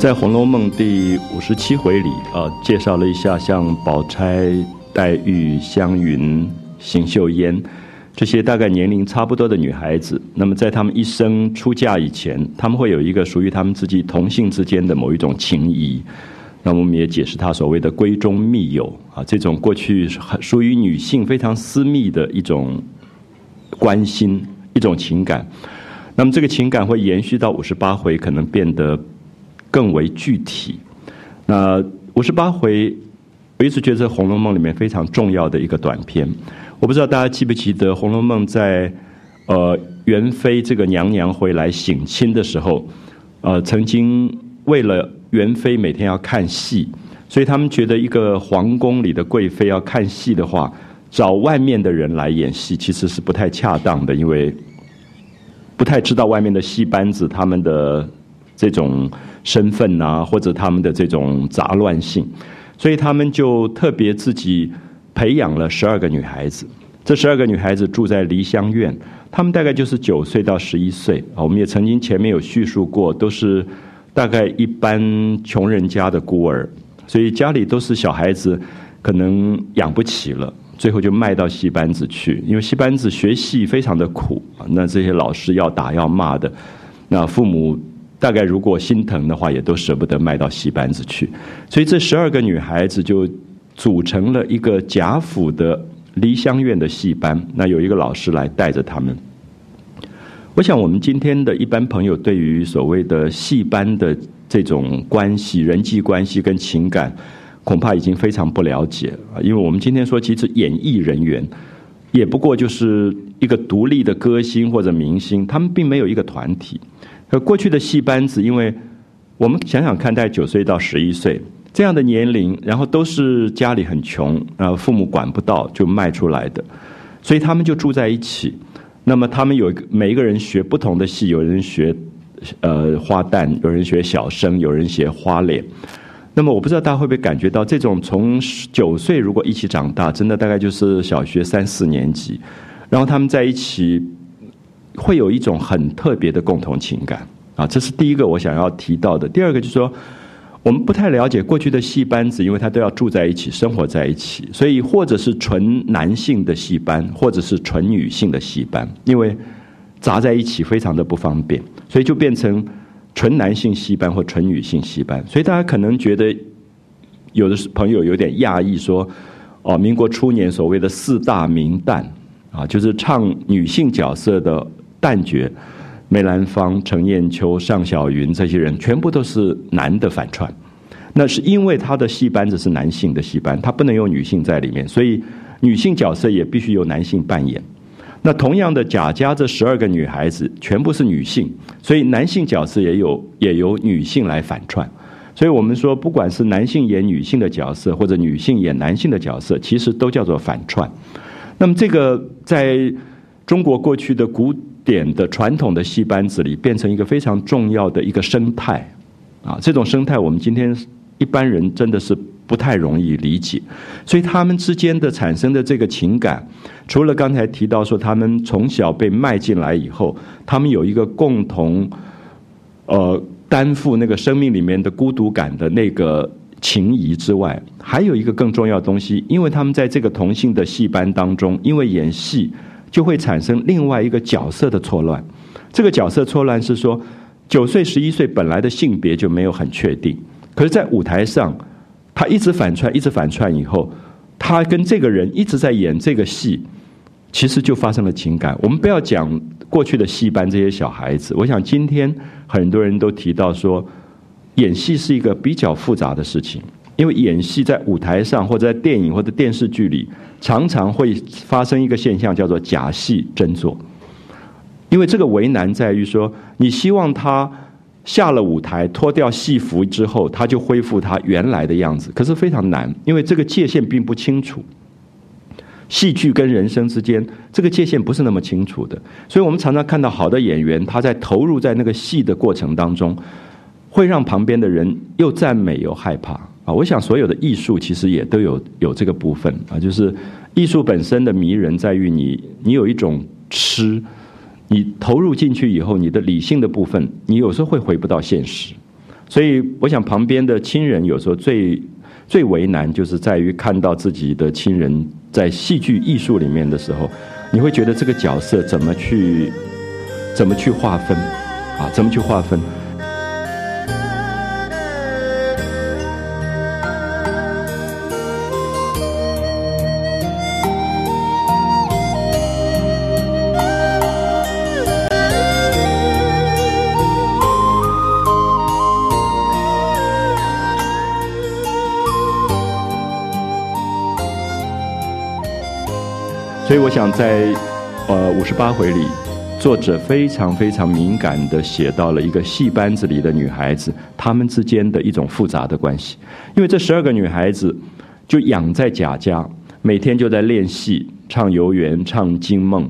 在《红楼梦》第五十七回里，呃，介绍了一下像宝钗、黛玉、湘云、邢岫烟这些大概年龄差不多的女孩子。那么在她们一生出嫁以前，她们会有一个属于她们自己同性之间的某一种情谊。那我们也解释她所谓的闺中密友啊，这种过去属于女性非常私密的一种关心、一种情感。那么这个情感会延续到五十八回，可能变得。更为具体。那五十八回，我一直觉得《红楼梦》里面非常重要的一个短篇。我不知道大家记不记得，《红楼梦》在呃元妃这个娘娘回来省亲的时候，呃，曾经为了元妃每天要看戏，所以他们觉得一个皇宫里的贵妃要看戏的话，找外面的人来演戏其实是不太恰当的，因为不太知道外面的戏班子他们的这种。身份啊，或者他们的这种杂乱性，所以他们就特别自己培养了十二个女孩子。这十二个女孩子住在梨香院，她们大概就是九岁到十一岁啊。我们也曾经前面有叙述过，都是大概一般穷人家的孤儿，所以家里都是小孩子，可能养不起了，最后就卖到戏班子去。因为戏班子学戏非常的苦，那这些老师要打要骂的，那父母。大概如果心疼的话，也都舍不得卖到戏班子去，所以这十二个女孩子就组成了一个贾府的梨香院的戏班。那有一个老师来带着他们。我想，我们今天的一般朋友对于所谓的戏班的这种关系、人际关系跟情感，恐怕已经非常不了解啊。因为我们今天说，其实演艺人员也不过就是一个独立的歌星或者明星，他们并没有一个团体。而过去的戏班子，因为我们想想看，大概九岁到十一岁这样的年龄，然后都是家里很穷，啊，父母管不到就卖出来的，所以他们就住在一起。那么他们有一个每一个人学不同的戏，有人学呃花旦，有人学小生，有人学花脸。那么我不知道大家会不会感觉到，这种从九岁如果一起长大，真的大概就是小学三四年级，然后他们在一起。会有一种很特别的共同情感啊，这是第一个我想要提到的。第二个就是说，我们不太了解过去的戏班子，因为他都要住在一起、生活在一起，所以或者是纯男性的戏班，或者是纯女性的戏班，因为杂在一起非常的不方便，所以就变成纯男性戏班或纯女性戏班。所以大家可能觉得有的朋友有点讶异，说哦，民国初年所谓的四大名旦啊，就是唱女性角色的。旦角梅兰芳、程砚秋、尚小云这些人全部都是男的反串，那是因为他的戏班子是男性的戏班，他不能有女性在里面，所以女性角色也必须由男性扮演。那同样的，贾家这十二个女孩子全部是女性，所以男性角色也有也由女性来反串。所以我们说，不管是男性演女性的角色，或者女性演男性的角色，其实都叫做反串。那么这个在中国过去的古。点的传统的戏班子里，变成一个非常重要的一个生态，啊，这种生态我们今天一般人真的是不太容易理解，所以他们之间的产生的这个情感，除了刚才提到说他们从小被卖进来以后，他们有一个共同，呃，担负那个生命里面的孤独感的那个情谊之外，还有一个更重要的东西，因为他们在这个同性的戏班当中，因为演戏。就会产生另外一个角色的错乱，这个角色错乱是说，九岁十一岁本来的性别就没有很确定，可是，在舞台上，他一直反串，一直反串以后，他跟这个人一直在演这个戏，其实就发生了情感。我们不要讲过去的戏班这些小孩子，我想今天很多人都提到说，演戏是一个比较复杂的事情。因为演戏在舞台上或者在电影或者电视剧里，常常会发生一个现象，叫做假戏真做。因为这个为难在于说，你希望他下了舞台脱掉戏服之后，他就恢复他原来的样子，可是非常难，因为这个界限并不清楚。戏剧跟人生之间，这个界限不是那么清楚的，所以我们常常看到好的演员，他在投入在那个戏的过程当中，会让旁边的人又赞美又害怕。我想所有的艺术其实也都有有这个部分啊，就是艺术本身的迷人在于你，你有一种痴，你投入进去以后，你的理性的部分，你有时候会回不到现实，所以我想旁边的亲人有时候最最为难，就是在于看到自己的亲人在戏剧艺术里面的时候，你会觉得这个角色怎么去怎么去划分啊？怎么去划分？所以我想在，呃五十八回里，作者非常非常敏感的写到了一个戏班子里的女孩子，她们之间的一种复杂的关系。因为这十二个女孩子就养在贾家，每天就在练戏、唱游园、唱惊梦。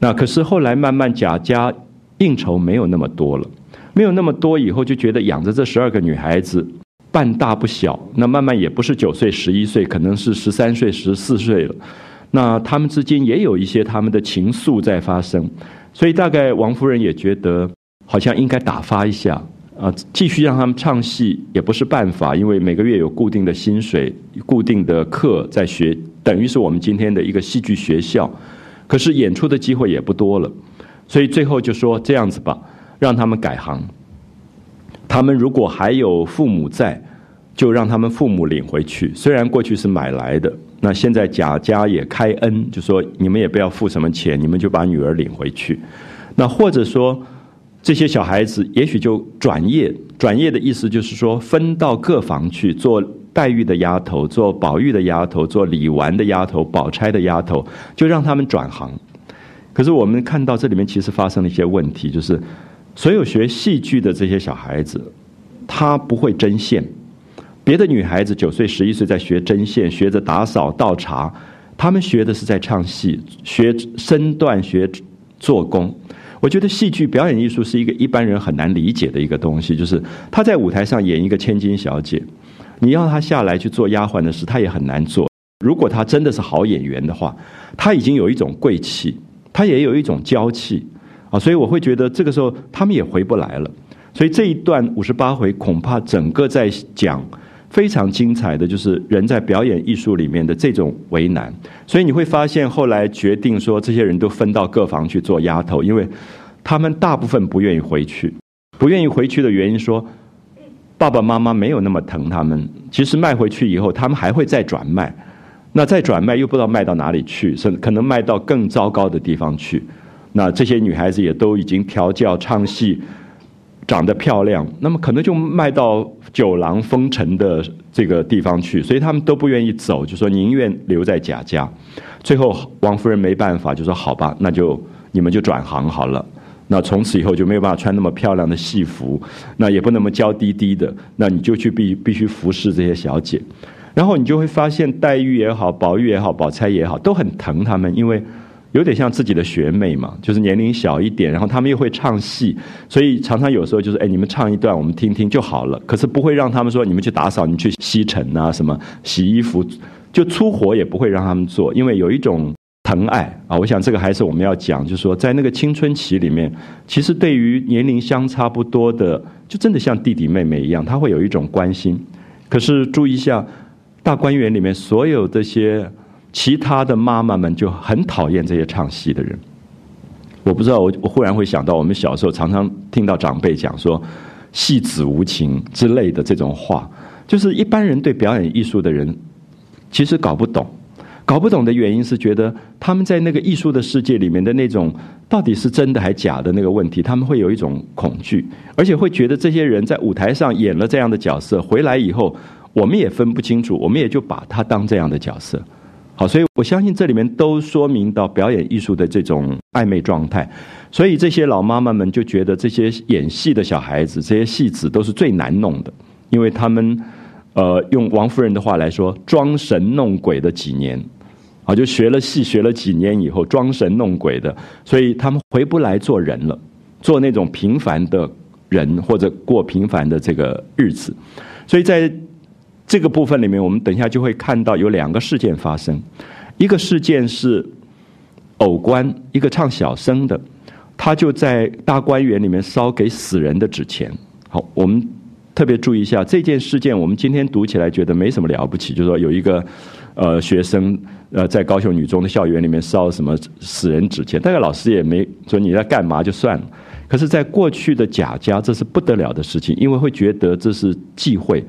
那可是后来慢慢贾家应酬没有那么多了，没有那么多以后就觉得养着这十二个女孩子半大不小，那慢慢也不是九岁、十一岁，可能是十三岁、十四岁了。那他们之间也有一些他们的情愫在发生，所以大概王夫人也觉得好像应该打发一下啊，继续让他们唱戏也不是办法，因为每个月有固定的薪水、固定的课在学，等于是我们今天的一个戏剧学校，可是演出的机会也不多了，所以最后就说这样子吧，让他们改行。他们如果还有父母在，就让他们父母领回去，虽然过去是买来的。那现在贾家也开恩，就说你们也不要付什么钱，你们就把女儿领回去。那或者说这些小孩子也许就转业，转业的意思就是说分到各房去做黛玉的丫头，做宝玉的丫头，做李纨的丫头，宝钗的丫头，就让他们转行。可是我们看到这里面其实发生了一些问题，就是所有学戏剧的这些小孩子，他不会针线。别的女孩子九岁、十一岁在学针线，学着打扫、倒茶，她们学的是在唱戏，学身段、学做工。我觉得戏剧表演艺术是一个一般人很难理解的一个东西，就是她在舞台上演一个千金小姐，你要她下来去做丫鬟的事，她也很难做。如果她真的是好演员的话，她已经有一种贵气，她也有一种娇气啊，所以我会觉得这个时候他们也回不来了。所以这一段五十八回恐怕整个在讲。非常精彩的就是人在表演艺术里面的这种为难，所以你会发现后来决定说这些人都分到各房去做丫头，因为他们大部分不愿意回去，不愿意回去的原因说爸爸妈妈没有那么疼他们，其实卖回去以后他们还会再转卖，那再转卖又不知道卖到哪里去，甚可能卖到更糟糕的地方去，那这些女孩子也都已经调教唱戏。长得漂亮，那么可能就卖到酒廊风尘的这个地方去，所以他们都不愿意走，就说宁愿留在贾家。最后王夫人没办法，就说好吧，那就你们就转行好了。那从此以后就没有办法穿那么漂亮的戏服，那也不那么娇滴滴的，那你就去必必须服侍这些小姐。然后你就会发现黛玉也好，宝玉也好，宝钗也好，都很疼他们，因为。有点像自己的学妹嘛，就是年龄小一点，然后他们又会唱戏，所以常常有时候就是，哎，你们唱一段，我们听听就好了。可是不会让他们说，你们去打扫，你去吸尘啊，什么洗衣服，就粗活也不会让他们做，因为有一种疼爱啊。我想这个还是我们要讲，就是说，在那个青春期里面，其实对于年龄相差不多的，就真的像弟弟妹妹一样，他会有一种关心。可是注意一下，大观园里面所有这些。其他的妈妈们就很讨厌这些唱戏的人。我不知道，我我忽然会想到，我们小时候常常听到长辈讲说“戏子无情”之类的这种话，就是一般人对表演艺术的人其实搞不懂。搞不懂的原因是觉得他们在那个艺术的世界里面的那种到底是真的还假的那个问题，他们会有一种恐惧，而且会觉得这些人在舞台上演了这样的角色，回来以后我们也分不清楚，我们也就把他当这样的角色。好，所以我相信这里面都说明到表演艺术的这种暧昧状态，所以这些老妈妈们就觉得这些演戏的小孩子，这些戏子都是最难弄的，因为他们，呃，用王夫人的话来说，装神弄鬼的几年，啊，就学了戏学了几年以后，装神弄鬼的，所以他们回不来做人了，做那种平凡的人或者过平凡的这个日子，所以在。这个部分里面，我们等一下就会看到有两个事件发生。一个事件是偶官，一个唱小生的，他就在大观园里面烧给死人的纸钱。好，我们特别注意一下这件事件，我们今天读起来觉得没什么了不起，就是说有一个呃学生呃在高雄女中的校园里面烧什么死人纸钱，大概老师也没说你在干嘛就算了。可是，在过去的贾家，这是不得了的事情，因为会觉得这是忌讳，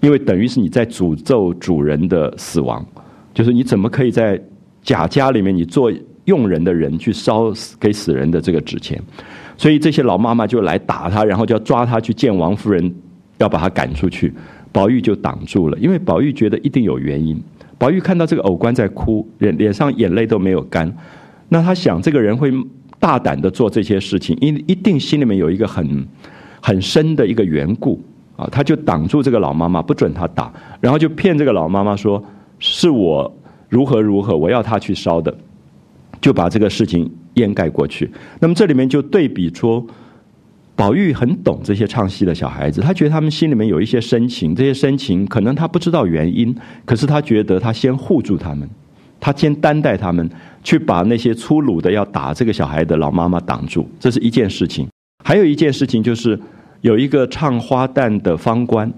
因为等于是你在诅咒主人的死亡，就是你怎么可以在贾家里面，你做佣人的人去烧给死人的这个纸钱，所以这些老妈妈就来打他，然后就要抓他去见王夫人，要把他赶出去。宝玉就挡住了，因为宝玉觉得一定有原因。宝玉看到这个偶官在哭，脸脸上眼泪都没有干，那他想这个人会。大胆的做这些事情，因一定心里面有一个很很深的一个缘故啊，他就挡住这个老妈妈，不准他打，然后就骗这个老妈妈说是我如何如何，我要他去烧的，就把这个事情掩盖过去。那么这里面就对比出，宝玉很懂这些唱戏的小孩子，他觉得他们心里面有一些深情，这些深情可能他不知道原因，可是他觉得他先护住他们。他先担待他们，去把那些粗鲁的要打这个小孩的老妈妈挡住，这是一件事情。还有一件事情就是，有一个唱花旦的方官，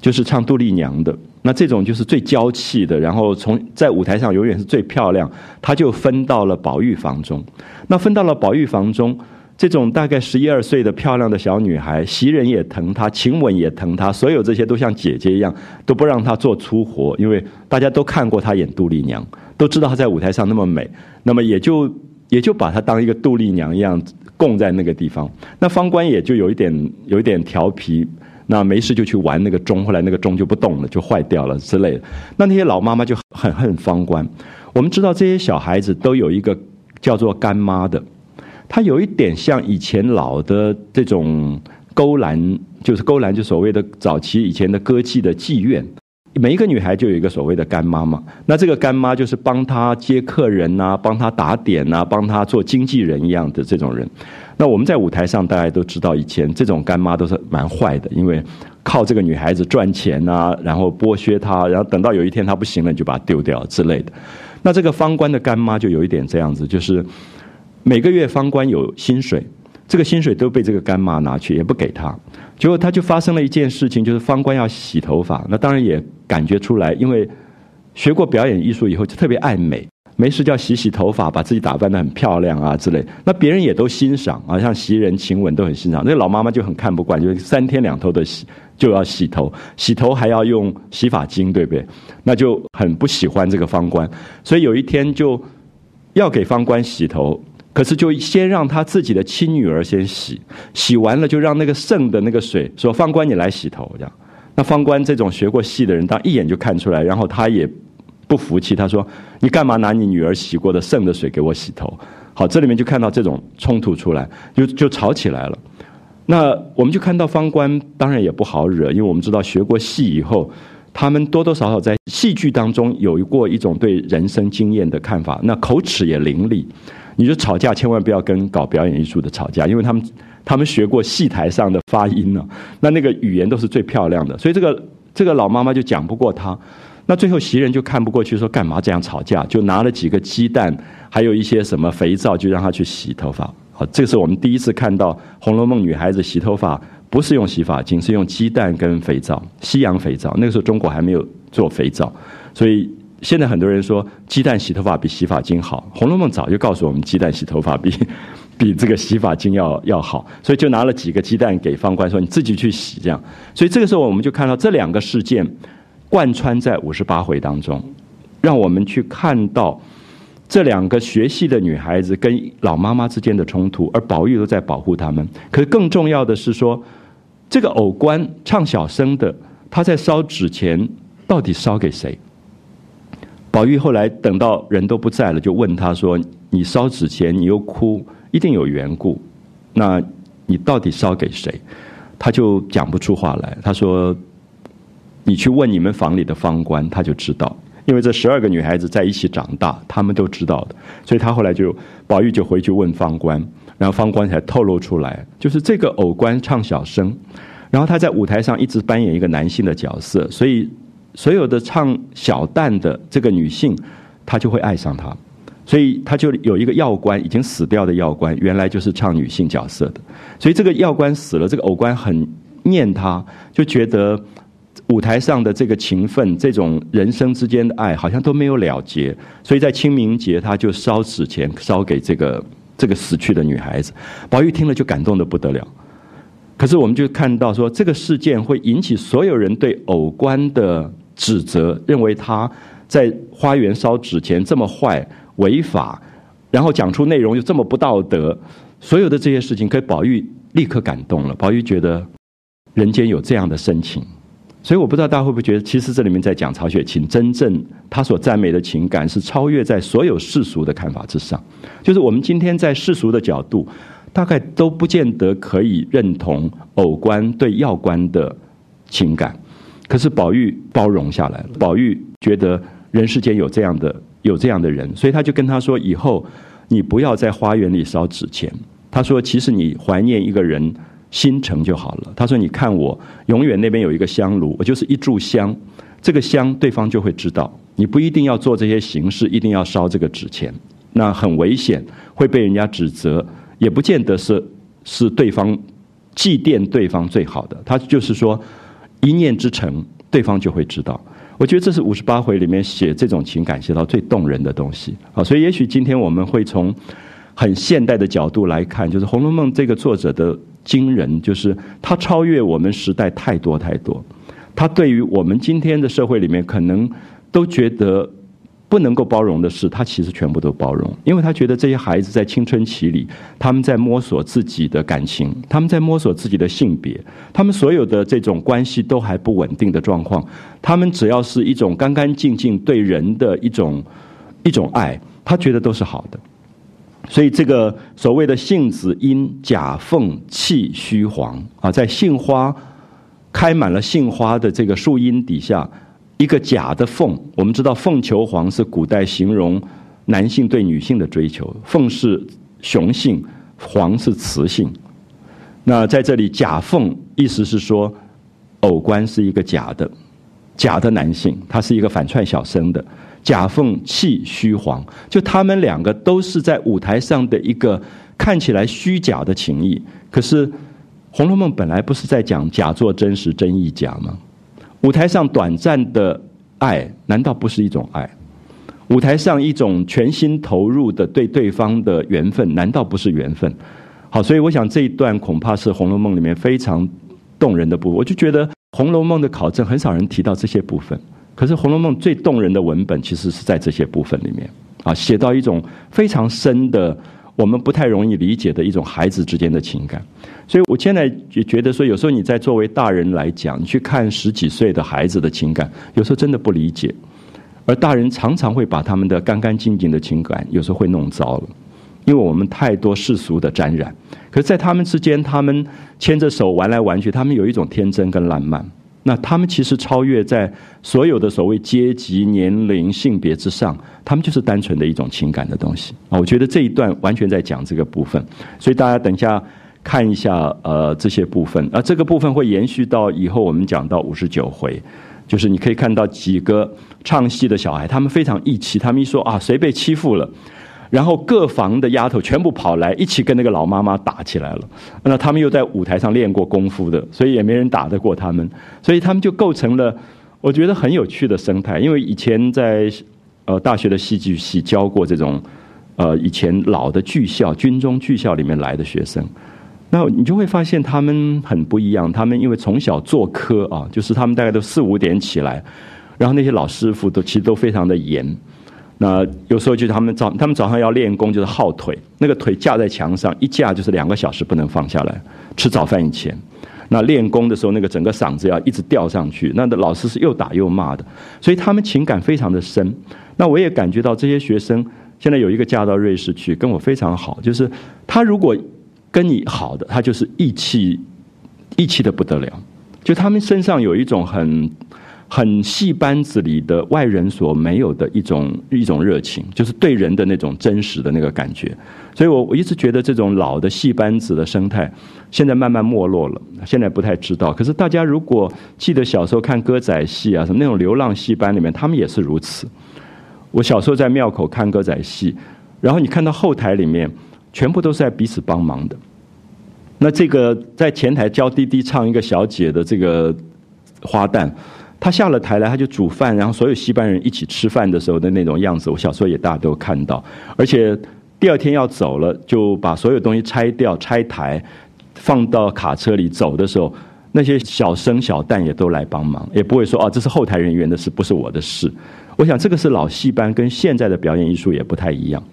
就是唱杜丽娘的。那这种就是最娇气的，然后从在舞台上永远是最漂亮。他就分到了宝玉房中。那分到了宝玉房中。这种大概十一二岁的漂亮的小女孩，袭人也疼她，晴雯也疼她，所有这些都像姐姐一样，都不让她做粗活，因为大家都看过她演杜丽娘，都知道她在舞台上那么美，那么也就也就把她当一个杜丽娘一样供在那个地方。那方官也就有一点有一点调皮，那没事就去玩那个钟，后来那个钟就不动了，就坏掉了之类的。那那些老妈妈就很恨方官。我们知道这些小孩子都有一个叫做干妈的。她有一点像以前老的这种勾栏，就是勾栏，就所谓的早期以前的歌妓的妓院，每一个女孩就有一个所谓的干妈嘛。那这个干妈就是帮她接客人呐，帮她打点呐，帮她做经纪人一样的这种人。那我们在舞台上大家都知道，以前这种干妈都是蛮坏的，因为靠这个女孩子赚钱啊，然后剥削她，然后等到有一天她不行了，你就把她丢掉之类的。那这个方官的干妈就有一点这样子，就是。每个月方官有薪水，这个薪水都被这个干妈拿去，也不给她。结果他就发生了一件事情，就是方官要洗头发。那当然也感觉出来，因为学过表演艺术以后就特别爱美，没事就要洗洗头发，把自己打扮的很漂亮啊之类。那别人也都欣赏啊，像袭人、晴雯都很欣赏。那老妈妈就很看不惯，就三天两头的洗就要洗头，洗头还要用洗发精，对不对？那就很不喜欢这个方官，所以有一天就要给方官洗头。可是就先让他自己的亲女儿先洗，洗完了就让那个剩的那个水说方官你来洗头这样。那方官这种学过戏的人，当一眼就看出来，然后他也不服气，他说你干嘛拿你女儿洗过的剩的水给我洗头？好，这里面就看到这种冲突出来，就就吵起来了。那我们就看到方官当然也不好惹，因为我们知道学过戏以后，他们多多少少在戏剧当中有过一种对人生经验的看法，那口齿也伶俐。你就吵架，千万不要跟搞表演艺术的吵架，因为他们他们学过戏台上的发音呢，那那个语言都是最漂亮的，所以这个这个老妈妈就讲不过他，那最后袭人就看不过去，说干嘛这样吵架？就拿了几个鸡蛋，还有一些什么肥皂，就让他去洗头发。好，这是我们第一次看到《红楼梦》女孩子洗头发不是用洗发精，是用鸡蛋跟肥皂，西洋肥皂。那个时候中国还没有做肥皂，所以。现在很多人说鸡蛋洗头发比洗发精好，《红楼梦》早就告诉我们鸡蛋洗头发比 比这个洗发精要要好，所以就拿了几个鸡蛋给方官说你自己去洗这样。所以这个时候我们就看到这两个事件贯穿在五十八回当中，让我们去看到这两个学戏的女孩子跟老妈妈之间的冲突，而宝玉都在保护他们。可是更重要的是说，这个偶官唱小生的，他在烧纸钱，到底烧给谁？宝玉后来等到人都不在了，就问他说：“你烧纸钱，你又哭，一定有缘故。那你到底烧给谁？”他就讲不出话来。他说：“你去问你们房里的方官，他就知道。因为这十二个女孩子在一起长大，他们都知道的。所以他后来就宝玉就回去问方官，然后方官才透露出来，就是这个偶官唱小生，然后他在舞台上一直扮演一个男性的角色，所以。”所有的唱小旦的这个女性，她就会爱上他，所以他就有一个药官，已经死掉的药官，原来就是唱女性角色的。所以这个药官死了，这个偶官很念他，就觉得舞台上的这个情分，这种人生之间的爱，好像都没有了结。所以在清明节，他就烧纸钱，烧给这个这个死去的女孩子。宝玉听了就感动的不得了。可是我们就看到说，这个事件会引起所有人对偶官的指责，认为他在花园烧纸钱这么坏、违法，然后讲出内容又这么不道德，所有的这些事情，可宝玉立刻感动了。宝玉觉得人间有这样的深情，所以我不知道大家会不会觉得，其实这里面在讲曹雪芹真正他所赞美的情感，是超越在所有世俗的看法之上，就是我们今天在世俗的角度。大概都不见得可以认同偶官对要官的情感，可是宝玉包容下来了。宝玉觉得人世间有这样的有这样的人，所以他就跟他说：“以后你不要在花园里烧纸钱。”他说：“其实你怀念一个人心诚就好了。”他说：“你看我永远那边有一个香炉，我就是一炷香，这个香对方就会知道。你不一定要做这些形式，一定要烧这个纸钱，那很危险，会被人家指责。”也不见得是是对方祭奠对方最好的，他就是说一念之诚，对方就会知道。我觉得这是五十八回里面写这种情感写到最动人的东西啊！所以也许今天我们会从很现代的角度来看，就是《红楼梦》这个作者的惊人，就是他超越我们时代太多太多，他对于我们今天的社会里面可能都觉得。不能够包容的事，他其实全部都包容，因为他觉得这些孩子在青春期里，他们在摸索自己的感情，他们在摸索自己的性别，他们所有的这种关系都还不稳定的状况，他们只要是一种干干净净对人的一种一种爱，他觉得都是好的。所以这个所谓的杏子因假凤气虚黄啊，在杏花开满了杏花的这个树荫底下。一个假的凤，我们知道凤求凰是古代形容男性对女性的追求，凤是雄性，凰是雌性。那在这里假凤，意思是说偶官是一个假的，假的男性，他是一个反串小生的。假凤气虚凰，就他们两个都是在舞台上的一个看起来虚假的情谊。可是《红楼梦》本来不是在讲假作真实，真亦假吗？舞台上短暂的爱，难道不是一种爱？舞台上一种全心投入的对对方的缘分，难道不是缘分？好，所以我想这一段恐怕是《红楼梦》里面非常动人的部分。我就觉得《红楼梦》的考证很少人提到这些部分，可是《红楼梦》最动人的文本其实是在这些部分里面啊，写到一种非常深的。我们不太容易理解的一种孩子之间的情感，所以我现在也觉得说，有时候你在作为大人来讲，你去看十几岁的孩子的情感，有时候真的不理解，而大人常常会把他们的干干净净的情感，有时候会弄糟了，因为我们太多世俗的沾染。可是，在他们之间，他们牵着手玩来玩去，他们有一种天真跟烂漫。那他们其实超越在所有的所谓阶级、年龄、性别之上，他们就是单纯的一种情感的东西啊！我觉得这一段完全在讲这个部分，所以大家等一下看一下呃这些部分，啊这个部分会延续到以后我们讲到五十九回，就是你可以看到几个唱戏的小孩，他们非常义气，他们一说啊谁被欺负了。然后各房的丫头全部跑来，一起跟那个老妈妈打起来了。那他们又在舞台上练过功夫的，所以也没人打得过他们。所以他们就构成了我觉得很有趣的生态。因为以前在呃大学的戏剧系教过这种呃以前老的剧校、军中剧校里面来的学生，那你就会发现他们很不一样。他们因为从小做科啊，就是他们大概都四五点起来，然后那些老师傅都其实都非常的严。那有时候就是他们早，他们早上要练功，就是耗腿，那个腿架在墙上，一架就是两个小时不能放下来。吃早饭以前，那练功的时候，那个整个嗓子要一直吊上去。那的老师是又打又骂的，所以他们情感非常的深。那我也感觉到这些学生现在有一个嫁到瑞士去，跟我非常好，就是他如果跟你好的，他就是义气，义气的不得了。就他们身上有一种很。很戏班子里的外人所没有的一种一种热情，就是对人的那种真实的那个感觉。所以我我一直觉得这种老的戏班子的生态，现在慢慢没落了。现在不太知道，可是大家如果记得小时候看歌仔戏啊，什么那种流浪戏班里面，他们也是如此。我小时候在庙口看歌仔戏，然后你看到后台里面全部都是在彼此帮忙的。那这个在前台教滴滴唱一个小姐的这个花旦，他下了台来他就煮饭，然后所有戏班人一起吃饭的时候的那种样子，我小时候也大家都看到。而且第二天要走了，就把所有东西拆掉、拆台，放到卡车里走的时候，那些小生小旦也都来帮忙，也不会说哦，这是后台人员的事，不是我的事。我想这个是老戏班跟现在的表演艺术也不太一样。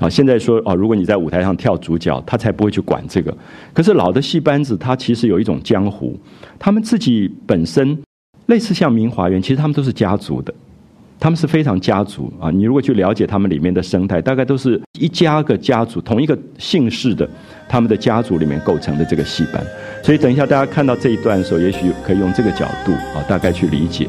啊，现在说哦，如果你在舞台上跳主角，他才不会去管这个。可是老的戏班子，他其实有一种江湖，他们自己本身类似像明华园，其实他们都是家族的，他们是非常家族啊。你如果去了解他们里面的生态，大概都是一家个家族，同一个姓氏的，他们的家族里面构成的这个戏班。所以等一下大家看到这一段的时候，也许可以用这个角度啊，大概去理解。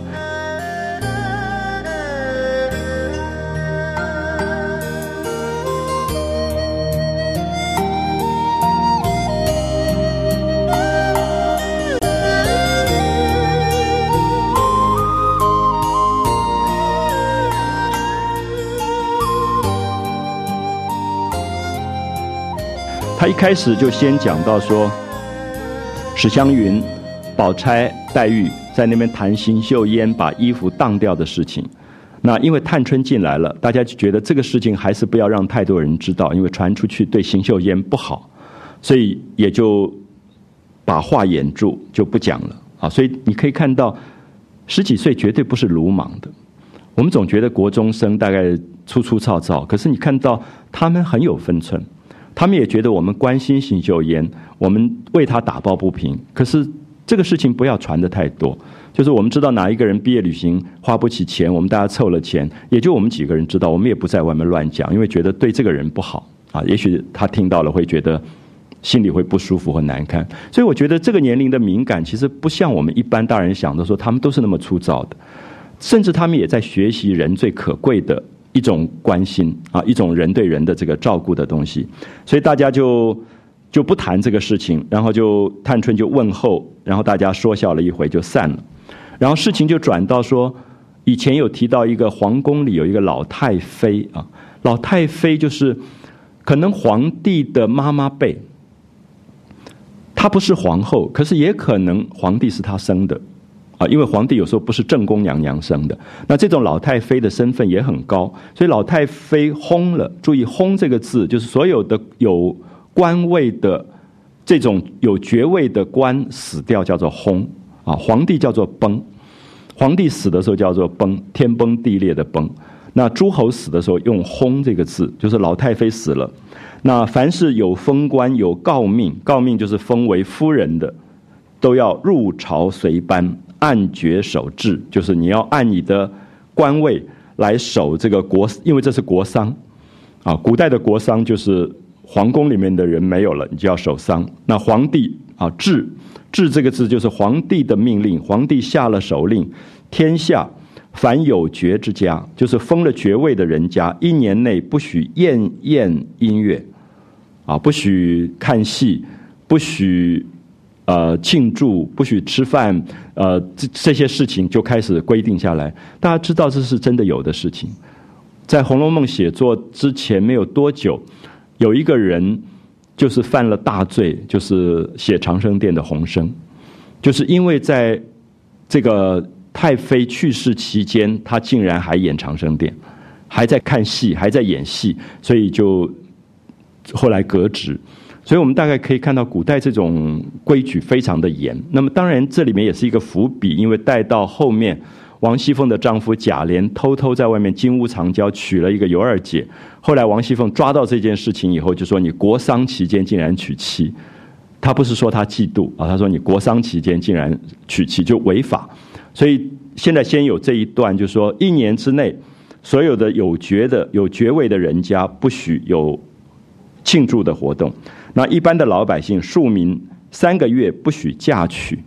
一开始就先讲到说，史湘云、宝钗、黛玉在那边谈邢岫烟把衣服当掉的事情。那因为探春进来了，大家就觉得这个事情还是不要让太多人知道，因为传出去对邢岫烟不好，所以也就把话掩住，就不讲了啊。所以你可以看到，十几岁绝对不是鲁莽的。我们总觉得国中生大概粗粗糙糙，可是你看到他们很有分寸。他们也觉得我们关心邢岫烟，我们为他打抱不平。可是这个事情不要传的太多，就是我们知道哪一个人毕业旅行花不起钱，我们大家凑了钱，也就我们几个人知道，我们也不在外面乱讲，因为觉得对这个人不好啊。也许他听到了会觉得心里会不舒服和难堪。所以我觉得这个年龄的敏感，其实不像我们一般大人想的说他们都是那么粗糙的，甚至他们也在学习人最可贵的。一种关心啊，一种人对人的这个照顾的东西，所以大家就就不谈这个事情，然后就探春就问候，然后大家说笑了一回就散了，然后事情就转到说，以前有提到一个皇宫里有一个老太妃啊，老太妃就是可能皇帝的妈妈辈，她不是皇后，可是也可能皇帝是她生的。啊，因为皇帝有时候不是正宫娘娘生的，那这种老太妃的身份也很高，所以老太妃薨了。注意“薨”这个字，就是所有的有官位的这种有爵位的官死掉叫做薨啊。皇帝叫做崩，皇帝死的时候叫做崩，天崩地裂的崩。那诸侯死的时候用“薨”这个字，就是老太妃死了。那凡是有封官、有诰命，诰命就是封为夫人的，都要入朝随班。按爵守制，就是你要按你的官位来守这个国，因为这是国丧啊。古代的国丧就是皇宫里面的人没有了，你就要守丧。那皇帝啊，制制这个字就是皇帝的命令，皇帝下了手令，天下凡有爵之家，就是封了爵位的人家，一年内不许宴宴音乐啊，不许看戏，不许。呃，庆祝不许吃饭，呃，这这些事情就开始规定下来。大家知道这是真的有的事情。在《红楼梦》写作之前没有多久，有一个人就是犯了大罪，就是写长生殿的洪生，就是因为在这个太妃去世期间，他竟然还演长生殿，还在看戏，还在演戏，所以就后来革职。所以我们大概可以看到，古代这种规矩非常的严。那么当然，这里面也是一个伏笔，因为带到后面，王熙凤的丈夫贾琏偷偷在外面金屋藏娇娶了一个尤二姐。后来王熙凤抓到这件事情以后，就说：“你国丧期间竟然娶妻。”他不是说他嫉妒啊，他说：“你国丧期间竟然娶妻就违法。”所以现在先有这一段，就说一年之内，所有的有爵的、有爵位的人家不许有庆祝的活动。那一般的老百姓庶民三个月不许嫁娶，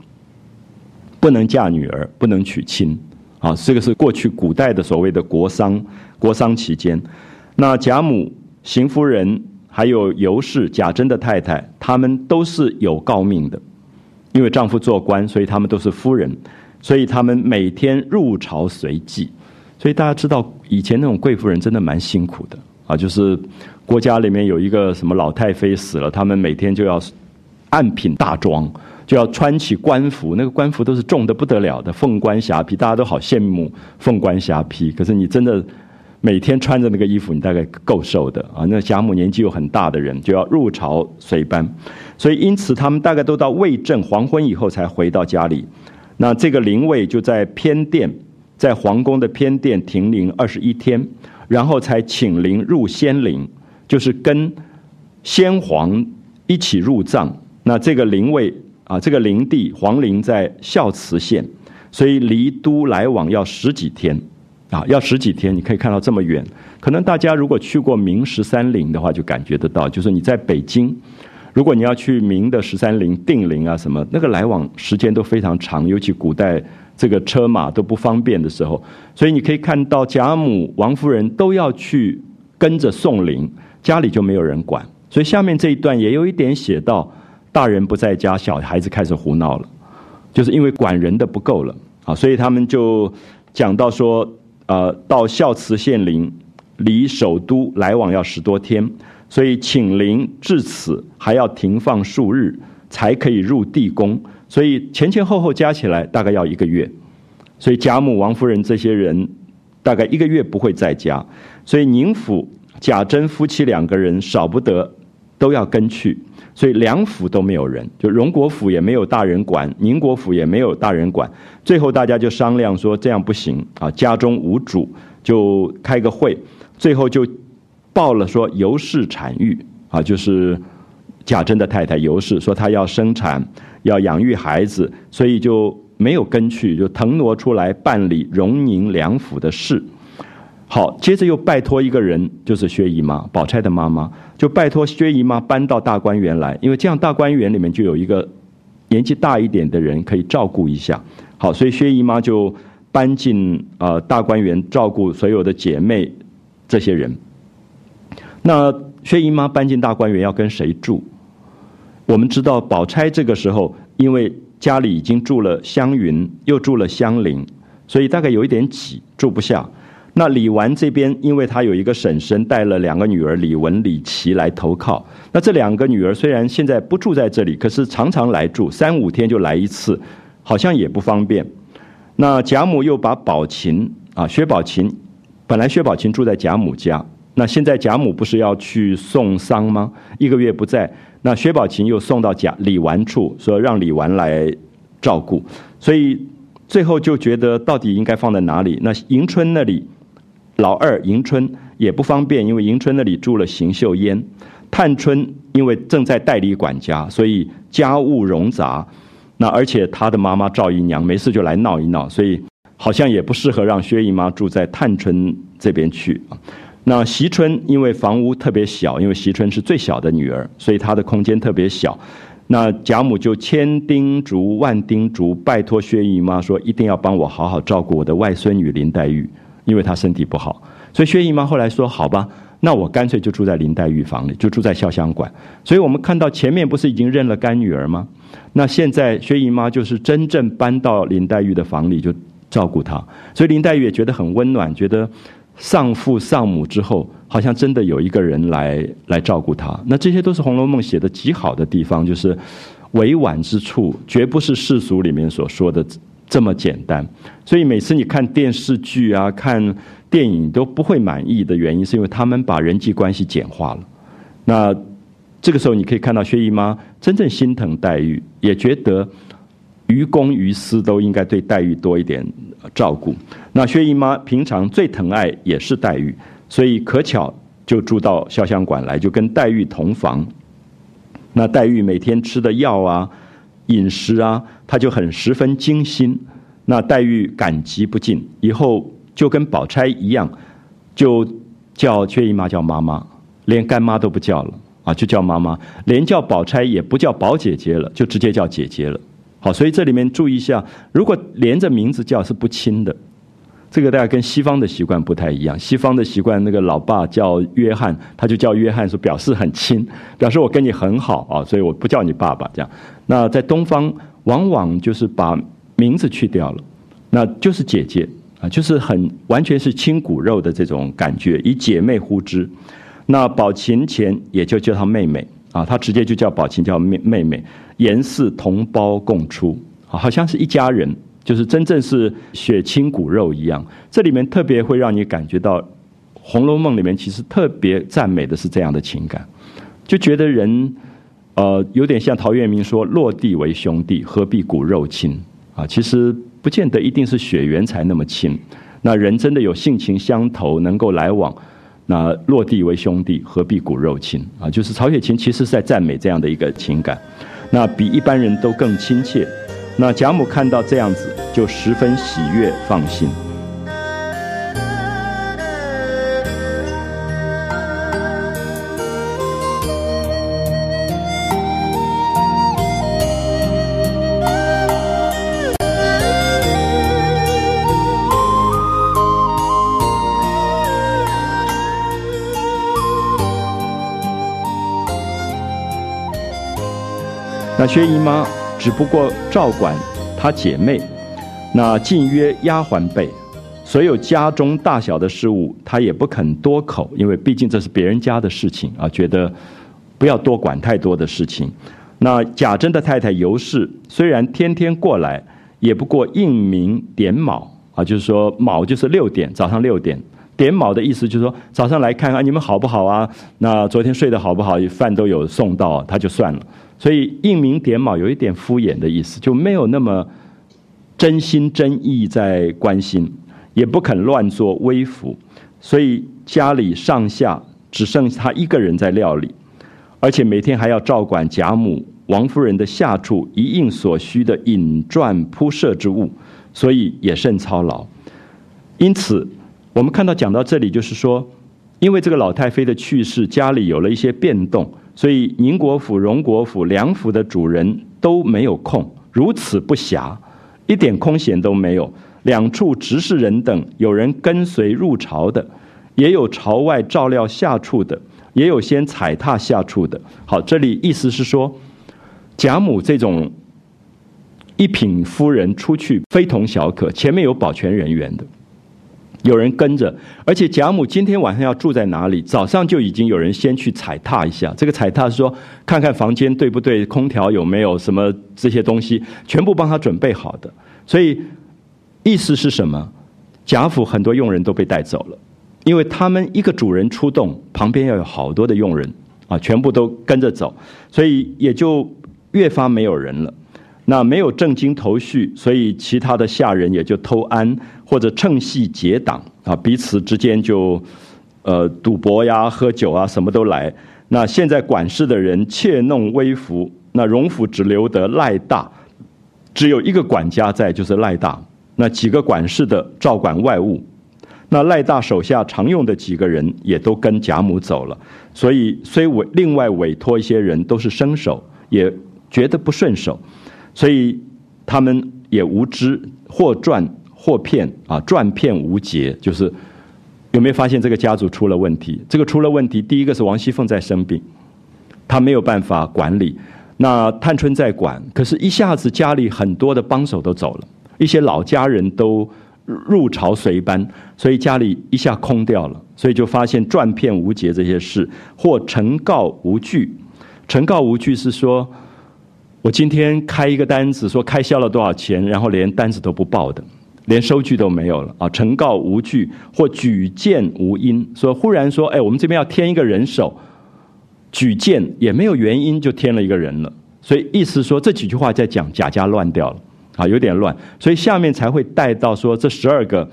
不能嫁女儿，不能娶亲，啊，这个是过去古代的所谓的国丧。国丧期间，那贾母、邢夫人还有尤氏、贾珍的太太，他们都是有诰命的，因为丈夫做官，所以他们都是夫人，所以他们每天入朝随祭。所以大家知道，以前那种贵妇人真的蛮辛苦的啊，就是。国家里面有一个什么老太妃死了，他们每天就要按品大装，就要穿起官服，那个官服都是重的不得了的，凤冠霞帔，大家都好羡慕凤冠霞帔。可是你真的每天穿着那个衣服，你大概够受的啊。那贾母年纪又很大的人，就要入朝随班，所以因此他们大概都到未正黄昏以后才回到家里。那这个灵位就在偏殿，在皇宫的偏殿停灵二十一天，然后才请灵入仙陵，就是跟先皇一起入葬。那这个灵位啊，这个灵地皇陵在孝慈县，所以离都来往要十几天，啊，要十几天。你可以看到这么远，可能大家如果去过明十三陵的话，就感觉得到，就是你在北京，如果你要去明的十三陵、定陵啊什么，那个来往时间都非常长，尤其古代这个车马都不方便的时候，所以你可以看到贾母、王夫人都要去跟着送灵，家里就没有人管。所以下面这一段也有一点写到。大人不在家，小孩子开始胡闹了，就是因为管人的不够了啊，所以他们就讲到说，呃，到孝慈县陵，离首都来往要十多天，所以请灵至此还要停放数日，才可以入地宫，所以前前后后加起来大概要一个月，所以贾母、王夫人这些人大概一个月不会在家，所以宁府贾珍夫妻两个人少不得都要跟去。所以两府都没有人，就荣国府也没有大人管，宁国府也没有大人管。最后大家就商量说这样不行啊，家中无主，就开个会。最后就报了说尤氏产育啊，就是贾珍的太太尤氏说她要生产，要养育孩子，所以就没有跟去，就腾挪出来办理荣宁两府的事。好，接着又拜托一个人，就是薛姨妈，宝钗的妈妈，就拜托薛姨妈搬到大观园来，因为这样大观园里面就有一个年纪大一点的人可以照顾一下。好，所以薛姨妈就搬进呃大观园照顾所有的姐妹这些人。那薛姨妈搬进大观园要跟谁住？我们知道宝钗这个时候因为家里已经住了湘云，又住了香菱，所以大概有一点挤，住不下。那李纨这边，因为她有一个婶婶带了两个女儿李文、李琦来投靠。那这两个女儿虽然现在不住在这里，可是常常来住，三五天就来一次，好像也不方便。那贾母又把宝琴啊，薛宝琴，本来薛宝琴住在贾母家，那现在贾母不是要去送丧吗？一个月不在，那薛宝琴又送到贾李纨处，说让李纨来照顾，所以最后就觉得到底应该放在哪里？那迎春那里。老二迎春也不方便，因为迎春那里住了邢岫烟。探春因为正在代理管家，所以家务冗杂。那而且她的妈妈赵姨娘没事就来闹一闹，所以好像也不适合让薛姨妈住在探春这边去那惜春因为房屋特别小，因为惜春是最小的女儿，所以她的空间特别小。那贾母就千叮嘱万叮嘱，拜托薛姨妈说一定要帮我好好照顾我的外孙女林黛玉。因为她身体不好，所以薛姨妈后来说：“好吧，那我干脆就住在林黛玉房里，就住在潇湘馆。”所以我们看到前面不是已经认了干女儿吗？那现在薛姨妈就是真正搬到林黛玉的房里，就照顾她。所以林黛玉也觉得很温暖，觉得丧父丧母之后，好像真的有一个人来来照顾她。那这些都是《红楼梦》写的极好的地方，就是委婉之处，绝不是世俗里面所说的。这么简单，所以每次你看电视剧啊、看电影都不会满意的原因，是因为他们把人际关系简化了。那这个时候你可以看到薛姨妈真正心疼黛玉，也觉得于公于私都应该对黛玉多一点照顾。那薛姨妈平常最疼爱也是黛玉，所以可巧就住到潇湘馆来，就跟黛玉同房。那黛玉每天吃的药啊。饮食啊，他就很十分精心，那黛玉感激不尽，以后就跟宝钗一样，就叫薛姨妈叫妈妈，连干妈都不叫了啊，就叫妈妈，连叫宝钗也不叫宝姐姐了，就直接叫姐姐了。好，所以这里面注意一下，如果连着名字叫是不亲的。这个大家跟西方的习惯不太一样。西方的习惯，那个老爸叫约翰，他就叫约翰，说表示很亲，表示我跟你很好啊，所以我不叫你爸爸这样。那在东方，往往就是把名字去掉了，那就是姐姐啊，就是很完全是亲骨肉的这种感觉，以姐妹呼之。那宝琴前也就叫她妹妹啊，她直接就叫宝琴叫妹妹妹，言似同胞共出，好像是一家人，就是真正是血亲骨肉一样。这里面特别会让你感觉到，《红楼梦》里面其实特别赞美的是这样的情感，就觉得人，呃，有点像陶渊明说“落地为兄弟，何必骨肉亲”啊，其实不见得一定是血缘才那么亲。那人真的有性情相投，能够来往。那落地为兄弟，何必骨肉亲啊？就是曹雪芹其实是在赞美这样的一个情感，那比一般人都更亲切。那贾母看到这样子，就十分喜悦，放心。那薛姨妈只不过照管她姐妹，那近约丫鬟辈，所有家中大小的事务，她也不肯多口，因为毕竟这是别人家的事情啊，觉得不要多管太多的事情。那贾珍的太太尤氏虽然天天过来，也不过应名点卯啊，就是说卯就是六点，早上六点点卯的意思就是说早上来看看你们好不好啊？那昨天睡得好不好？饭都有送到，他就算了。所以应名点卯有一点敷衍的意思，就没有那么真心真意在关心，也不肯乱做微服，所以家里上下只剩他一个人在料理，而且每天还要照管贾母、王夫人的下处一应所需的引转铺设之物，所以也甚操劳。因此，我们看到讲到这里，就是说，因为这个老太妃的去世，家里有了一些变动。所以宁国府、荣国府两府的主人都没有空，如此不暇，一点空闲都没有。两处执事人等，有人跟随入朝的，也有朝外照料下处的，也有先踩踏下处的。好，这里意思是说，贾母这种一品夫人出去非同小可，前面有保全人员的。有人跟着，而且贾母今天晚上要住在哪里？早上就已经有人先去踩踏一下。这个踩踏是说，看看房间对不对，空调有没有什么这些东西，全部帮他准备好的。所以意思是什么？贾府很多佣人都被带走了，因为他们一个主人出动，旁边要有好多的佣人啊，全部都跟着走，所以也就越发没有人了。那没有正经头绪，所以其他的下人也就偷安或者趁隙结党啊，彼此之间就呃赌博呀、喝酒啊，什么都来。那现在管事的人窃弄微服，那荣府只留得赖大，只有一个管家在，就是赖大。那几个管事的照管外务，那赖大手下常用的几个人也都跟贾母走了，所以虽委另外委托一些人都是生手，也觉得不顺手。所以他们也无知，或赚或骗啊，赚骗无节。就是有没有发现这个家族出了问题？这个出了问题，第一个是王熙凤在生病，她没有办法管理。那探春在管，可是一下子家里很多的帮手都走了，一些老家人都入朝随班，所以家里一下空掉了。所以就发现赚骗无节这些事，或呈告无据。呈告无据是说。我今天开一个单子，说开销了多少钱，然后连单子都不报的，连收据都没有了啊！呈告无据或举荐无因，说忽然说，哎，我们这边要添一个人手，举荐也没有原因就添了一个人了，所以意思说这几句话在讲贾家乱掉了啊，有点乱，所以下面才会带到说这十二个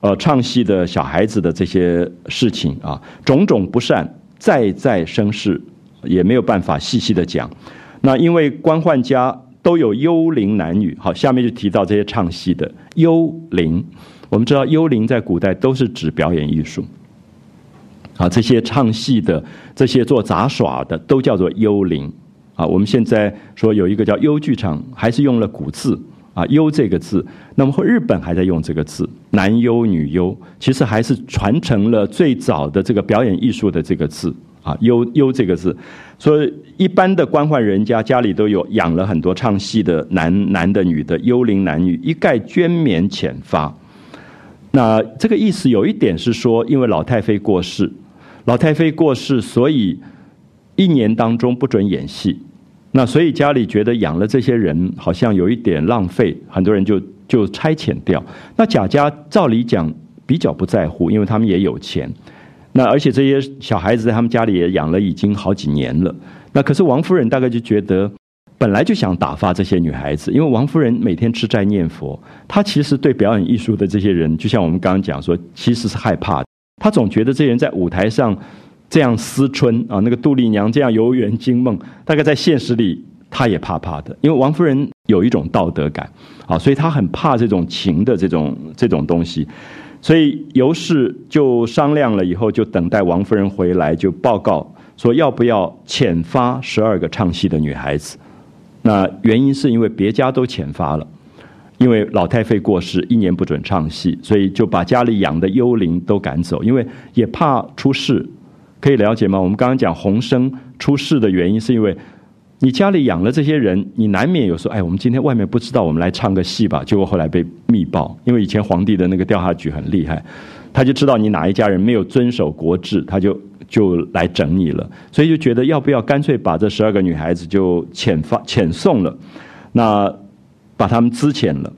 呃唱戏的小孩子的这些事情啊，种种不善再再生事，也没有办法细细的讲。那因为官宦家都有幽灵男女，好，下面就提到这些唱戏的幽灵。我们知道幽灵在古代都是指表演艺术，啊，这些唱戏的、这些做杂耍的都叫做幽灵。啊，我们现在说有一个叫幽剧场，还是用了古字啊，幽这个字。那么日本还在用这个字，男优、女优，其实还是传承了最早的这个表演艺术的这个字。啊，幽幽这个字，所以一般的官宦人家家里都有养了很多唱戏的男男的女的幽灵男女，一概捐免遣发。那这个意思有一点是说，因为老太妃过世，老太妃过世，所以一年当中不准演戏。那所以家里觉得养了这些人好像有一点浪费，很多人就就差遣掉。那贾家照理讲比较不在乎，因为他们也有钱。那而且这些小孩子在他们家里也养了已经好几年了。那可是王夫人大概就觉得。本来就想打发这些女孩子，因为王夫人每天吃斋念佛，她其实对表演艺术的这些人，就像我们刚刚讲说，其实是害怕。她总觉得这人在舞台上这样思春啊，那个杜丽娘这样游园惊梦，大概在现实里她也怕怕的。因为王夫人有一种道德感啊，所以她很怕这种情的这种这种东西。所以尤氏就商量了以后，就等待王夫人回来，就报告说要不要遣发十二个唱戏的女孩子。那原因是因为别家都遣发了，因为老太妃过世，一年不准唱戏，所以就把家里养的幽灵都赶走，因为也怕出事，可以了解吗？我们刚刚讲洪生出事的原因，是因为你家里养了这些人，你难免有说，哎，我们今天外面不知道，我们来唱个戏吧。结果后来被密报，因为以前皇帝的那个调查局很厉害，他就知道你哪一家人没有遵守国制，他就。就来整你了，所以就觉得要不要干脆把这十二个女孩子就遣发遣送了，那把他们资遣了，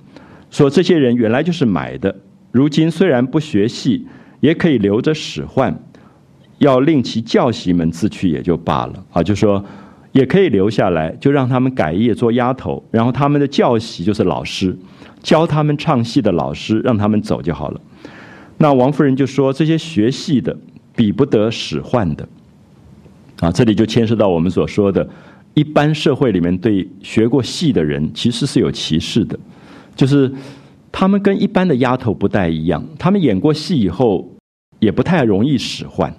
说这些人原来就是买的，如今虽然不学戏，也可以留着使唤，要令其教习们自去也就罢了啊，就说也可以留下来，就让他们改业做丫头，然后他们的教习就是老师，教他们唱戏的老师，让他们走就好了。那王夫人就说这些学戏的。比不得使唤的，啊，这里就牵涉到我们所说的，一般社会里面对学过戏的人其实是有歧视的，就是他们跟一般的丫头不太一样，他们演过戏以后也不太容易使唤，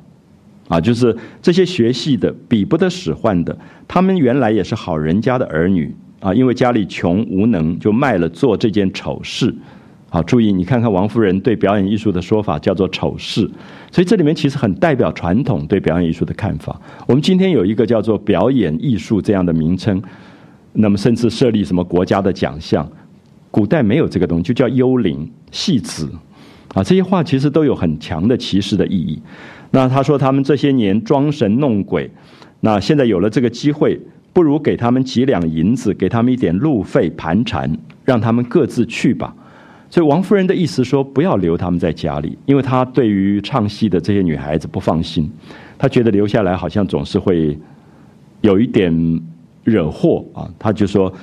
啊，就是这些学戏的比不得使唤的，他们原来也是好人家的儿女啊，因为家里穷无能，就卖了做这件丑事。好，注意，你看看王夫人对表演艺术的说法叫做丑事，所以这里面其实很代表传统对表演艺术的看法。我们今天有一个叫做表演艺术这样的名称，那么甚至设立什么国家的奖项，古代没有这个东西，就叫幽灵戏子啊，这些话其实都有很强的歧视的意义。那他说他们这些年装神弄鬼，那现在有了这个机会，不如给他们几两银子，给他们一点路费盘缠，让他们各自去吧。所以王夫人的意思说，不要留他们在家里，因为她对于唱戏的这些女孩子不放心，她觉得留下来好像总是会有一点惹祸啊。她就说，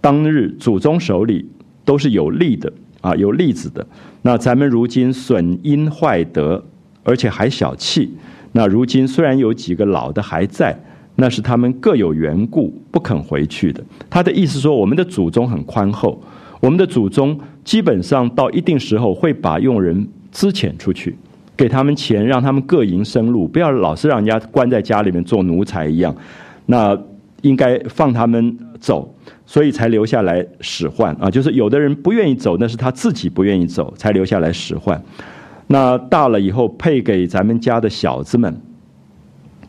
当日祖宗手里都是有利的啊，有例子的。那咱们如今损阴坏德，而且还小气。那如今虽然有几个老的还在，那是他们各有缘故不肯回去的。他的意思说，我们的祖宗很宽厚。我们的祖宗基本上到一定时候会把佣人资遣出去，给他们钱，让他们各营生路，不要老是让人家关在家里面做奴才一样。那应该放他们走，所以才留下来使唤啊。就是有的人不愿意走，那是他自己不愿意走，才留下来使唤。那大了以后配给咱们家的小子们。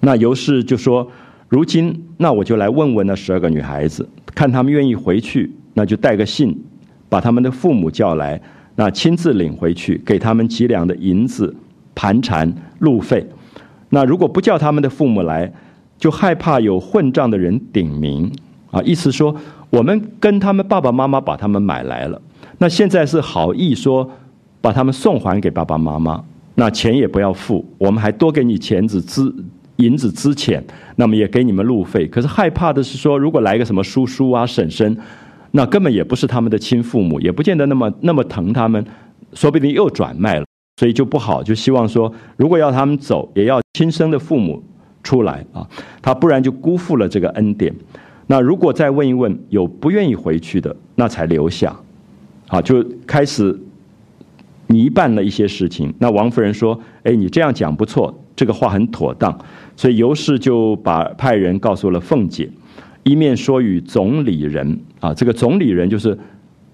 那尤氏就说：“如今那我就来问问那十二个女孩子，看他们愿意回去，那就带个信。”把他们的父母叫来，那亲自领回去，给他们几两的银子盘缠路费。那如果不叫他们的父母来，就害怕有混账的人顶名啊！意思说，我们跟他们爸爸妈妈把他们买来了，那现在是好意说把他们送还给爸爸妈妈，那钱也不要付，我们还多给你钱子资银子资钱，那么也给你们路费。可是害怕的是说，如果来个什么叔叔啊、婶婶。那根本也不是他们的亲父母，也不见得那么那么疼他们，说不定又转卖了，所以就不好。就希望说，如果要他们走，也要亲生的父母出来啊，他不然就辜负了这个恩典。那如果再问一问，有不愿意回去的，那才留下。好，就开始拟办了一些事情。那王夫人说：“哎，你这样讲不错，这个话很妥当。”所以尤氏就把派人告诉了凤姐。一面说与总理人啊，这个总理人就是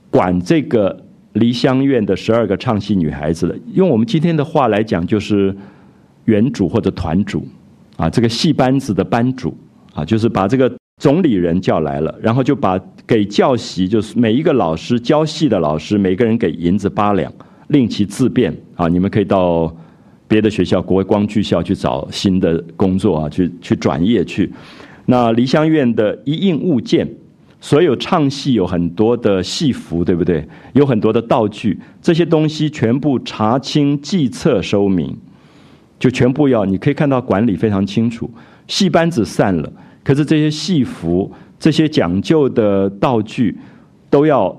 管这个梨香院的十二个唱戏女孩子的。用我们今天的话来讲，就是原主或者团主啊，这个戏班子的班主啊，就是把这个总理人叫来了，然后就把给教习，就是每一个老师教戏的老师，每个人给银子八两，令其自便啊。你们可以到别的学校国光剧校去找新的工作啊，去去转业去。那梨香院的一应物件，所有唱戏有很多的戏服，对不对？有很多的道具，这些东西全部查清计册收明，就全部要。你可以看到管理非常清楚。戏班子散了，可是这些戏服、这些讲究的道具，都要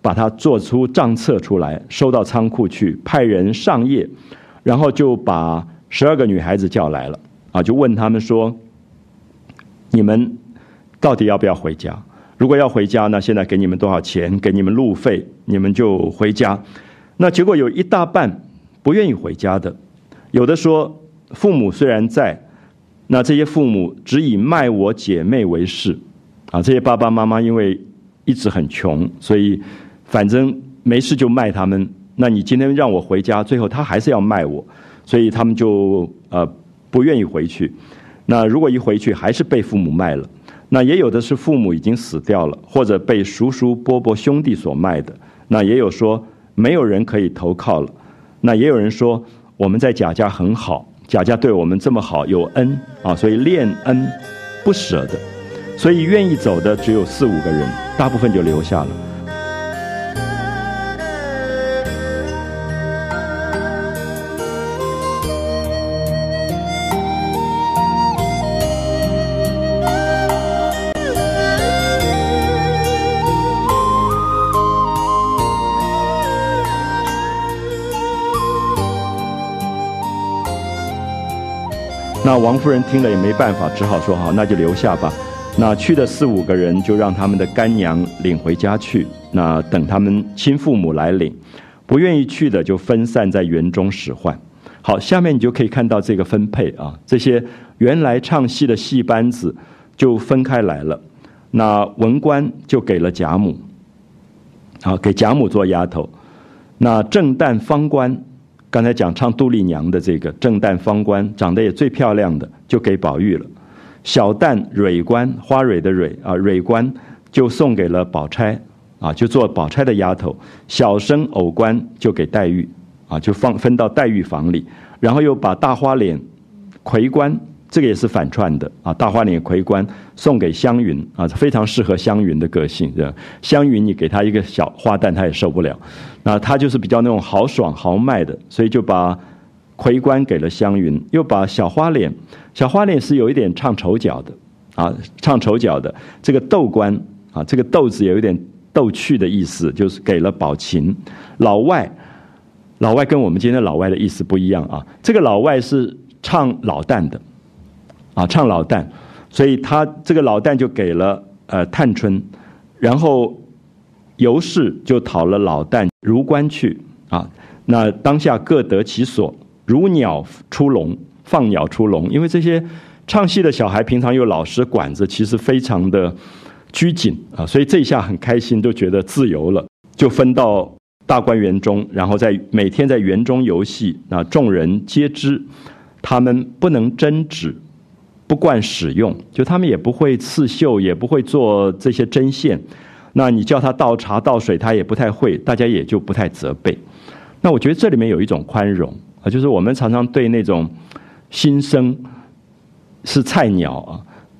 把它做出账册出来，收到仓库去，派人上夜，然后就把十二个女孩子叫来了，啊，就问他们说。你们到底要不要回家？如果要回家，那现在给你们多少钱？给你们路费，你们就回家。那结果有一大半不愿意回家的，有的说父母虽然在，那这些父母只以卖我姐妹为事啊。这些爸爸妈妈因为一直很穷，所以反正没事就卖他们。那你今天让我回家，最后他还是要卖我，所以他们就呃不愿意回去。那如果一回去还是被父母卖了，那也有的是父母已经死掉了，或者被叔叔伯伯兄弟所卖的。那也有说没有人可以投靠了，那也有人说我们在贾家很好，贾家对我们这么好有恩啊，所以恋恩不舍的，所以愿意走的只有四五个人，大部分就留下了。那王夫人听了也没办法，只好说好，那就留下吧。那去的四五个人就让他们的干娘领回家去。那等他们亲父母来领，不愿意去的就分散在园中使唤。好，下面你就可以看到这个分配啊，这些原来唱戏的戏班子就分开来了。那文官就给了贾母，好给贾母做丫头。那正旦方官。刚才讲唱杜丽娘的这个正旦方官，长得也最漂亮的，就给宝玉了。小旦蕊官，花蕊的蕊啊，蕊官就送给了宝钗啊，就做宝钗的丫头。小生偶官就给黛玉啊，就放分到黛玉房里。然后又把大花脸魁官，这个也是反串的啊，大花脸魁官送给湘云啊，非常适合湘云的个性。湘云，你给她一个小花旦，她也受不了。那他就是比较那种豪爽豪迈的，所以就把魁冠给了湘云，又把小花脸，小花脸是有一点唱丑角的啊，唱丑角的这个豆官啊，这个豆字有一点逗趣的意思，就是给了宝琴。老外，老外跟我们今天老外的意思不一样啊，这个老外是唱老旦的啊，唱老旦，所以他这个老旦就给了呃探春，然后。尤氏就讨了老旦如官去啊，那当下各得其所，如鸟出笼，放鸟出笼。因为这些唱戏的小孩平常有老师管着，其实非常的拘谨啊，所以这一下很开心，都觉得自由了，就分到大观园中，然后在每天在园中游戏。那众人皆知，他们不能争执，不惯使用，就他们也不会刺绣，也不会做这些针线。那你叫他倒茶倒水，他也不太会，大家也就不太责备。那我觉得这里面有一种宽容啊，就是我们常常对那种新生是菜鸟啊，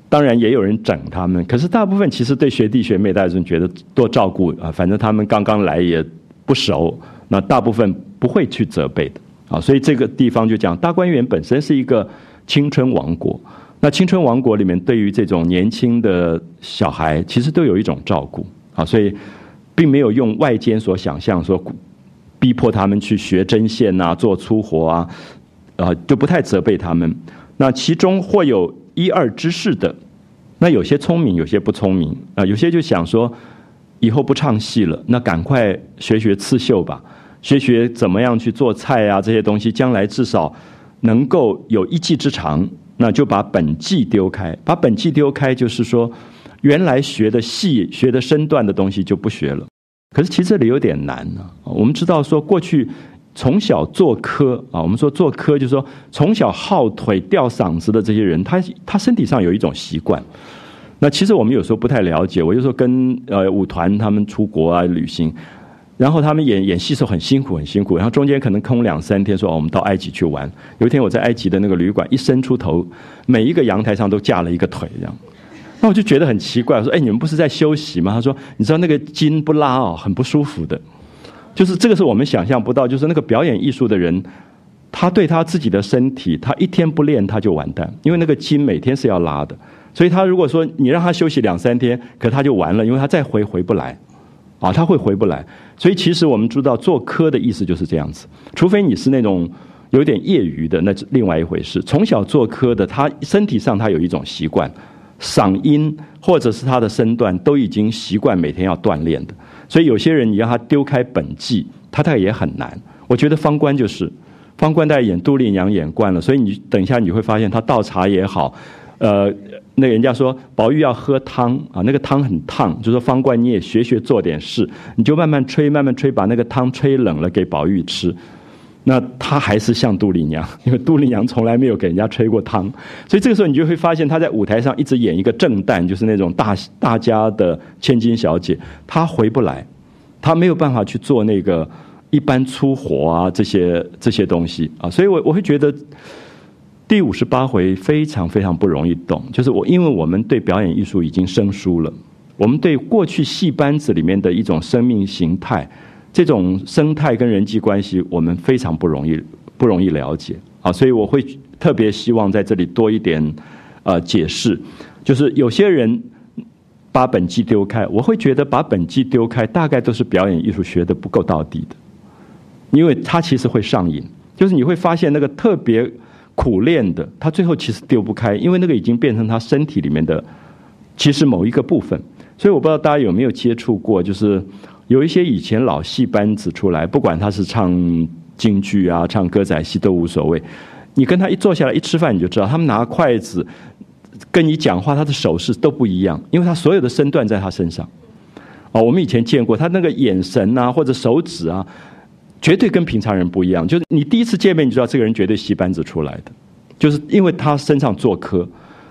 当然也有人整他们，可是大部分其实对学弟学妹，大家觉得多照顾啊，反正他们刚刚来也不熟，那大部分不会去责备的啊。所以这个地方就讲大观园本身是一个青春王国，那青春王国里面对于这种年轻的小孩，其实都有一种照顾。啊，所以并没有用外间所想象说逼迫他们去学针线呐，做粗活啊，啊，就不太责备他们。那其中或有一二知识的，那有些聪明，有些不聪明啊，有些就想说以后不唱戏了，那赶快学学刺绣吧，学学怎么样去做菜啊，这些东西将来至少能够有一技之长，那就把本技丢开，把本技丢开，就是说。原来学的细、学的身段的东西就不学了，可是其实这里有点难呢。我们知道说，过去从小做科啊，我们说做科就是说从小耗腿、吊嗓子的这些人，他他身体上有一种习惯。那其实我们有时候不太了解。我就说跟呃舞团他们出国啊旅行，然后他们演演戏时候很辛苦很辛苦，然后中间可能空两三天，说哦我们到埃及去玩。有一天我在埃及的那个旅馆一伸出头，每一个阳台上都架了一个腿，这样。那我就觉得很奇怪，我说：“哎，你们不是在休息吗？”他说：“你知道那个筋不拉哦，很不舒服的。就是这个是我们想象不到，就是那个表演艺术的人，他对他自己的身体，他一天不练他就完蛋，因为那个筋每天是要拉的。所以他如果说你让他休息两三天，可他就完了，因为他再回回不来，啊，他会回不来。所以其实我们知道做科的意思就是这样子，除非你是那种有点业余的，那是另外一回事。从小做科的，他身体上他有一种习惯。嗓音或者是他的身段都已经习惯每天要锻炼的，所以有些人你让他丢开本技，他大概也很难。我觉得方官就是，方官在演杜丽娘演惯了，所以你等一下你会发现他倒茶也好，呃，那人家说宝玉要喝汤啊，那个汤很烫，就说方官你也学学做点事，你就慢慢吹慢慢吹，把那个汤吹冷了给宝玉吃。那他还是像杜丽娘，因为杜丽娘从来没有给人家吹过汤，所以这个时候你就会发现他在舞台上一直演一个正旦，就是那种大大家的千金小姐，她回不来，她没有办法去做那个一般粗活啊这些这些东西啊，所以我我会觉得第五十八回非常非常不容易懂，就是我因为我们对表演艺术已经生疏了，我们对过去戏班子里面的一种生命形态。这种生态跟人际关系，我们非常不容易不容易了解啊，所以我会特别希望在这里多一点呃解释。就是有些人把本纪丢开，我会觉得把本纪丢开，大概都是表演艺术学的不够到底的，因为他其实会上瘾，就是你会发现那个特别苦练的，他最后其实丢不开，因为那个已经变成他身体里面的其实某一个部分。所以我不知道大家有没有接触过，就是。有一些以前老戏班子出来，不管他是唱京剧啊、唱歌仔戏都无所谓。你跟他一坐下来一吃饭，你就知道他们拿筷子跟你讲话，他的手势都不一样，因为他所有的身段在他身上。哦，我们以前见过他那个眼神啊，或者手指啊，绝对跟平常人不一样。就是你第一次见面，你知道这个人绝对戏班子出来的，就是因为他身上做科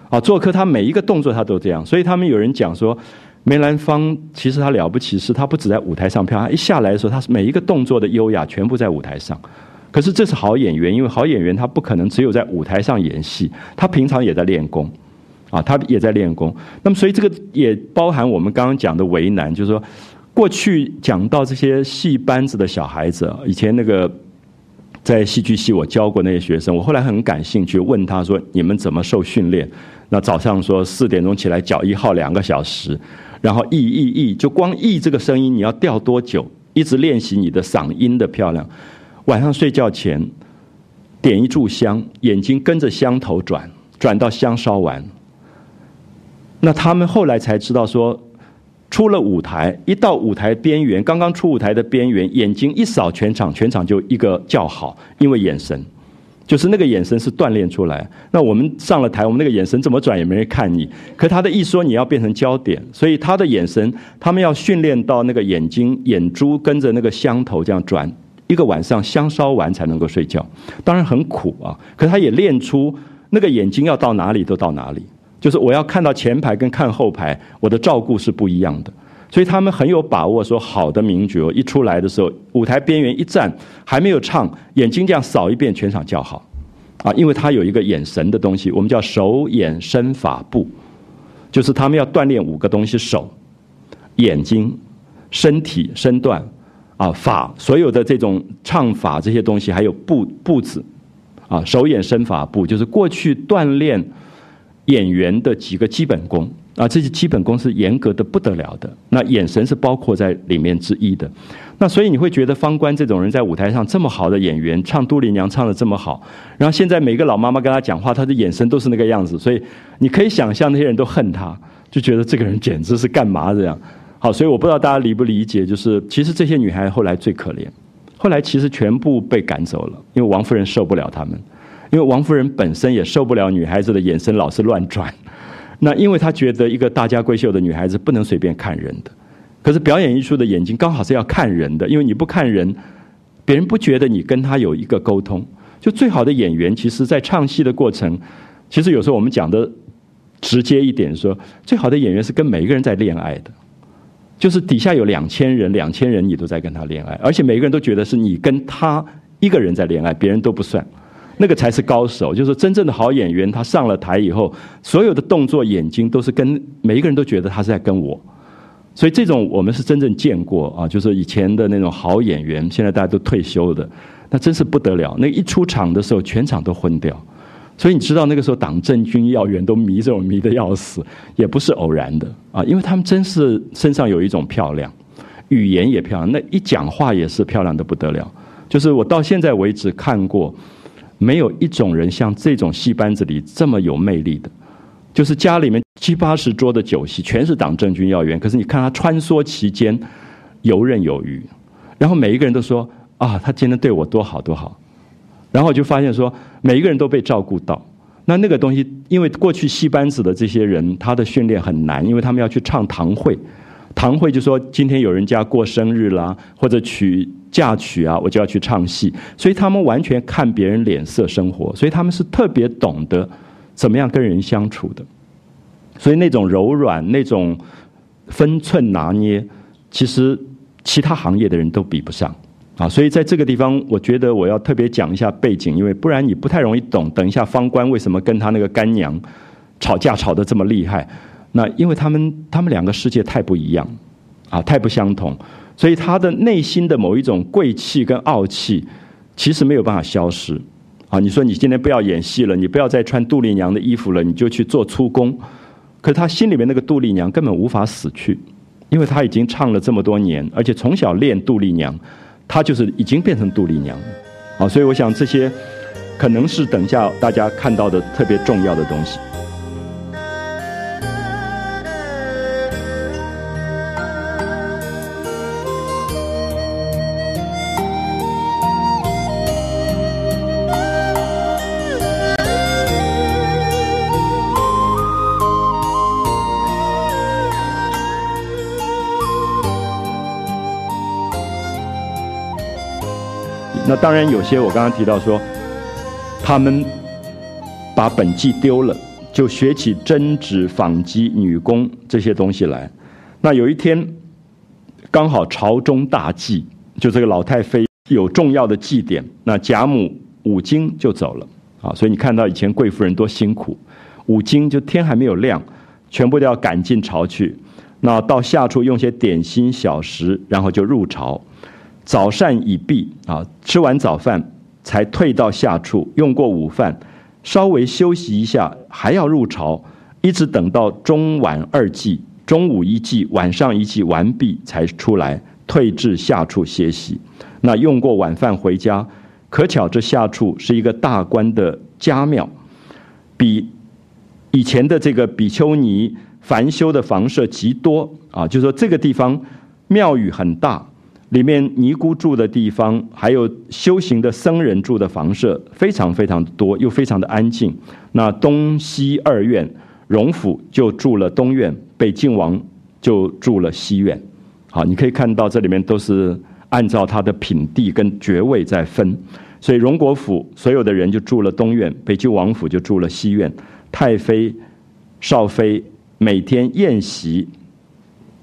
啊，做科他每一个动作他都这样，所以他们有人讲说。梅兰芳其实他了不起，是他不止在舞台上漂亮，他一下来的时候，他是每一个动作的优雅全部在舞台上。可是这是好演员，因为好演员他不可能只有在舞台上演戏，他平常也在练功，啊，他也在练功。那么所以这个也包含我们刚刚讲的为难，就是说过去讲到这些戏班子的小孩子，以前那个在戏剧系我教过那些学生，我后来很感兴趣，问他说你们怎么受训练？那早上说四点钟起来脚一号两个小时。然后，译译译，就光译这个声音，你要调多久？一直练习你的嗓音的漂亮。晚上睡觉前，点一炷香，眼睛跟着香头转，转到香烧完。那他们后来才知道说，出了舞台，一到舞台边缘，刚刚出舞台的边缘，眼睛一扫全场，全场就一个叫好，因为眼神。就是那个眼神是锻炼出来。那我们上了台，我们那个眼神怎么转也没人看你。可他的意思说你要变成焦点，所以他的眼神，他们要训练到那个眼睛眼珠跟着那个香头这样转，一个晚上香烧完才能够睡觉。当然很苦啊，可他也练出那个眼睛要到哪里都到哪里。就是我要看到前排跟看后排，我的照顾是不一样的。所以他们很有把握，说好的名角一出来的时候，舞台边缘一站，还没有唱，眼睛这样扫一遍，全场叫好，啊，因为他有一个眼神的东西，我们叫手眼身法步，就是他们要锻炼五个东西：手、眼睛、身体、身段，啊，法，所有的这种唱法这些东西，还有步步子，啊，手眼身法步，就是过去锻炼演员的几个基本功。啊，这些基本功是严格的不得了的。那眼神是包括在里面之一的。那所以你会觉得方官这种人在舞台上这么好的演员，唱杜丽娘唱的这么好，然后现在每个老妈妈跟他讲话，他的眼神都是那个样子。所以你可以想象那些人都恨他，就觉得这个人简直是干嘛这样。好，所以我不知道大家理不理解，就是其实这些女孩后来最可怜，后来其实全部被赶走了，因为王夫人受不了他们，因为王夫人本身也受不了女孩子的眼神老是乱转。那因为她觉得一个大家闺秀的女孩子不能随便看人的，可是表演艺术的眼睛刚好是要看人的，因为你不看人，别人不觉得你跟他有一个沟通。就最好的演员，其实在唱戏的过程，其实有时候我们讲的直接一点说，最好的演员是跟每一个人在恋爱的，就是底下有两千人，两千人你都在跟他恋爱，而且每个人都觉得是你跟他一个人在恋爱，别人都不算。那个才是高手，就是真正的好演员。他上了台以后，所有的动作、眼睛都是跟每一个人都觉得他是在跟我。所以这种我们是真正见过啊，就是以前的那种好演员，现在大家都退休的，那真是不得了。那一出场的时候，全场都昏掉。所以你知道那个时候党政军要员都迷这种迷的要死，也不是偶然的啊，因为他们真是身上有一种漂亮，语言也漂亮，那一讲话也是漂亮的不得了。就是我到现在为止看过。没有一种人像这种戏班子里这么有魅力的，就是家里面七八十桌的酒席全是党政军要员，可是你看他穿梭其间，游刃有余，然后每一个人都说啊，他今天对我多好多好，然后我就发现说每一个人都被照顾到，那那个东西，因为过去戏班子的这些人，他的训练很难，因为他们要去唱堂会，堂会就说今天有人家过生日啦，或者娶。嫁娶啊，我就要去唱戏，所以他们完全看别人脸色生活，所以他们是特别懂得怎么样跟人相处的，所以那种柔软、那种分寸拿捏，其实其他行业的人都比不上啊。所以在这个地方，我觉得我要特别讲一下背景，因为不然你不太容易懂。等一下，方官为什么跟他那个干娘吵架吵得这么厉害？那因为他们他们两个世界太不一样啊，太不相同。所以他的内心的某一种贵气跟傲气，其实没有办法消失。啊，你说你今天不要演戏了，你不要再穿杜丽娘的衣服了，你就去做粗工。可是他心里面那个杜丽娘根本无法死去，因为他已经唱了这么多年，而且从小练杜丽娘，他就是已经变成杜丽娘。啊，所以我想这些可能是等下大家看到的特别重要的东西。那当然，有些我刚刚提到说，他们把本纪丢了，就学起针织、纺机、女工这些东西来。那有一天，刚好朝中大祭，就这个老太妃有重要的祭典，那贾母五经就走了啊。所以你看到以前贵妇人多辛苦，五经就天还没有亮，全部都要赶进朝去。那到下处用些点心小食，然后就入朝。早膳已毕啊，吃完早饭才退到下处，用过午饭，稍微休息一下，还要入朝，一直等到中晚二祭，中午一祭，晚上一祭完毕才出来，退至下处歇息。那用过晚饭回家，可巧这下处是一个大官的家庙，比以前的这个比丘尼凡修的房舍极多啊，就说这个地方庙宇很大。里面尼姑住的地方，还有修行的僧人住的房舍，非常非常多，又非常的安静。那东西二院，荣府就住了东院，北静王就住了西院。好，你可以看到这里面都是按照他的品地跟爵位在分。所以荣国府所有的人就住了东院，北静王府就住了西院。太妃、少妃每天宴席，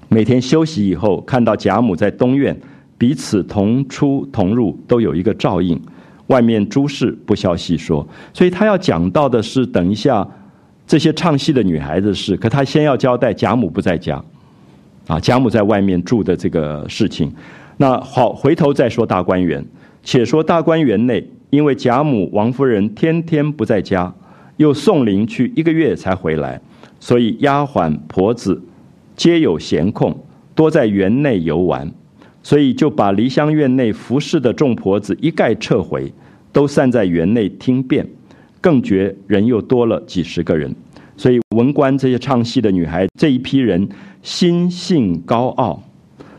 每天休息以后，看到贾母在东院。彼此同出同入，都有一个照应。外面诸事不消细说，所以他要讲到的是等一下这些唱戏的女孩子事。可他先要交代贾母不在家，啊，贾母在外面住的这个事情。那好，回头再说大观园。且说大观园内，因为贾母、王夫人天天不在家，又送灵去一个月才回来，所以丫鬟婆子皆有闲空，多在园内游玩。所以就把梨香院内服侍的众婆子一概撤回，都散在园内听辩，更觉人又多了几十个人。所以文官这些唱戏的女孩这一批人心性高傲，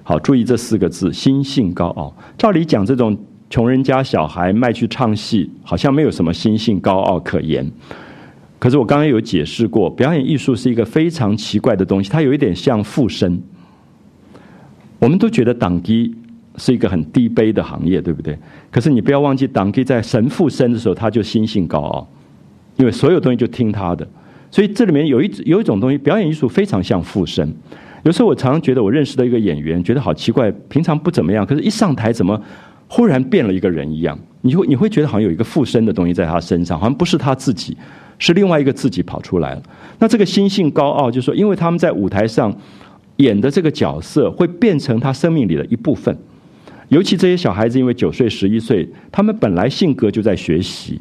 好注意这四个字：心性高傲。照理讲，这种穷人家小孩卖去唱戏，好像没有什么心性高傲可言。可是我刚刚有解释过，表演艺术是一个非常奇怪的东西，它有一点像附身。我们都觉得党基是一个很低卑的行业，对不对？可是你不要忘记，党基在神附身的时候，他就心性高傲，因为所有东西就听他的。所以这里面有一有一种东西，表演艺术非常像附身。有时候我常常觉得我认识的一个演员，觉得好奇怪，平常不怎么样，可是一上台怎么忽然变了一个人一样？你会你会觉得好像有一个附身的东西在他身上，好像不是他自己，是另外一个自己跑出来了。那这个心性高傲，就是说，因为他们在舞台上演的这个角色会变成他生命里的一部分。尤其这些小孩子，因为九岁、十一岁，他们本来性格就在学习，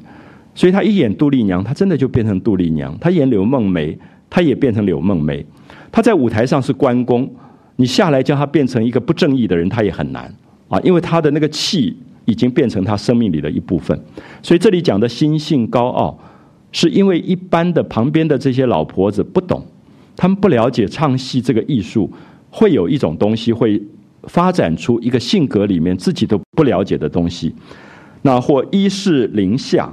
所以他一演杜丽娘，他真的就变成杜丽娘；他演柳梦梅，他也变成柳梦梅。他在舞台上是关公，你下来叫他变成一个不正义的人，他也很难啊，因为他的那个气已经变成他生命里的一部分。所以这里讲的心性高傲，是因为一般的旁边的这些老婆子不懂，他们不了解唱戏这个艺术，会有一种东西会发展出一个性格里面自己都不了解的东西。那或一是零下，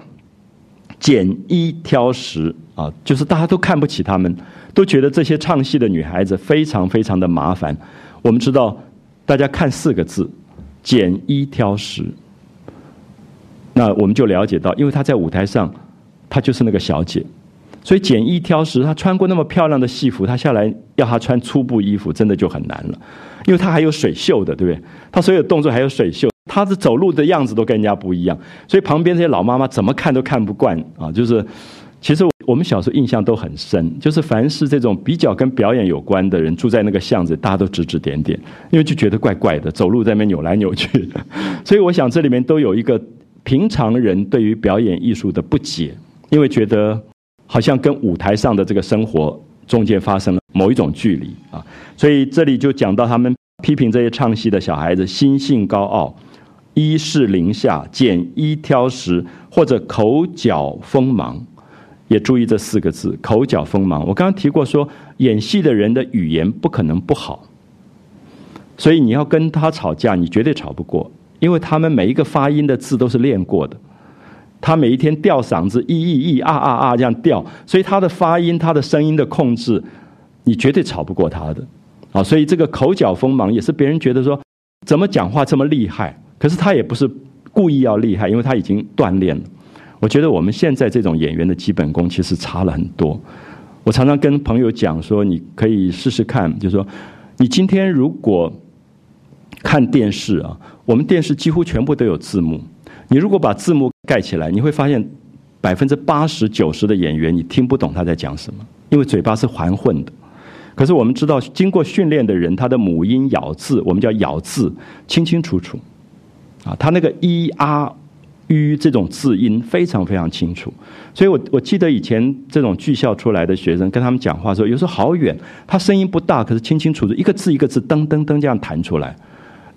减一挑十啊，就是大家都看不起他们。都觉得这些唱戏的女孩子非常非常的麻烦。我们知道，大家看四个字，减一挑十。那我们就了解到，因为她在舞台上，她就是那个小姐，所以简一挑十，她穿过那么漂亮的戏服，她下来要她穿粗布衣服，真的就很难了。因为她还有水袖的，对不对？她所有动作还有水袖，她的走路的样子都跟人家不一样，所以旁边这些老妈妈怎么看都看不惯啊，就是。其实我们小时候印象都很深，就是凡是这种比较跟表演有关的人，住在那个巷子，大家都指指点点，因为就觉得怪怪的，走路在那边扭来扭去的。所以我想这里面都有一个平常人对于表演艺术的不解，因为觉得好像跟舞台上的这个生活中间发生了某一种距离啊。所以这里就讲到他们批评这些唱戏的小孩子心性高傲，一是零下，拣一挑十，或者口角锋芒。也注意这四个字，口角锋芒。我刚刚提过，说演戏的人的语言不可能不好，所以你要跟他吵架，你绝对吵不过，因为他们每一个发音的字都是练过的，他每一天吊嗓子，咿咿咿啊啊啊这样吊，所以他的发音，他的声音的控制，你绝对吵不过他的。啊，所以这个口角锋芒也是别人觉得说，怎么讲话这么厉害？可是他也不是故意要厉害，因为他已经锻炼了。我觉得我们现在这种演员的基本功其实差了很多。我常常跟朋友讲说，你可以试试看，就是说，你今天如果看电视啊，我们电视几乎全部都有字幕。你如果把字幕盖起来，你会发现百分之八十九十的演员你听不懂他在讲什么，因为嘴巴是含混的。可是我们知道，经过训练的人，他的母音咬字，我们叫咬字，清清楚楚。啊，他那个一啊。于这种字音非常非常清楚，所以我我记得以前这种剧校出来的学生跟他们讲话的时候，有时候好远，他声音不大，可是清清楚楚，一个字一个字噔噔噔这样弹出来，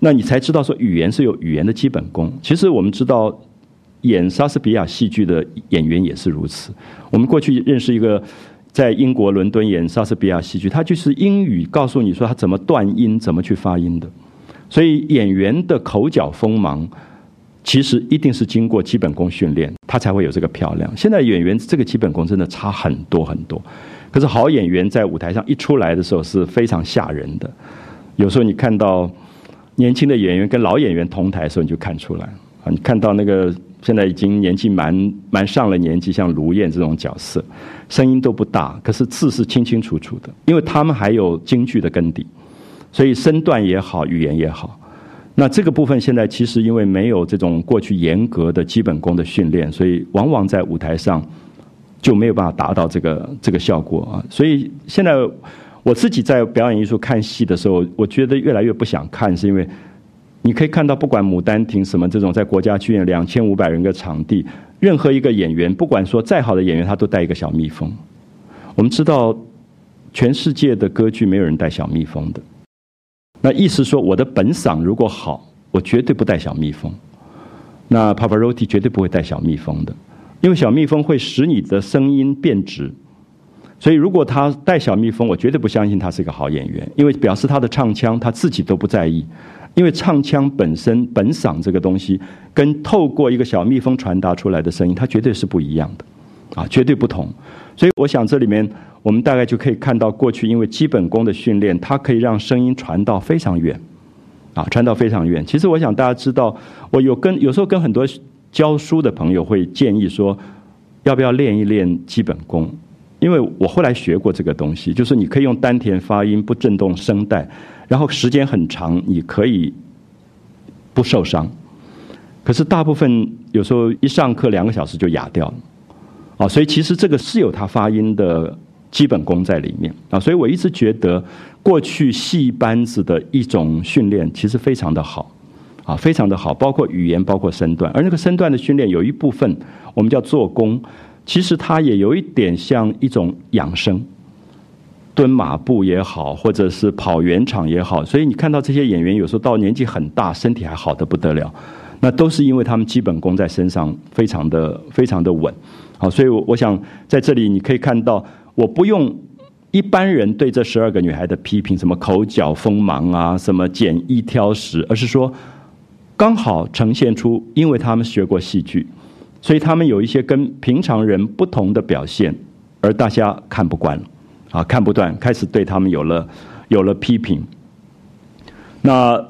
那你才知道说语言是有语言的基本功。其实我们知道，演莎士比亚戏剧的演员也是如此。我们过去认识一个在英国伦敦演莎士比亚戏剧，他就是英语告诉你说他怎么断音，怎么去发音的。所以演员的口角锋芒。其实一定是经过基本功训练，他才会有这个漂亮。现在演员这个基本功真的差很多很多，可是好演员在舞台上一出来的时候是非常吓人的。有时候你看到年轻的演员跟老演员同台的时候，你就看出来啊。你看到那个现在已经年纪蛮蛮上了年纪，像卢燕这种角色，声音都不大，可是字是清清楚楚的，因为他们还有京剧的根底，所以身段也好，语言也好。那这个部分现在其实因为没有这种过去严格的基本功的训练，所以往往在舞台上就没有办法达到这个这个效果啊。所以现在我自己在表演艺术看戏的时候，我觉得越来越不想看，是因为你可以看到，不管《牡丹亭》什么这种在国家剧院两千五百人的场地，任何一个演员，不管说再好的演员，他都带一个小蜜蜂。我们知道，全世界的歌剧没有人带小蜜蜂的。那意思说，我的本嗓如果好，我绝对不带小蜜蜂。那 Pavarotti 绝对不会带小蜜蜂的，因为小蜜蜂会使你的声音变直。所以如果他带小蜜蜂，我绝对不相信他是一个好演员，因为表示他的唱腔他自己都不在意。因为唱腔本身本嗓这个东西，跟透过一个小蜜蜂传达出来的声音，它绝对是不一样的，啊，绝对不同。所以我想这里面。我们大概就可以看到，过去因为基本功的训练，它可以让声音传到非常远，啊，传到非常远。其实我想大家知道，我有跟有时候跟很多教书的朋友会建议说，要不要练一练基本功？因为我后来学过这个东西，就是你可以用丹田发音，不震动声带，然后时间很长，你可以不受伤。可是大部分有时候一上课两个小时就哑掉了，啊，所以其实这个是有它发音的基本功在里面啊。所以我一直觉得过去戏班子的一种训练其实非常的好，啊，非常的好，包括语言，包括身段，而那个身段的训练有一部分我们叫做功。其实它也有一点像一种养生，蹲马步也好，或者是跑圆场也好。所以你看到这些演员有时候到年纪很大，身体还好的不得了，那都是因为他们基本功在身上非常的非常的稳。好，所以我我想在这里你可以看到，我不用一般人对这十二个女孩的批评，什么口角锋芒啊，什么简易挑食，而是说刚好呈现出，因为他们学过戏剧。所以他们有一些跟平常人不同的表现，而大家看不惯，啊，看不惯，开始对他们有了有了批评。那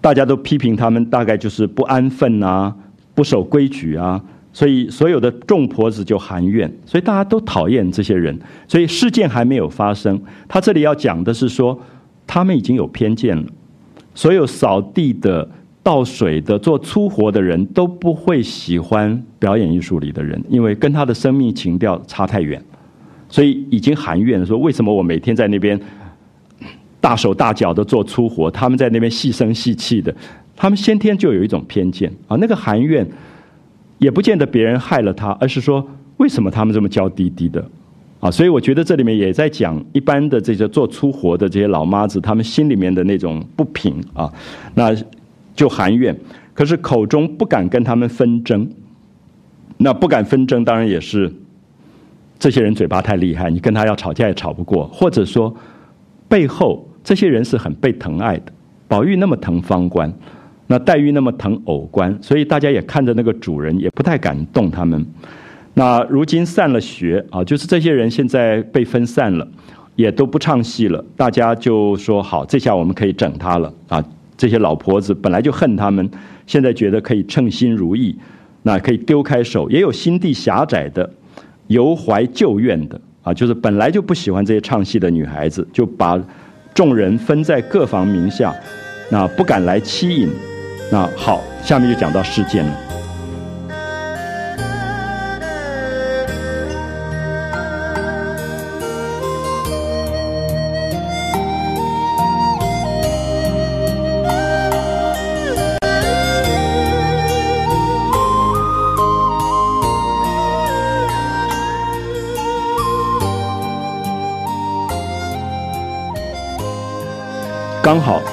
大家都批评他们，大概就是不安分啊，不守规矩啊。所以所有的众婆子就含怨，所以大家都讨厌这些人。所以事件还没有发生，他这里要讲的是说，他们已经有偏见了。所有扫地的。倒水的、做粗活的人都不会喜欢表演艺术里的人，因为跟他的生命情调差太远，所以已经含怨说：为什么我每天在那边大手大脚的做粗活，他们在那边细声细气的？他们先天就有一种偏见啊。那个含怨也不见得别人害了他，而是说为什么他们这么娇滴滴的啊？所以我觉得这里面也在讲一般的这些做粗活的这些老妈子，他们心里面的那种不平啊。那。就含怨，可是口中不敢跟他们纷争。那不敢纷争，当然也是这些人嘴巴太厉害，你跟他要吵架也吵不过。或者说，背后这些人是很被疼爱的。宝玉那么疼方官，那黛玉那么疼偶官，所以大家也看着那个主人，也不太敢动他们。那如今散了学啊，就是这些人现在被分散了，也都不唱戏了。大家就说好，这下我们可以整他了啊。这些老婆子本来就恨他们，现在觉得可以称心如意，那可以丢开手；也有心地狭窄的，犹怀旧怨的啊，就是本来就不喜欢这些唱戏的女孩子，就把众人分在各房名下，那不敢来欺引。那好，下面就讲到事件了。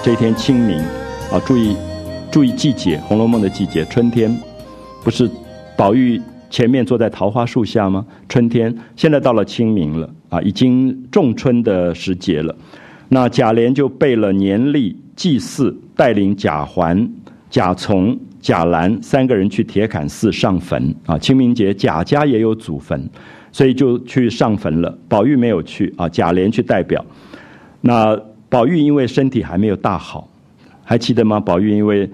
这一天清明，啊，注意，注意季节，《红楼梦》的季节，春天，不是宝玉前面坐在桃花树下吗？春天，现在到了清明了，啊，已经仲春的时节了。那贾琏就备了年历祭祀，带领贾环、贾从、贾兰三个人去铁槛寺上坟。啊，清明节贾家也有祖坟，所以就去上坟了。宝玉没有去，啊，贾琏去代表。那。宝玉因为身体还没有大好，还记得吗？宝玉因为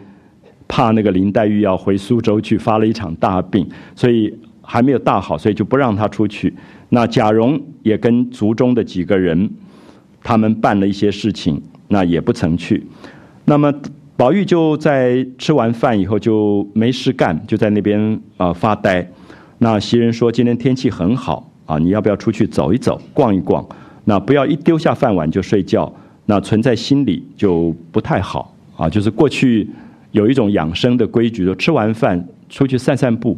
怕那个林黛玉要回苏州去，发了一场大病，所以还没有大好，所以就不让他出去。那贾蓉也跟族中的几个人，他们办了一些事情，那也不曾去。那么宝玉就在吃完饭以后就没事干，就在那边啊发呆。那袭人说：“今天天气很好啊，你要不要出去走一走，逛一逛？那不要一丢下饭碗就睡觉。”那存在心里就不太好啊，就是过去有一种养生的规矩，说吃完饭出去散散步，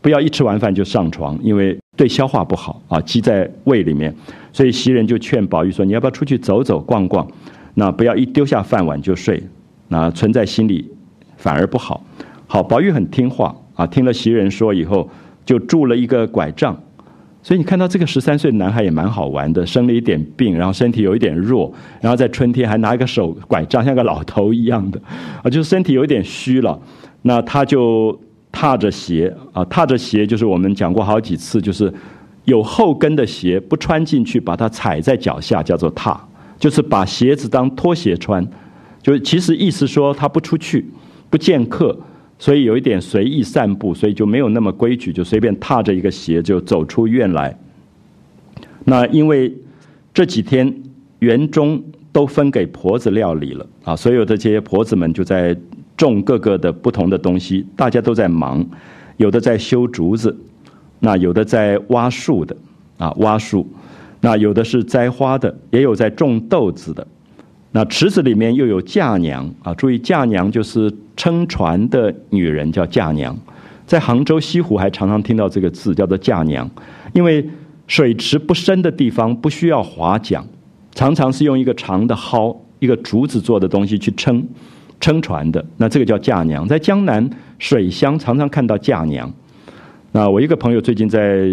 不要一吃完饭就上床，因为对消化不好啊，积在胃里面。所以袭人就劝宝玉说：“你要不要出去走走逛逛？那不要一丢下饭碗就睡，那存在心里反而不好。”好，宝玉很听话啊，听了袭人说以后，就拄了一个拐杖。所以你看到这个十三岁男孩也蛮好玩的，生了一点病，然后身体有一点弱，然后在春天还拿一个手拐杖，像个老头一样的，啊，就是身体有点虚了。那他就踏着鞋啊，踏着鞋就是我们讲过好几次，就是有后跟的鞋不穿进去，把它踩在脚下叫做踏，就是把鞋子当拖鞋穿，就其实意思说他不出去，不见客。所以有一点随意散步，所以就没有那么规矩，就随便踏着一个鞋就走出院来。那因为这几天园中都分给婆子料理了啊，所有的这些婆子们就在种各个的不同的东西，大家都在忙，有的在修竹子，那有的在挖树的啊，挖树，那有的是栽花的，也有在种豆子的。那池子里面又有嫁娘啊，注意嫁娘就是撑船的女人，叫嫁娘。在杭州西湖还常常听到这个字，叫做嫁娘，因为水池不深的地方不需要划桨，常常是用一个长的蒿、一个竹子做的东西去撑撑船的。那这个叫嫁娘。在江南水乡常常看到嫁娘。那我一个朋友最近在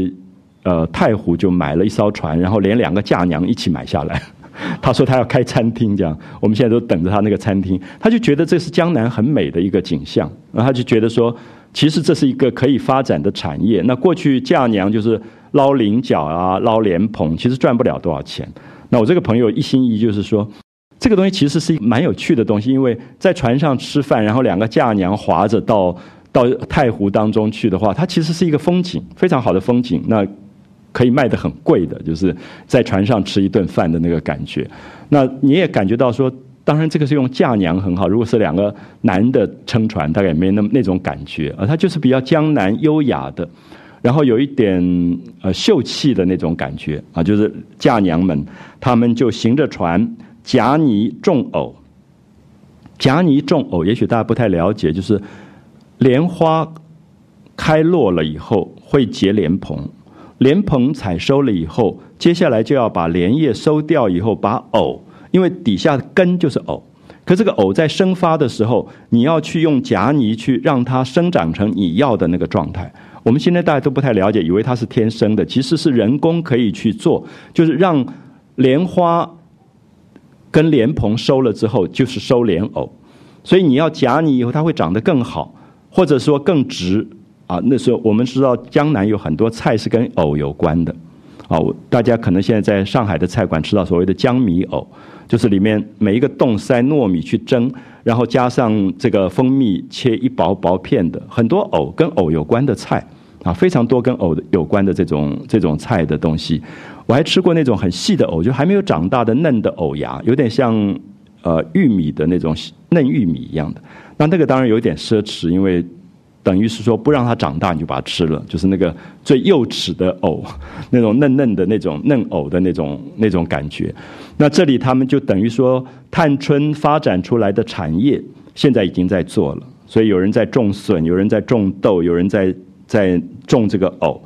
呃太湖就买了一艘船，然后连两个嫁娘一起买下来。他说他要开餐厅，这样我们现在都等着他那个餐厅。他就觉得这是江南很美的一个景象，然后他就觉得说，其实这是一个可以发展的产业。那过去嫁娘就是捞菱角啊、捞莲蓬，其实赚不了多少钱。那我这个朋友一心一意就是说，这个东西其实是一蛮有趣的东西，因为在船上吃饭，然后两个嫁娘划着到到太湖当中去的话，它其实是一个风景，非常好的风景。那。可以卖的很贵的，就是在船上吃一顿饭的那个感觉。那你也感觉到说，当然这个是用嫁娘很好。如果是两个男的撑船，大概也没那么那种感觉啊。它就是比较江南优雅的，然后有一点呃秀气的那种感觉啊。就是嫁娘们，他们就行着船，夹泥种藕。夹泥种藕，也许大家不太了解，就是莲花开落了以后会结莲蓬。莲蓬采收了以后，接下来就要把莲叶收掉，以后把藕，因为底下的根就是藕，可这个藕在生发的时候，你要去用夹泥去让它生长成你要的那个状态。我们现在大家都不太了解，以为它是天生的，其实是人工可以去做，就是让莲花跟莲蓬收了之后，就是收莲藕，所以你要夹泥以后，它会长得更好，或者说更直。啊，那时候我们知道江南有很多菜是跟藕有关的，啊，大家可能现在在上海的菜馆吃到所谓的江米藕，就是里面每一个洞塞糯米去蒸，然后加上这个蜂蜜切一薄薄片的，很多藕跟藕有关的菜，啊，非常多跟藕有关的这种这种菜的东西。我还吃过那种很细的藕，就还没有长大的嫩的藕芽，有点像呃玉米的那种嫩玉米一样的。那那个当然有点奢侈，因为。等于是说不让它长大，你就把它吃了，就是那个最幼齿的藕，那种嫩嫩的那种嫩藕的那种那种感觉。那这里他们就等于说，探春发展出来的产业，现在已经在做了。所以有人在种笋，有人在种豆，有人在在种这个藕。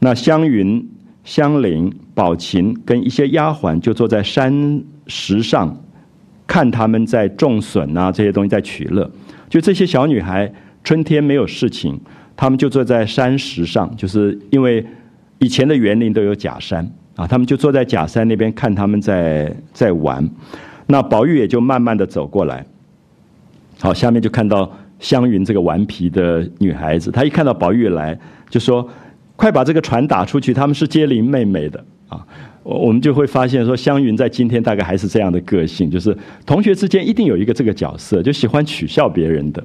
那湘云、湘菱、宝琴跟一些丫鬟就坐在山石上，看他们在种笋啊这些东西在取乐。就这些小女孩。春天没有事情，他们就坐在山石上，就是因为以前的园林都有假山啊，他们就坐在假山那边看他们在在玩。那宝玉也就慢慢的走过来，好，下面就看到湘云这个顽皮的女孩子，她一看到宝玉来，就说：“快把这个船打出去，他们是接林妹妹的啊。”我我们就会发现说，湘云在今天大概还是这样的个性，就是同学之间一定有一个这个角色，就喜欢取笑别人的。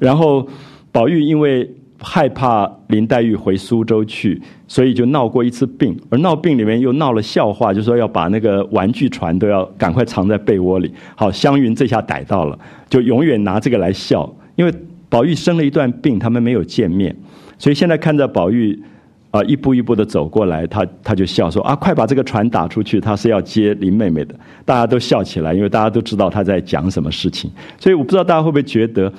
然后，宝玉因为害怕林黛玉回苏州去，所以就闹过一次病。而闹病里面又闹了笑话，就说要把那个玩具船都要赶快藏在被窝里。好，湘云这下逮到了，就永远拿这个来笑。因为宝玉生了一段病，他们没有见面，所以现在看着宝玉啊一步一步的走过来，他他就笑说啊，快把这个船打出去，他是要接林妹妹的。大家都笑起来，因为大家都知道他在讲什么事情。所以我不知道大家会不会觉得。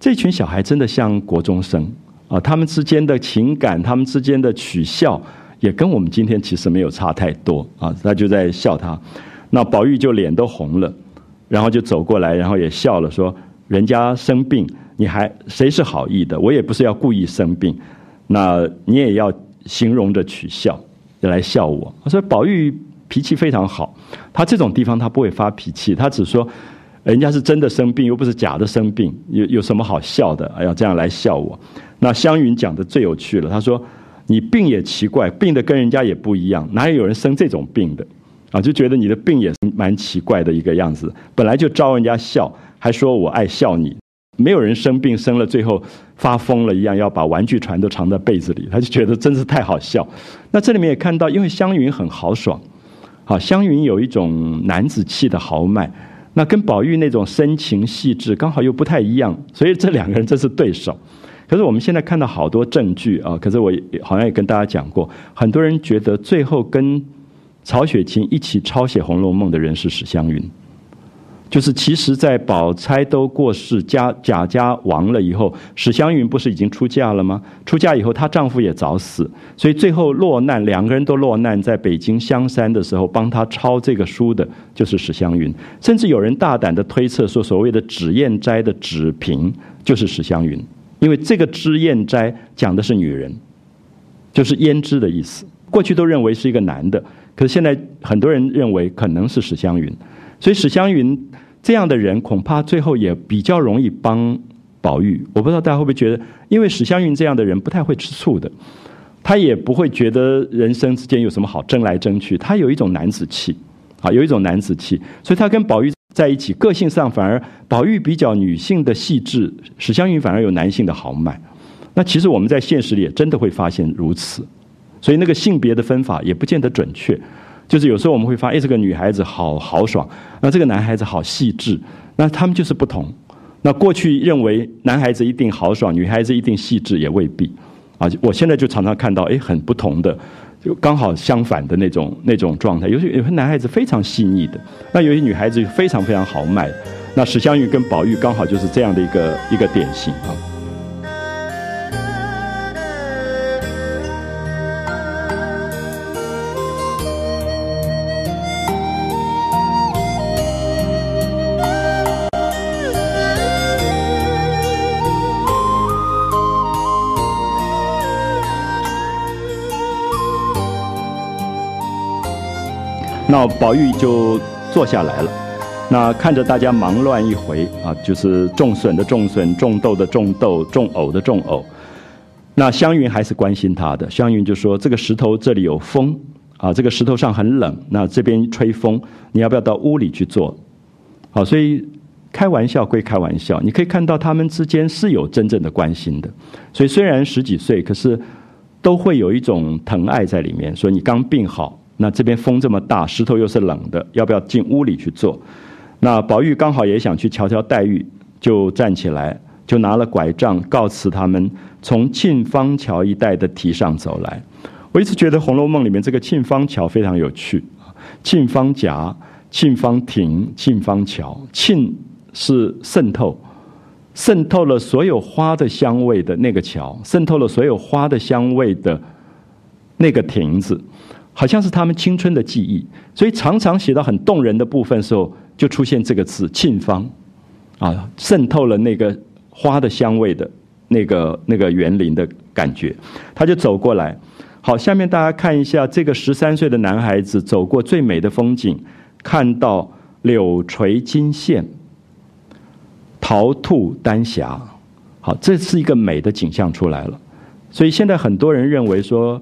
这群小孩真的像国中生啊，他们之间的情感，他们之间的取笑，也跟我们今天其实没有差太多啊。他就在笑他，那宝玉就脸都红了，然后就走过来，然后也笑了，说：“人家生病，你还谁是好意的？我也不是要故意生病，那你也要形容着取笑，来笑我。”所以宝玉脾气非常好，他这种地方他不会发脾气，他只说。人家是真的生病，又不是假的生病，有有什么好笑的？哎呀，这样来笑我。那湘云讲的最有趣了，他说：“你病也奇怪，病的跟人家也不一样，哪有人生这种病的？啊，就觉得你的病也是蛮奇怪的一个样子。本来就招人家笑，还说我爱笑你，没有人生病生了最后发疯了一样，要把玩具船都藏在被子里，他就觉得真是太好笑。那这里面也看到，因为湘云很豪爽，好，湘云有一种男子气的豪迈，那跟宝玉那种深情细致刚好又不太一样，所以这两个人真是对手。可是我们现在看到好多证据啊，可是我好像也跟大家讲过，很多人觉得最后跟曹雪芹一起抄写《红楼梦》的人是史湘云。就是其实，在宝钗都过世、家贾家亡了以后，史湘云不是已经出嫁了吗？出嫁以后，她丈夫也早死，所以最后落难，两个人都落难在北京香山的时候，帮她抄这个书的就是史湘云。甚至有人大胆的推测说，所谓的脂砚斋的脂瓶就是史湘云，因为这个脂砚斋讲的是女人，就是胭脂的意思。过去都认为是一个男的，可是现在很多人认为可能是史湘云。所以史湘云这样的人，恐怕最后也比较容易帮宝玉。我不知道大家会不会觉得，因为史湘云这样的人不太会吃醋的，他也不会觉得人生之间有什么好争来争去。他有一种男子气，啊，有一种男子气，所以他跟宝玉在一起，个性上反而宝玉比较女性的细致，史湘云反而有男性的豪迈。那其实我们在现实里也真的会发现如此，所以那个性别的分法也不见得准确。就是有时候我们会发现，哎，这个女孩子好豪爽，那这个男孩子好细致，那他们就是不同。那过去认为男孩子一定豪爽，女孩子一定细致，也未必。啊，我现在就常常看到，哎，很不同的，就刚好相反的那种那种状态。有些有些男孩子非常细腻的，那有些女孩子非常非常豪迈。那史湘云跟宝玉刚好就是这样的一个一个典型啊。那宝玉就坐下来了，那看着大家忙乱一回啊，就是种笋的种笋，种豆的种豆，种藕的种藕。那湘云还是关心他的，湘云就说：“这个石头这里有风啊，这个石头上很冷，那这边吹风，你要不要到屋里去坐？”好，所以开玩笑归开玩笑，你可以看到他们之间是有真正的关心的。所以虽然十几岁，可是都会有一种疼爱在里面。说你刚病好。那这边风这么大，石头又是冷的，要不要进屋里去坐？那宝玉刚好也想去瞧瞧黛玉，就站起来，就拿了拐杖告辞他们，从沁芳桥一带的堤上走来。我一直觉得《红楼梦》里面这个沁芳桥非常有趣，沁芳夹、沁芳亭、沁芳桥，沁是渗透，渗透了所有花的香味的那个桥，渗透了所有花的香味的那个亭子。好像是他们青春的记忆，所以常常写到很动人的部分时候，就出现这个词“沁芳”，啊，渗透了那个花的香味的那个那个园林的感觉。他就走过来，好，下面大家看一下这个十三岁的男孩子走过最美的风景，看到柳垂金线，桃吐丹霞，好，这是一个美的景象出来了。所以现在很多人认为说。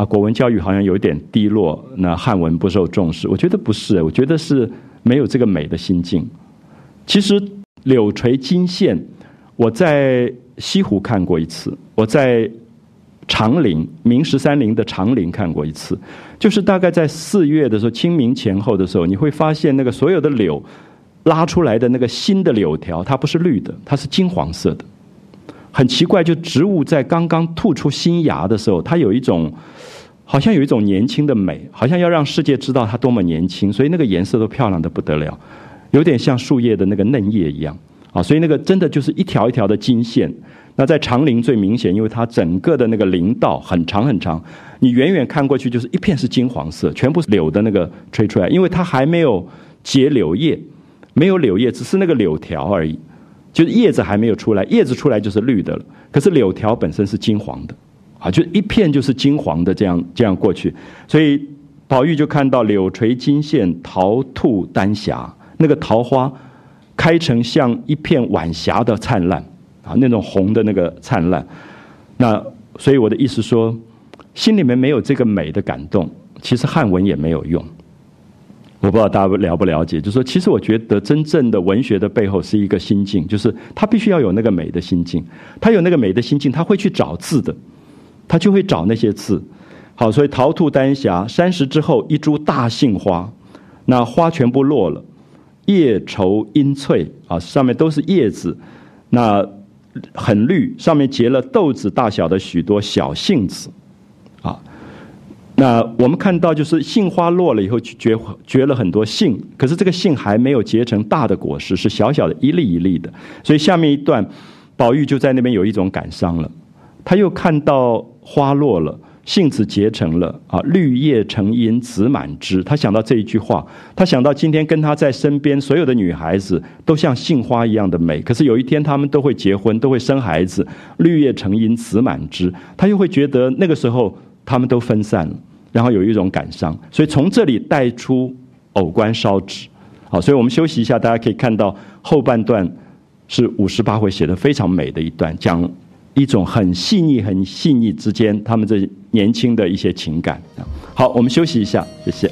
啊，国文教育好像有点低落，那汉文不受重视。我觉得不是，我觉得是没有这个美的心境。其实柳垂金线，我在西湖看过一次，我在长陵明十三陵的长陵看过一次，就是大概在四月的时候，清明前后的时候，你会发现那个所有的柳拉出来的那个新的柳条，它不是绿的，它是金黄色的。很奇怪，就植物在刚刚吐出新芽的时候，它有一种，好像有一种年轻的美，好像要让世界知道它多么年轻，所以那个颜色都漂亮的不得了，有点像树叶的那个嫩叶一样啊，所以那个真的就是一条一条的金线。那在长林最明显，因为它整个的那个林道很长很长，你远远看过去就是一片是金黄色，全部是柳的那个吹出来，因为它还没有结柳叶，没有柳叶，只是那个柳条而已。就是叶子还没有出来，叶子出来就是绿的了。可是柳条本身是金黄的，啊，就一片就是金黄的这样这样过去。所以宝玉就看到柳垂金线，桃吐丹霞，那个桃花开成像一片晚霞的灿烂啊，那种红的那个灿烂。那所以我的意思说，心里面没有这个美的感动，其实汉文也没有用。我不知道大家了不了解，就是说，其实我觉得真正的文学的背后是一个心境，就是他必须要有那个美的心境，他有那个美的心境，他会去找字的，他就会找那些字。好，所以桃兔丹霞，三十之后一株大杏花，那花全部落了，叶稠阴翠啊，上面都是叶子，那很绿，上面结了豆子大小的许多小杏子。啊那我们看到，就是杏花落了以后，结结了很多杏，可是这个杏还没有结成大的果实，是小小的一粒一粒的。所以下面一段，宝玉就在那边有一种感伤了。他又看到花落了，杏子结成了啊，绿叶成荫，子满枝。他想到这一句话，他想到今天跟他在身边所有的女孩子都像杏花一样的美，可是有一天他们都会结婚，都会生孩子，绿叶成荫，子满枝。他又会觉得那个时候他们都分散了。然后有一种感伤，所以从这里带出偶观烧纸，好，所以我们休息一下，大家可以看到后半段是五十八回写的非常美的一段，讲一种很细腻、很细腻之间他们这年轻的一些情感。好，我们休息一下，谢谢。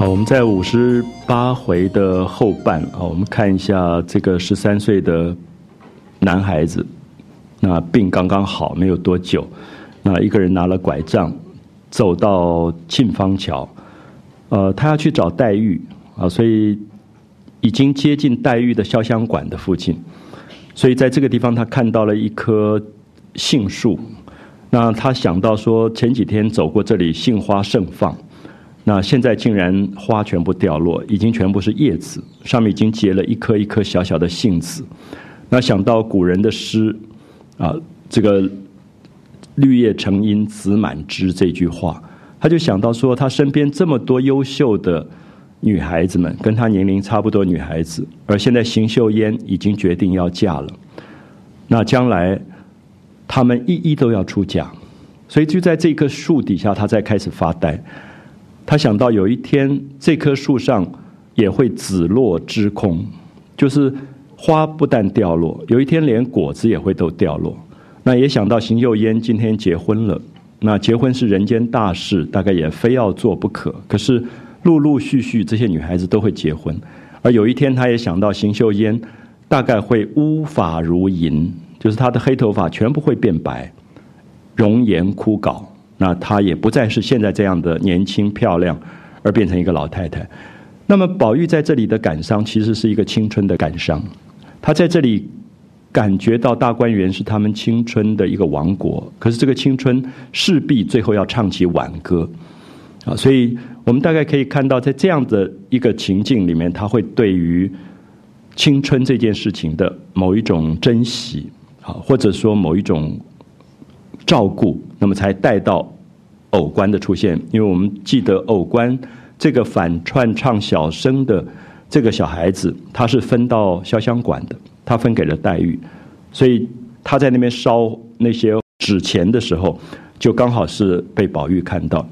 好我们在五十八回的后半啊，我们看一下这个十三岁的男孩子，那病刚刚好，没有多久，那一个人拿了拐杖走到沁芳桥，呃，他要去找黛玉啊，所以已经接近黛玉的潇湘馆的附近，所以在这个地方他看到了一棵杏树，那他想到说前几天走过这里，杏花盛放。那现在竟然花全部掉落，已经全部是叶子，上面已经结了一颗一颗小小的杏子。那想到古人的诗，啊，这个“绿叶成荫子满枝”这句话，他就想到说，他身边这么多优秀的女孩子们，跟他年龄差不多女孩子，而现在邢岫烟已经决定要嫁了，那将来他们一一都要出嫁，所以就在这棵树底下，他在开始发呆。他想到有一天这棵树上也会紫落枝空，就是花不但掉落，有一天连果子也会都掉落。那也想到邢岫烟今天结婚了，那结婚是人间大事，大概也非要做不可。可是陆陆续续这些女孩子都会结婚，而有一天他也想到邢秀烟大概会乌发如银，就是她的黑头发全部会变白，容颜枯槁。那她也不再是现在这样的年轻漂亮，而变成一个老太太。那么宝玉在这里的感伤，其实是一个青春的感伤。他在这里感觉到大观园是他们青春的一个王国，可是这个青春势必最后要唱起挽歌啊！所以我们大概可以看到，在这样的一个情境里面，他会对于青春这件事情的某一种珍惜啊，或者说某一种。照顾，那么才带到偶官的出现。因为我们记得偶官这个反串唱小生的这个小孩子，他是分到潇湘馆的，他分给了黛玉，所以他在那边烧那些纸钱的时候，就刚好是被宝玉看到，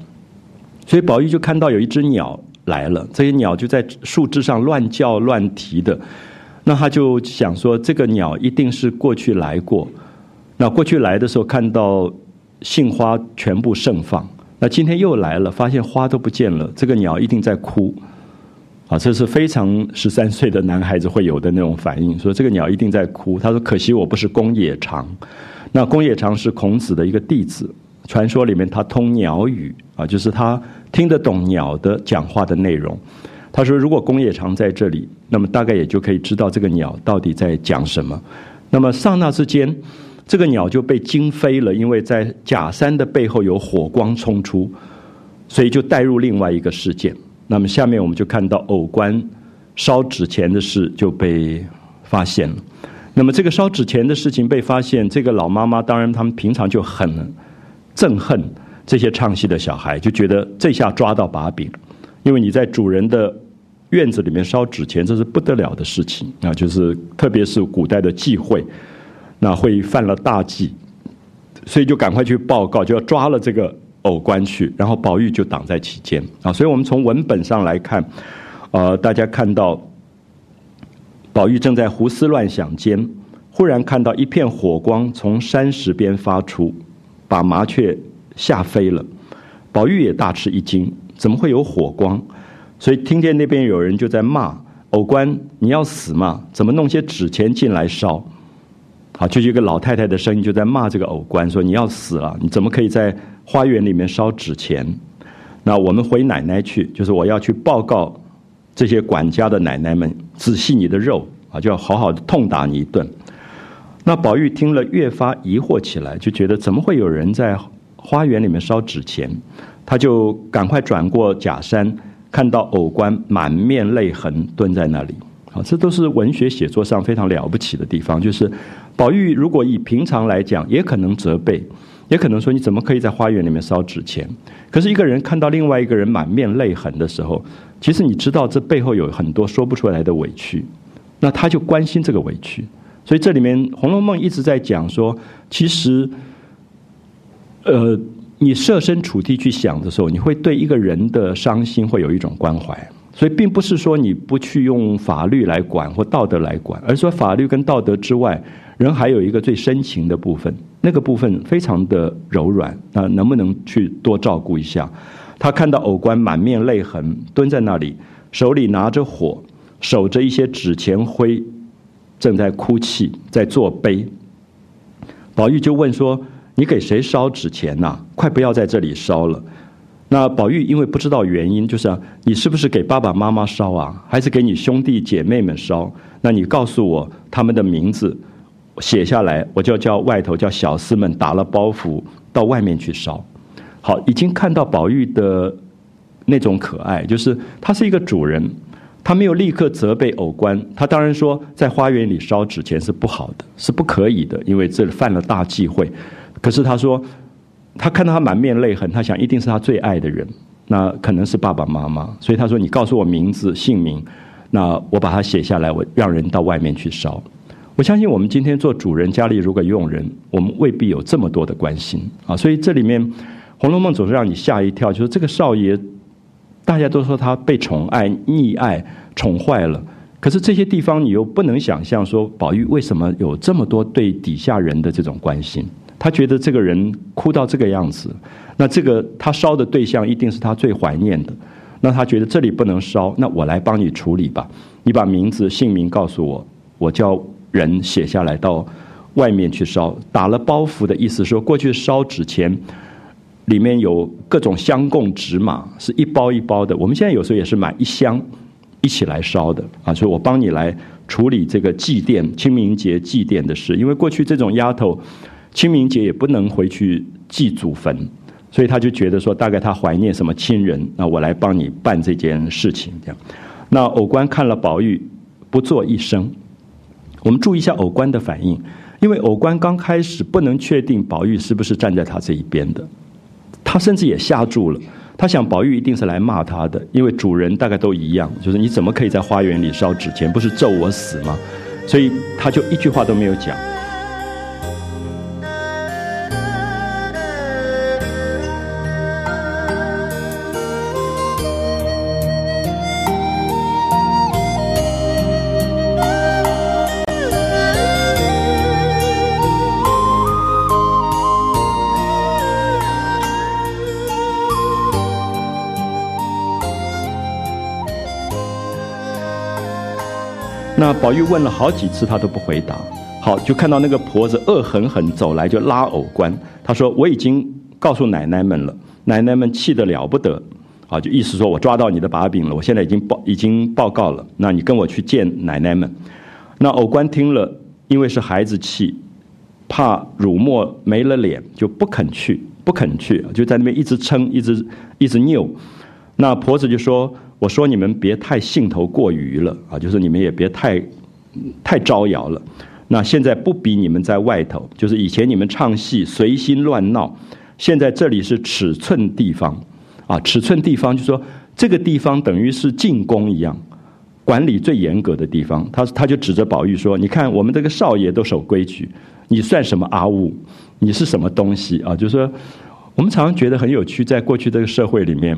所以宝玉就看到有一只鸟来了，这些鸟就在树枝上乱叫乱啼的，那他就想说，这个鸟一定是过去来过。那过去来的时候看到杏花全部盛放，那今天又来了，发现花都不见了，这个鸟一定在哭，啊，这是非常十三岁的男孩子会有的那种反应，说这个鸟一定在哭。他说：“可惜我不是公冶长。”那公冶长是孔子的一个弟子，传说里面他通鸟语啊，就是他听得懂鸟的讲话的内容。他说：“如果公冶长在这里，那么大概也就可以知道这个鸟到底在讲什么。”那么刹那之间。这个鸟就被惊飞了，因为在假山的背后有火光冲出，所以就带入另外一个事件。那么下面我们就看到偶官烧纸钱的事就被发现了。那么这个烧纸钱的事情被发现，这个老妈妈当然他们平常就很憎恨这些唱戏的小孩，就觉得这下抓到把柄，因为你在主人的院子里面烧纸钱，这是不得了的事情啊！就是特别是古代的忌讳。那会犯了大忌，所以就赶快去报告，就要抓了这个偶官去，然后宝玉就挡在其间啊。所以我们从文本上来看，呃，大家看到宝玉正在胡思乱想间，忽然看到一片火光从山石边发出，把麻雀吓飞了。宝玉也大吃一惊，怎么会有火光？所以听见那边有人就在骂偶官：“你要死吗？怎么弄些纸钱进来烧？”好，就一个老太太的声音，就在骂这个偶官，说：“你要死了！你怎么可以在花园里面烧纸钱？”那我们回奶奶去，就是我要去报告这些管家的奶奶们，仔细你的肉啊，就要好好的痛打你一顿。那宝玉听了，越发疑惑起来，就觉得怎么会有人在花园里面烧纸钱？他就赶快转过假山，看到偶官满面泪痕蹲在那里。好，这都是文学写作上非常了不起的地方，就是。宝玉如果以平常来讲，也可能责备，也可能说你怎么可以在花园里面烧纸钱？可是一个人看到另外一个人满面泪痕的时候，其实你知道这背后有很多说不出来的委屈，那他就关心这个委屈。所以这里面《红楼梦》一直在讲说，其实，呃，你设身处地去想的时候，你会对一个人的伤心会有一种关怀。所以并不是说你不去用法律来管或道德来管，而是说法律跟道德之外。人还有一个最深情的部分，那个部分非常的柔软啊，能不能去多照顾一下？他看到偶官满面泪痕，蹲在那里，手里拿着火，守着一些纸钱灰，正在哭泣，在作悲。宝玉就问说：“你给谁烧纸钱呐？快不要在这里烧了。”那宝玉因为不知道原因，就是你是不是给爸爸妈妈烧啊，还是给你兄弟姐妹们烧？那你告诉我他们的名字。写下来，我就叫外头叫小厮们打了包袱到外面去烧。好，已经看到宝玉的那种可爱，就是他是一个主人，他没有立刻责备偶官。他当然说，在花园里烧纸钱是不好的，是不可以的，因为这犯了大忌讳。可是他说，他看到他满面泪痕，他想一定是他最爱的人，那可能是爸爸妈妈。所以他说：“你告诉我名字姓名，那我把它写下来，我让人到外面去烧。”我相信我们今天做主人，家里如果佣人，我们未必有这么多的关心啊。所以这里面，《红楼梦》总是让你吓一跳，就是这个少爷，大家都说他被宠爱、溺爱、宠坏了。可是这些地方，你又不能想象说，宝玉为什么有这么多对底下人的这种关心？他觉得这个人哭到这个样子，那这个他烧的对象一定是他最怀念的。那他觉得这里不能烧，那我来帮你处理吧。你把名字、姓名告诉我，我叫人写下来到外面去烧。打了包袱的意思说，过去烧纸钱里面有各种香供纸马，是一包一包的。我们现在有时候也是买一箱一起来烧的啊。所以我帮你来处理这个祭奠清明节祭奠的事，因为过去这种丫头清明节也不能回去祭祖坟。所以他就觉得说，大概他怀念什么亲人，那我来帮你办这件事情，这样。那偶官看了宝玉，不做一声。我们注意一下偶官的反应，因为偶官刚开始不能确定宝玉是不是站在他这一边的，他甚至也吓住了。他想宝玉一定是来骂他的，因为主人大概都一样，就是你怎么可以在花园里烧纸钱，不是咒我死吗？所以他就一句话都没有讲。宝玉问了好几次，他都不回答。好，就看到那个婆子恶狠狠走来，就拉藕官。他说：“我已经告诉奶奶们了，奶奶们气得了不得。啊，就意思说我抓到你的把柄了，我现在已经报已经报告了。那你跟我去见奶奶们。那藕官听了，因为是孩子气，怕辱没没了脸，就不肯去，不肯去，就在那边一直撑，一直一直拗。那婆子就说。”我说你们别太兴头过于了啊，就是你们也别太太招摇了。那现在不比你们在外头，就是以前你们唱戏随心乱闹，现在这里是尺寸地方啊，尺寸地方就说这个地方等于是进宫一样，管理最严格的地方。他他就指着宝玉说：“你看我们这个少爷都守规矩，你算什么阿物？你是什么东西啊？”就是说，我们常常觉得很有趣，在过去这个社会里面。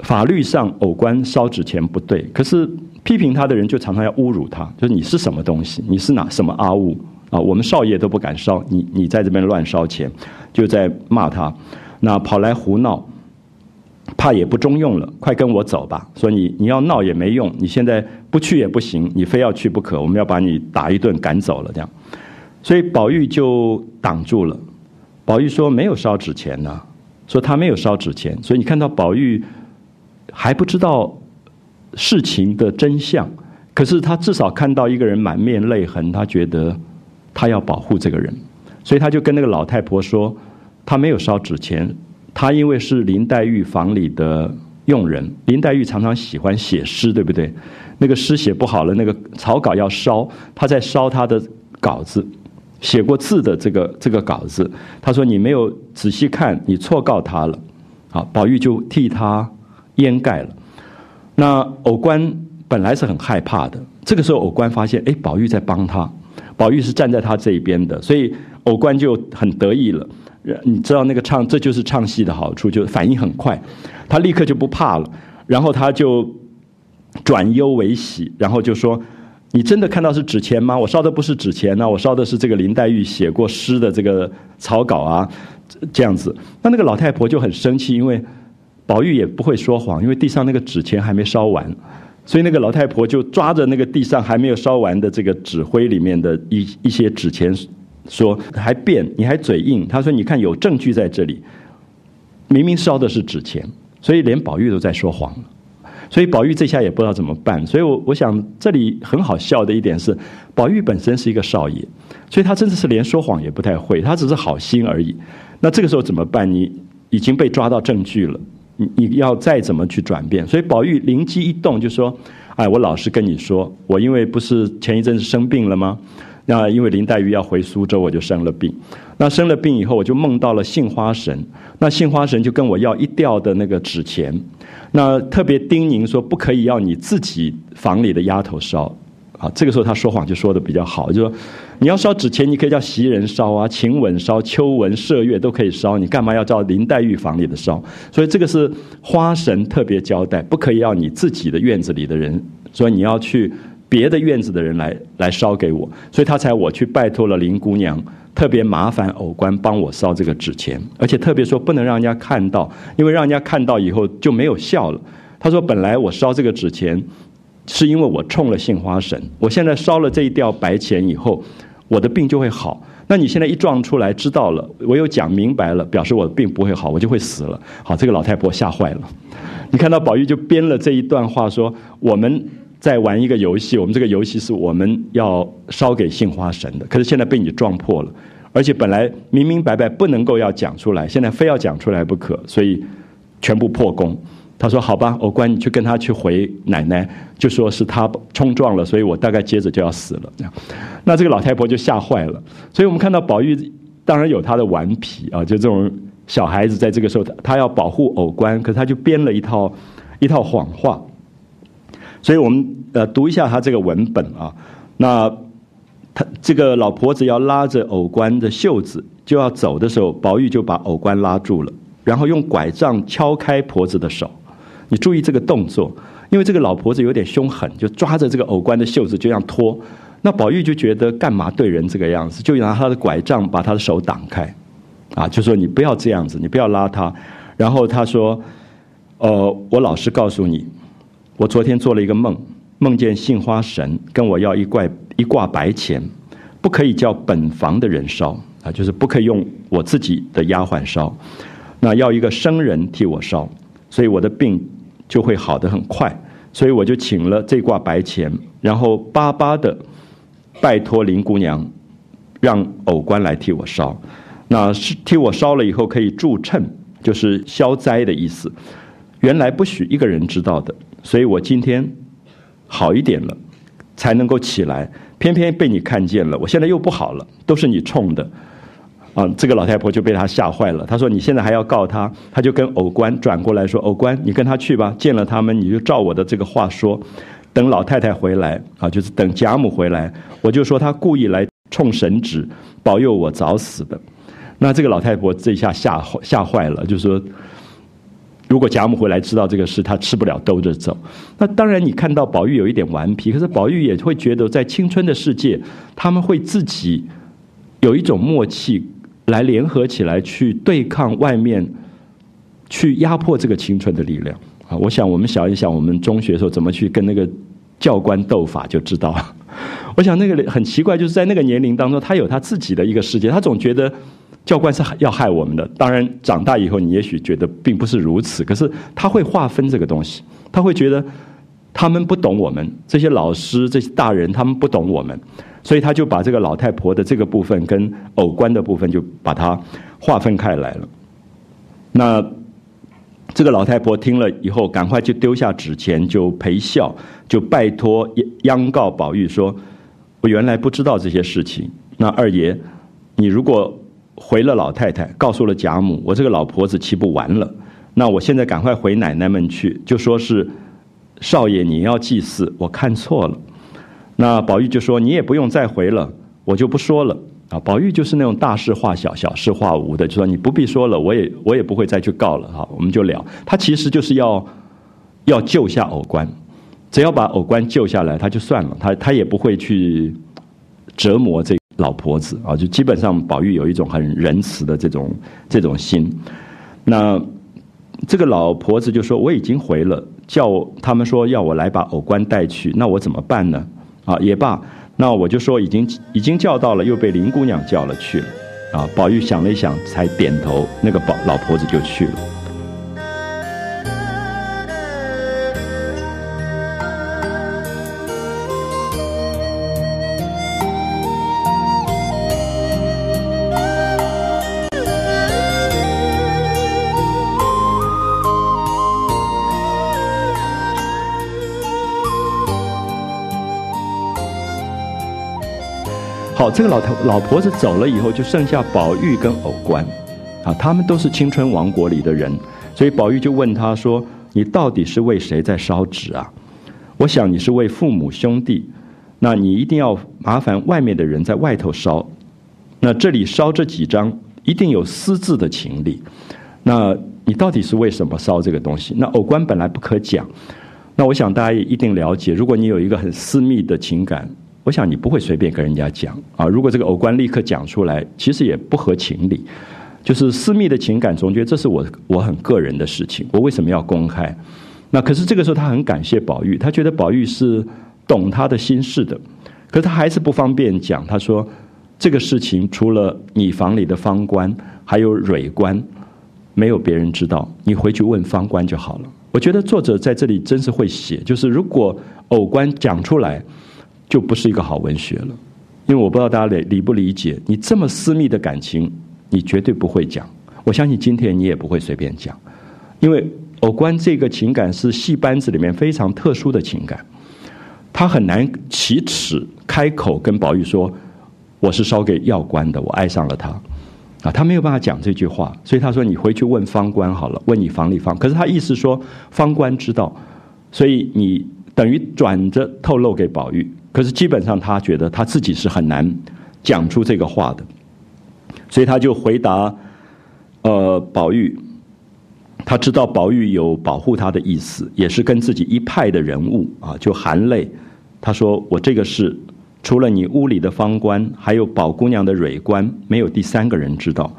法律上，偶官烧纸钱不对，可是批评他的人就常常要侮辱他，就是你是什么东西，你是哪什么阿物啊？我们少爷都不敢烧，你你在这边乱烧钱，就在骂他。那跑来胡闹，怕也不中用了，快跟我走吧。说你你要闹也没用，你现在不去也不行，你非要去不可，我们要把你打一顿赶走了这样。所以宝玉就挡住了。宝玉说没有烧纸钱呢，说他没有烧纸钱，所以你看到宝玉。还不知道事情的真相，可是他至少看到一个人满面泪痕，他觉得他要保护这个人，所以他就跟那个老太婆说，他没有烧纸钱，他因为是林黛玉房里的佣人，林黛玉常常喜欢写诗，对不对？那个诗写不好了，那个草稿要烧，他在烧他的稿子，写过字的这个这个稿子，他说你没有仔细看，你错告他了，好，宝玉就替他。掩盖了。那偶官本来是很害怕的，这个时候偶官发现，哎，宝玉在帮他，宝玉是站在他这一边的，所以偶官就很得意了。你知道那个唱，这就是唱戏的好处，就是反应很快，他立刻就不怕了，然后他就转忧为喜，然后就说：“你真的看到是纸钱吗？我烧的不是纸钱呢，我烧的是这个林黛玉写过诗的这个草稿啊，这样子。”那那个老太婆就很生气，因为。宝玉也不会说谎，因为地上那个纸钱还没烧完，所以那个老太婆就抓着那个地上还没有烧完的这个纸灰里面的一一些纸钱，说还变，你还嘴硬。他说：“你看有证据在这里，明明烧的是纸钱，所以连宝玉都在说谎所以宝玉这下也不知道怎么办。所以我我想这里很好笑的一点是，宝玉本身是一个少爷，所以他真的是连说谎也不太会，他只是好心而已。那这个时候怎么办？你已经被抓到证据了。”你你要再怎么去转变？所以宝玉灵机一动，就说：“哎，我老实跟你说，我因为不是前一阵子生病了吗？那因为林黛玉要回苏州，我就生了病。那生了病以后，我就梦到了杏花神。那杏花神就跟我要一吊的那个纸钱，那特别叮咛说，不可以要你自己房里的丫头烧。”啊，这个时候他说谎就说的比较好，就说你要烧纸钱，你可以叫袭人烧啊，晴雯烧，秋纹、麝月都可以烧，你干嘛要照林黛玉房里的烧？所以这个是花神特别交代，不可以要你自己的院子里的人，所以你要去别的院子的人来来烧给我，所以他才我去拜托了林姑娘特别麻烦偶官帮我烧这个纸钱，而且特别说不能让人家看到，因为让人家看到以后就没有效了。他说本来我烧这个纸钱，是因为我冲了杏花神，我现在烧了这一吊白钱以后，我的病就会好。那你现在一撞出来，知道了，我又讲明白了，表示我的病不会好，我就会死了。好，这个老太婆吓坏了。你看到宝玉就编了这一段话，说我们。在玩一个游戏，我们这个游戏是我们要烧给杏花神的，可是现在被你撞破了，而且本来明明白白不能够要讲出来，现在非要讲出来不可，所以全部破功。他说：“好吧，偶官，你去跟他去回奶奶，就说是他冲撞了，所以我大概接着就要死了。”那这个老太婆就吓坏了。所以我们看到宝玉当然有他的顽皮啊，就这种小孩子在这个时候，他要保护偶官，可是他就编了一套一套谎话。所以我们呃读一下他这个文本啊，那他这个老婆子要拉着偶官的袖子就要走的时候，宝玉就把偶官拉住了，然后用拐杖敲开婆子的手。你注意这个动作，因为这个老婆子有点凶狠，就抓着这个偶官的袖子就这样拖。那宝玉就觉得干嘛对人这个样子，就拿他的拐杖把他的手挡开，啊，就说你不要这样子，你不要拉他。然后他说，呃，我老实告诉你。我昨天做了一个梦，梦见杏花神跟我要一挂一挂白钱，不可以叫本房的人烧啊，就是不可以用我自己的丫鬟烧，那要一个生人替我烧，所以我的病就会好得很快，所以我就请了这挂白钱，然后巴巴的拜托林姑娘，让偶官来替我烧，那是替我烧了以后可以助衬，就是消灾的意思，原来不许一个人知道的。所以我今天好一点了，才能够起来，偏偏被你看见了，我现在又不好了，都是你冲的，啊！这个老太婆就被他吓坏了。他说：“你现在还要告他？”他就跟偶官转过来说：“偶官，你跟他去吧，见了他们，你就照我的这个话说，等老太太回来啊，就是等贾母回来，我就说他故意来冲神旨，保佑我早死的。”那这个老太婆这一下吓吓坏了，就说。如果贾母回来知道这个事，她吃不了兜着走。那当然，你看到宝玉有一点顽皮，可是宝玉也会觉得，在青春的世界，他们会自己有一种默契，来联合起来去对抗外面，去压迫这个青春的力量啊！我想，我们想一想，我们中学的时候怎么去跟那个教官斗法，就知道。我想那个很奇怪，就是在那个年龄当中，他有他自己的一个世界，他总觉得。教官是要害我们的，当然长大以后你也许觉得并不是如此，可是他会划分这个东西，他会觉得他们不懂我们这些老师这些大人，他们不懂我们，所以他就把这个老太婆的这个部分跟偶官的部分就把它划分开来了。那这个老太婆听了以后，赶快就丢下纸钱，就陪笑，就拜托央告宝玉说：“我原来不知道这些事情，那二爷，你如果……”回了老太太，告诉了贾母，我这个老婆子岂不完了？那我现在赶快回奶奶们去，就说是少爷你要祭祀，我看错了。那宝玉就说你也不用再回了，我就不说了啊。宝玉就是那种大事化小，小事化无的，就说你不必说了，我也我也不会再去告了哈，我们就了。他其实就是要要救下偶官，只要把偶官救下来，他就算了，他他也不会去折磨这。老婆子啊，就基本上宝玉有一种很仁慈的这种这种心。那这个老婆子就说：“我已经回了，叫他们说要我来把偶官带去，那我怎么办呢？”啊，也罢，那我就说已经已经叫到了，又被林姑娘叫了去了。啊，宝玉想了一想，才点头，那个宝老婆子就去了。这个老头老婆子走了以后，就剩下宝玉跟偶官，啊，他们都是青春王国里的人，所以宝玉就问他说：“你到底是为谁在烧纸啊？”我想你是为父母兄弟，那你一定要麻烦外面的人在外头烧，那这里烧这几张一定有私自的情理，那你到底是为什么烧这个东西？那偶官本来不可讲，那我想大家也一定了解，如果你有一个很私密的情感。我想你不会随便跟人家讲啊。如果这个偶官立刻讲出来，其实也不合情理。就是私密的情感，总觉得这是我我很个人的事情，我为什么要公开？那可是这个时候他很感谢宝玉，他觉得宝玉是懂他的心事的，可是他还是不方便讲。他说这个事情除了你房里的方官还有蕊官，没有别人知道，你回去问方官就好了。我觉得作者在这里真是会写，就是如果偶官讲出来，就不是一个好文学了。因为我不知道大家理理不理解，你这么私密的感情。你绝对不会讲，我相信今天你也不会随便讲，因为偶官这个情感是戏班子里面非常特殊的情感，他很难启齿开口跟宝玉说我是烧给药官的，我爱上了他，啊，他没有办法讲这句话，所以他说你回去问方官好了，问你房里方，可是他意思说方官知道，所以你等于转着透露给宝玉，可是基本上他觉得他自己是很难讲出这个话的。所以他就回答，呃，宝玉，他知道宝玉有保护他的意思，也是跟自己一派的人物啊，就含泪，他说：“我这个事，除了你屋里的方官，还有宝姑娘的蕊官，没有第三个人知道。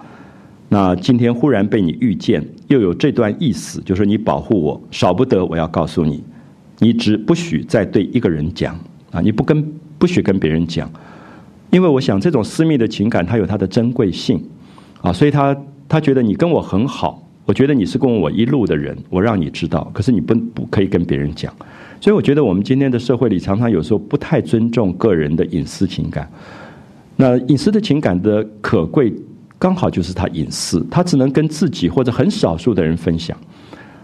那今天忽然被你遇见，又有这段意思，就是你保护我，少不得我要告诉你，你只不许再对一个人讲你不跟不许跟别人讲。”因为我想，这种私密的情感，它有它的珍贵性，啊，所以他他觉得你跟我很好，我觉得你是跟我一路的人，我让你知道，可是你不不可以跟别人讲，所以我觉得我们今天的社会里，常常有时候不太尊重个人的隐私情感。那隐私的情感的可贵，刚好就是他隐私，他只能跟自己或者很少数的人分享。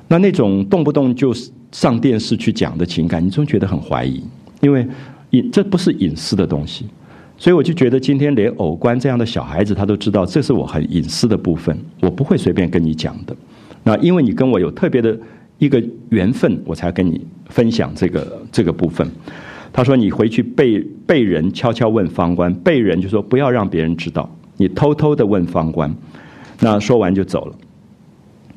那那种动不动就上电视去讲的情感，你总觉得很怀疑，因为隐这不是隐私的东西。所以我就觉得，今天连偶官这样的小孩子，他都知道这是我很隐私的部分，我不会随便跟你讲的。那因为你跟我有特别的一个缘分，我才跟你分享这个这个部分。他说：“你回去被被人悄悄问方官，被人就说不要让别人知道，你偷偷的问方官。”那说完就走了。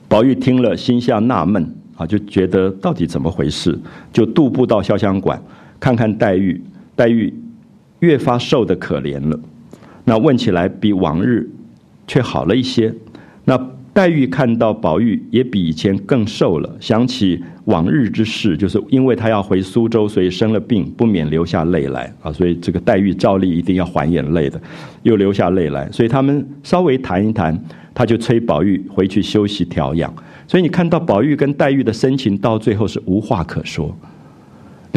宝玉听了，心下纳闷啊，就觉得到底怎么回事？就踱步到潇湘馆，看看黛玉，黛玉。越发瘦的可怜了，那问起来比往日却好了一些。那黛玉看到宝玉也比以前更瘦了，想起往日之事，就是因为他要回苏州，所以生了病，不免流下泪来啊。所以这个黛玉照例一定要还眼泪的，又流下泪来。所以他们稍微谈一谈，他就催宝玉回去休息调养。所以你看到宝玉跟黛玉的深情，到最后是无话可说。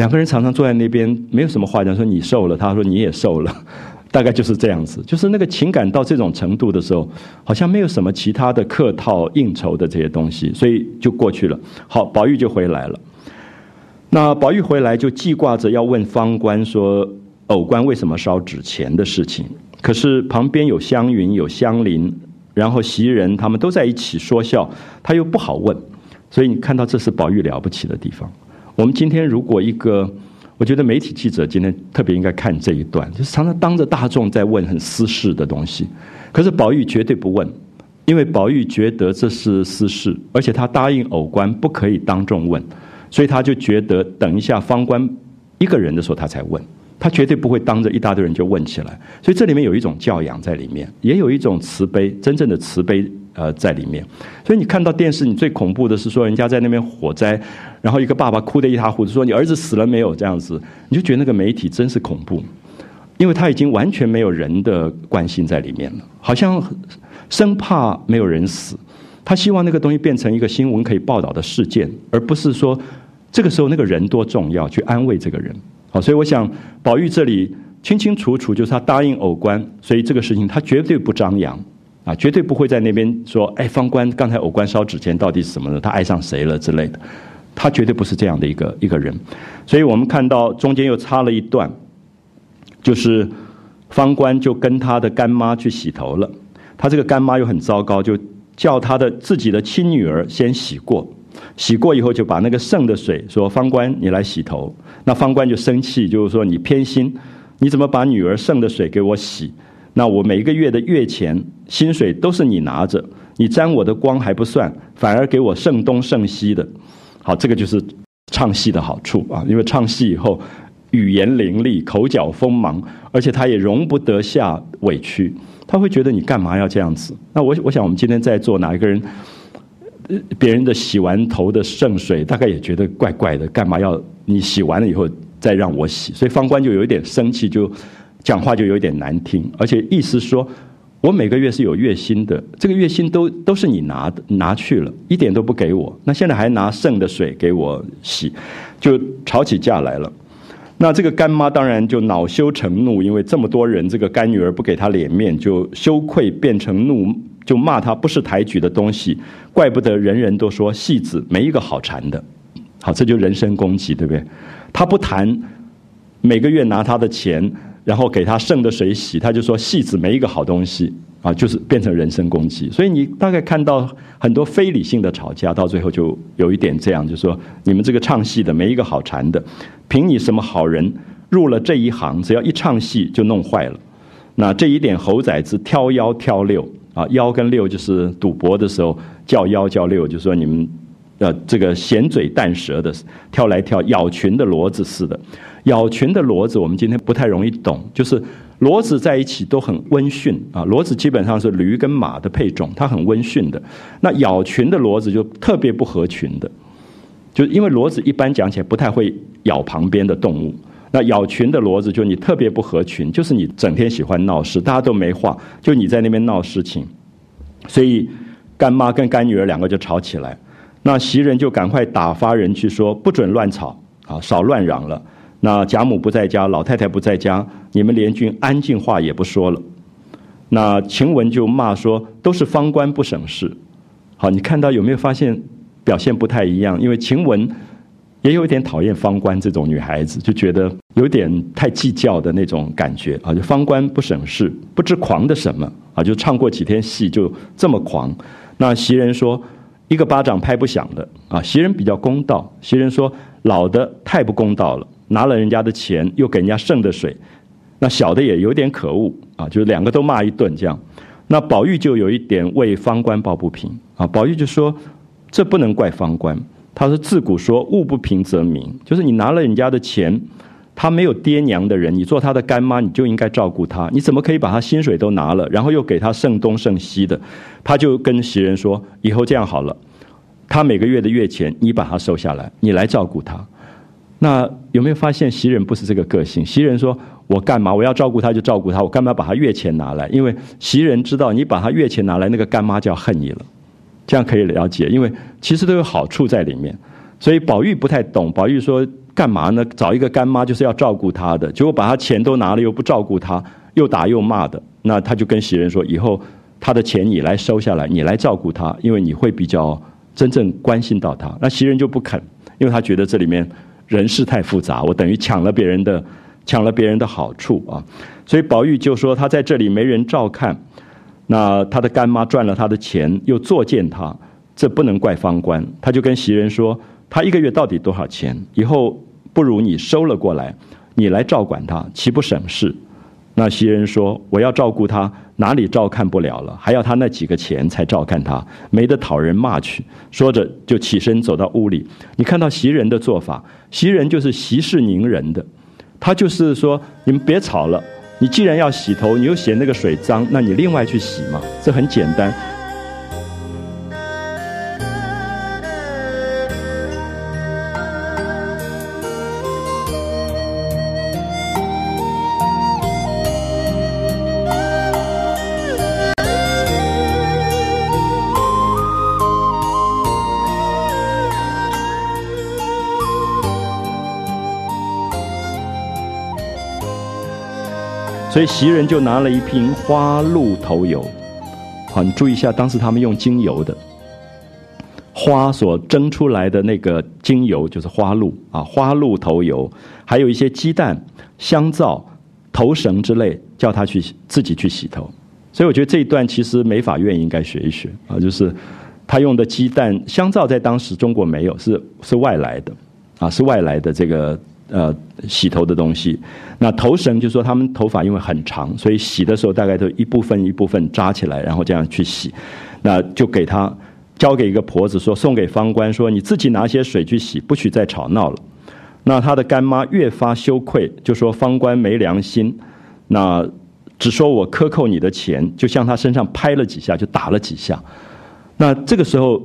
两个人常常坐在那边，没有什么话讲。说你瘦了，他说你也瘦了，大概就是这样子。就是那个情感到这种程度的时候，好像没有什么其他的客套应酬的这些东西，所以就过去了。好，宝玉就回来了。那宝玉回来就记挂着要问方官说偶官为什么烧纸钱的事情。可是旁边有湘云、有湘菱，然后袭人他们都在一起说笑，他又不好问。所以你看到这是宝玉了不起的地方。我们今天如果一个，我觉得媒体记者今天特别应该看这一段，就是常常当着大众在问很私事的东西，可是宝玉绝对不问，因为宝玉觉得这是私事，而且他答应偶官不可以当众问，所以他就觉得等一下方官一个人的时候他才问，他绝对不会当着一大堆人就问起来，所以这里面有一种教养在里面，也有一种慈悲，真正的慈悲。呃，在里面，所以你看到电视，你最恐怖的是说人家在那边火灾，然后一个爸爸哭得一塌糊涂，说你儿子死了没有这样子，你就觉得那个媒体真是恐怖，因为他已经完全没有人的关心在里面了，好像生怕没有人死，他希望那个东西变成一个新闻可以报道的事件，而不是说这个时候那个人多重要，去安慰这个人。好，所以我想宝玉这里清清楚楚就是他答应偶官，所以这个事情他绝对不张扬。啊，绝对不会在那边说，哎，方官刚才偶官烧纸钱到底是什么呢？他爱上谁了之类的，他绝对不是这样的一个一个人。所以我们看到中间又插了一段，就是方官就跟他的干妈去洗头了。他这个干妈又很糟糕，就叫他的自己的亲女儿先洗过，洗过以后就把那个剩的水说方官你来洗头。那方官就生气，就是说你偏心，你怎么把女儿剩的水给我洗？那我每一个月的月钱、薪水都是你拿着，你沾我的光还不算，反而给我剩东剩西的。好，这个就是唱戏的好处啊！因为唱戏以后，语言伶俐，口角锋芒，而且他也容不得下委屈。他会觉得你干嘛要这样子？那我我想，我们今天在座哪一个人，别人的洗完头的圣水，大概也觉得怪怪的，干嘛要你洗完了以后再让我洗？所以方官就有一点生气，就讲话就有点难听，而且意思说，我每个月是有月薪的，这个月薪都都是你拿的拿去了，一点都不给我，那现在还拿剩的水给我洗，就吵起架来了。那这个干妈当然就恼羞成怒，因为这么多人，这个干女儿不给她脸面，就羞愧变成怒，就骂她不是抬举的东西，怪不得人人都说戏子没一个好缠的，好，这就人身攻击，对不对？他不谈，每个月拿他的钱，然后给他剩的水洗，他就说戏子没一个好东西。啊，就是变成人身攻击，所以你大概看到很多非理性的吵架，到最后就有一点这样，就说你们这个唱戏的没一个好缠的，凭你什么好人入了这一行，只要一唱戏就弄坏了。那这一点猴崽子挑幺挑六啊，幺跟六就是赌博的时候叫幺叫六，就说你们呃这个咸嘴淡舌的挑来挑咬群的骡子似的，咬群的骡子我们今天不太容易懂，就是。骡子在一起都很温驯啊，骡子基本上是驴跟马的配种，它很温驯的。那咬群的骡子就特别不合群的，就因为骡子一般讲起来不太会咬旁边的动物。那咬群的骡子就你特别不合群，就是你整天喜欢闹事，大家都没话，就你在那边闹事情，所以干妈跟干女儿两个就吵起来。那袭人就赶快打发人去说不准乱吵啊，少乱嚷了。那贾母不在家，老太太不在家，你们连句安静话也不说了。那晴雯就骂说：“都是方官不省事。”好，你看到有没有发现表现不太一样？因为晴雯也有一点讨厌方官这种女孩子，就觉得有点太计较的那种感觉啊。就方官不省事，不知狂的什么啊？就唱过几天戏就这么狂。那袭人说：“一个巴掌拍不响的啊。”袭人比较公道，袭人说：“老的太不公道了。”拿了人家的钱，又给人家剩的水，那小的也有点可恶啊，就是两个都骂一顿这样。那宝玉就有一点为方官抱不平啊，宝玉就说：“这不能怪方官，他说自古说物不平则鸣，就是你拿了人家的钱，他没有爹娘的人，你做他的干妈，你就应该照顾他，你怎么可以把他薪水都拿了，然后又给他剩东剩西的？”他就跟袭人说：“以后这样好了，他每个月的月钱你把他收下来，你来照顾他。”那有没有发现袭人不是这个个性？袭人说：“我干嘛？我要照顾他就照顾他，我干嘛把他月钱拿来？因为袭人知道，你把他月钱拿来，那个干妈就要恨你了。这样可以了解，因为其实都有好处在里面。所以宝玉不太懂。宝玉说：干嘛呢？找一个干妈就是要照顾他的，结果把他钱都拿了，又不照顾他，又打又骂的。那他就跟袭人说：以后他的钱你来收下来，你来照顾他，因为你会比较真正关心到他。那袭人就不肯，因为他觉得这里面。人事太复杂，我等于抢了别人的，抢了别人的好处啊！所以宝玉就说他在这里没人照看，那他的干妈赚了他的钱又作践他，这不能怪方官。他就跟袭人说，他一个月到底多少钱？以后不如你收了过来，你来照管他，岂不省事？那袭人说：“我要照顾他，哪里照看不了了？还要他那几个钱才照看他，没得讨人骂去。”说着就起身走到屋里。你看到袭人的做法，袭人就是息事宁人的，他就是说：“你们别吵了，你既然要洗头，你又嫌那个水脏，那你另外去洗嘛，这很简单。”所以袭人就拿了一瓶花露头油，好，你注意一下，当时他们用精油的花所蒸出来的那个精油就是花露啊，花露头油，还有一些鸡蛋、香皂、头绳之类，叫他去自己去洗头。所以我觉得这一段其实美法院应该学一学啊，就是他用的鸡蛋、香皂在当时中国没有，是是外来的啊，是外来的这个。呃，洗头的东西，那头绳就说他们头发因为很长，所以洗的时候大概都一部分一部分扎起来，然后这样去洗，那就给他交给一个婆子说送给方官说你自己拿些水去洗，不许再吵闹了。那他的干妈越发羞愧，就说方官没良心，那只说我克扣你的钱，就向他身上拍了几下，就打了几下。那这个时候，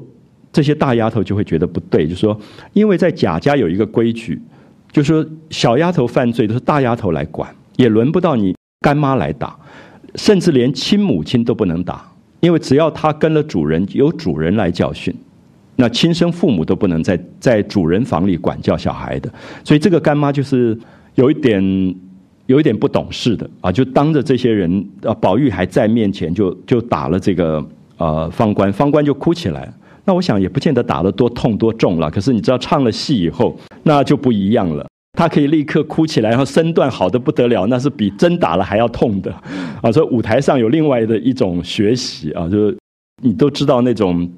这些大丫头就会觉得不对，就说因为在贾家有一个规矩，就说小丫头犯罪都是大丫头来管，也轮不到你干妈来打，甚至连亲母亲都不能打，因为只要她跟了主人，由主人来教训。那亲生父母都不能在在主人房里管教小孩的，所以这个干妈就是有一点有一点不懂事的啊，就当着这些人啊，宝玉还在面前就就打了这个呃方官，方官就哭起来。那我想也不见得打得多痛多重了，可是你知道唱了戏以后那就不一样了，他可以立刻哭起来，然后身段好的不得了，那是比真打了还要痛的啊。所以舞台上有另外的一种学习啊，就是。你都知道那种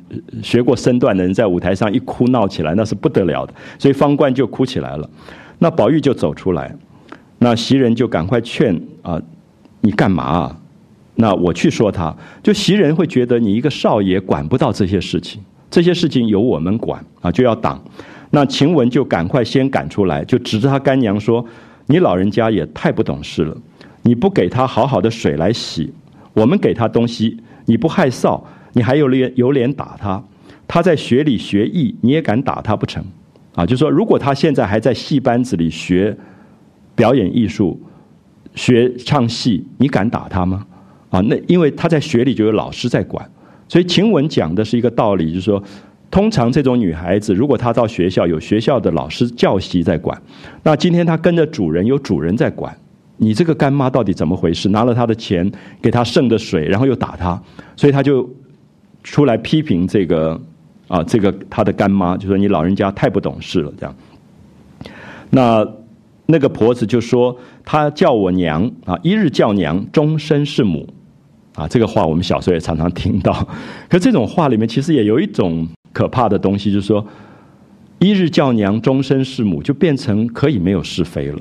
学过身段的人在舞台上一哭闹起来那是不得了的，所以方冠就哭起来了。那宝玉就走出来，那袭人就赶快劝啊，你干嘛？啊？那我去说他，就袭人会觉得你一个少爷管不到这些事情，这些事情由我们管啊，就要挡。那晴雯就赶快先赶出来，就指着他干娘说：“你老人家也太不懂事了，你不给他好好的水来洗，我们给他东西，你不害臊。”你还有脸有脸打他？他在学里学艺，你也敢打他不成？啊，就说如果他现在还在戏班子里学表演艺术、学唱戏，你敢打他吗？啊，那因为他在学里就有老师在管，所以晴雯讲的是一个道理，就是说，通常这种女孩子，如果她到学校有学校的老师教习在管，那今天她跟着主人有主人在管，你这个干妈到底怎么回事？拿了他的钱，给他剩的水，然后又打他，所以他就。出来批评这个啊，这个他的干妈就说你老人家太不懂事了，这样。那那个婆子就说她叫我娘啊，一日叫娘，终身是母啊。这个话我们小时候也常常听到。可这种话里面其实也有一种可怕的东西，就是说一日叫娘，终身是母，就变成可以没有是非了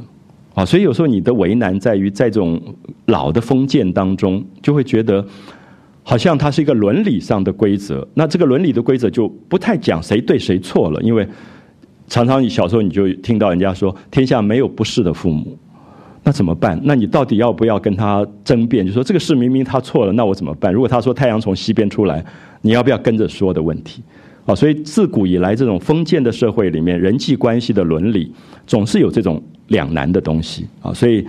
啊。所以有时候你的为难在于，在这种老的封建当中，就会觉得。好像它是一个伦理上的规则，那这个伦理的规则就不太讲谁对谁错了，因为常常你小时候你就听到人家说天下没有不是的父母，那怎么办？那你到底要不要跟他争辩？就说这个事明明他错了，那我怎么办？如果他说太阳从西边出来，你要不要跟着说的问题？啊，所以自古以来这种封建的社会里面，人际关系的伦理总是有这种两难的东西啊，所以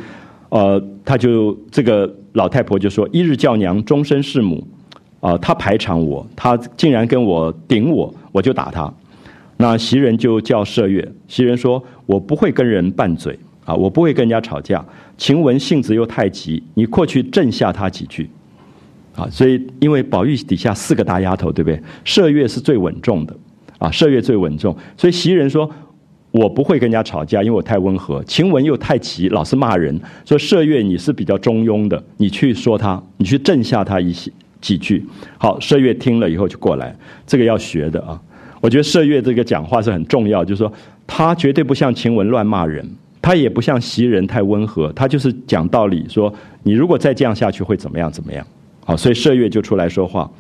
呃，他就这个。老太婆就说：“一日叫娘，终身是母。”啊，他排场我，他竟然跟我顶我，我就打他。那袭人就叫麝月，袭人说：“我不会跟人拌嘴啊，我不会跟人家吵架。晴雯性子又太急，你过去震下她几句。”啊，所以因为宝玉底下四个大丫头，对不对？麝月是最稳重的，啊，麝月最稳重，所以袭人说。我不会跟人家吵架，因为我太温和。晴雯又太急，老是骂人。说麝月你是比较中庸的，你去说她，你去震下她一些几句。好，麝月听了以后就过来，这个要学的啊。我觉得麝月这个讲话是很重要，就是说他绝对不像晴雯乱骂人，他也不像袭人太温和，他就是讲道理，说你如果再这样下去会怎么样怎么样。好，所以麝月就出来说话。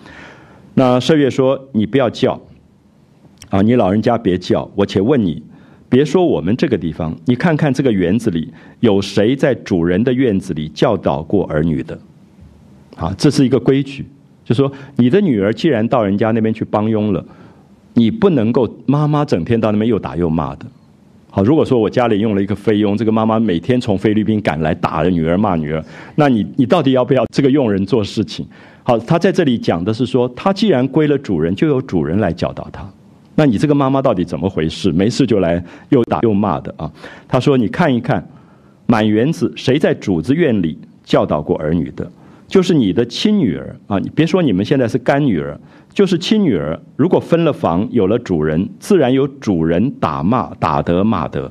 那麝月说：“你不要叫啊，你老人家别叫，我且问你。”别说我们这个地方，你看看这个园子里有谁在主人的院子里教导过儿女的？啊，这是一个规矩，就说你的女儿既然到人家那边去帮佣了，你不能够妈妈整天到那边又打又骂的。好，如果说我家里用了一个菲佣，这个妈妈每天从菲律宾赶来打女儿骂女儿，那你你到底要不要这个佣人做事情？好，他在这里讲的是说，他既然归了主人，就由主人来教导他。那你这个妈妈到底怎么回事？没事就来又打又骂的啊！他说：“你看一看，满园子谁在主子院里教导过儿女的？就是你的亲女儿啊！你别说你们现在是干女儿，就是亲女儿。如果分了房，有了主人，自然有主人打骂，打得骂得；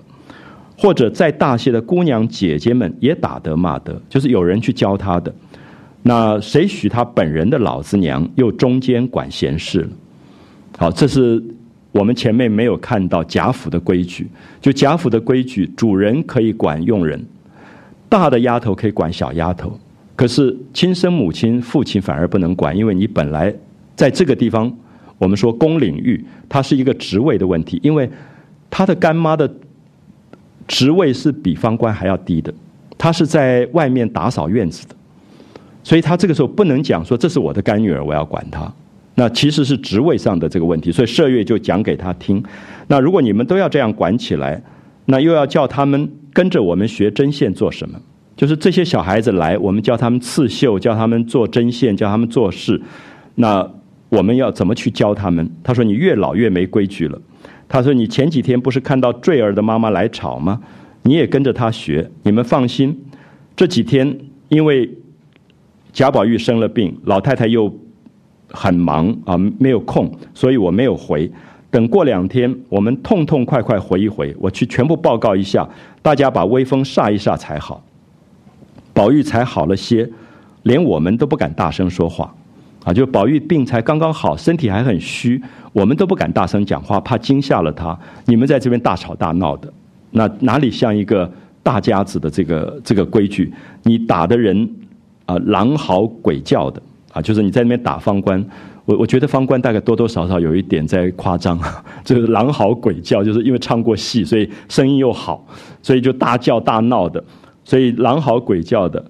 或者再大些的姑娘姐姐们也打得骂得，就是有人去教她的。那谁许她本人的老子娘又中间管闲事了？好，这是。”我们前面没有看到贾府的规矩，就贾府的规矩，主人可以管佣人，大的丫头可以管小丫头，可是亲生母亲、父亲反而不能管，因为你本来在这个地方，我们说公领域，它是一个职位的问题，因为他的干妈的职位是比方官还要低的，他是在外面打扫院子的，所以他这个时候不能讲说这是我的干女儿，我要管她。那其实是职位上的这个问题，所以麝月就讲给他听。那如果你们都要这样管起来，那又要叫他们跟着我们学针线做什么？就是这些小孩子来，我们教他们刺绣，教他们做针线，教他们做事。那我们要怎么去教他们？他说：“你越老越没规矩了。”他说：“你前几天不是看到坠儿的妈妈来吵吗？你也跟着他学。你们放心，这几天因为贾宝玉生了病，老太太又很忙啊，没有空，所以我没有回。等过两天，我们痛痛快快回一回，我去全部报告一下，大家把威风煞一煞才好。”宝玉才好了些，连我们都不敢大声说话，啊，就宝玉病才刚刚好，身体还很虚，我们都不敢大声讲话，怕惊吓了他。你们在这边大吵大闹的，那哪里像一个大家子的这个这个规矩？你打的人啊，狼嚎鬼叫的啊，就是你在那边打方官，我我觉得方官大概多多少少有一点在夸张，就是狼嚎鬼叫，就是因为唱过戏，所以声音又好，所以就大叫大闹的。所以狼嚎鬼叫的，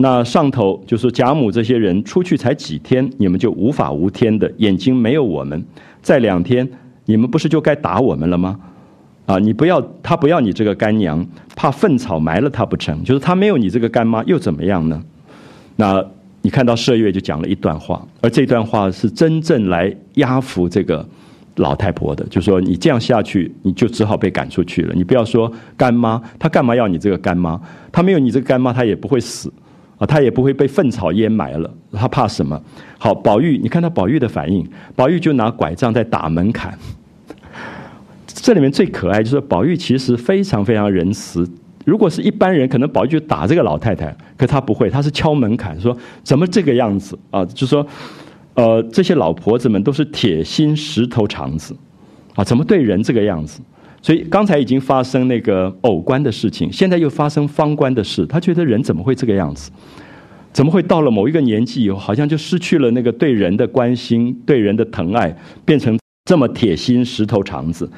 那上头就是贾母这些人出去才几天，你们就无法无天的，眼睛没有我们，再两天你们不是就该打我们了吗？啊，你不要他不要你这个干娘，怕粪草埋了他不成？就是他没有你这个干妈又怎么样呢？那你看到麝月就讲了一段话，而这段话是真正来压服这个。老太婆的就说：“你这样下去，你就只好被赶出去了。你不要说干妈，她干嘛要你这个干妈？她没有你这个干妈，她也不会死啊，他也不会被粪草淹埋了。他怕什么？好，宝玉，你看到宝玉的反应，宝玉就拿拐杖在打门槛。这里面最可爱就是宝玉其实非常非常仁慈。如果是一般人，可能宝玉就打这个老太太，可他不会，他是敲门槛，说怎么这个样子啊？就说。”呃，这些老婆子们都是铁心石头肠子，啊，怎么对人这个样子？所以刚才已经发生那个偶官的事情，现在又发生方官的事，他觉得人怎么会这个样子？怎么会到了某一个年纪以后，好像就失去了那个对人的关心、对人的疼爱，变成这么铁心石头肠子？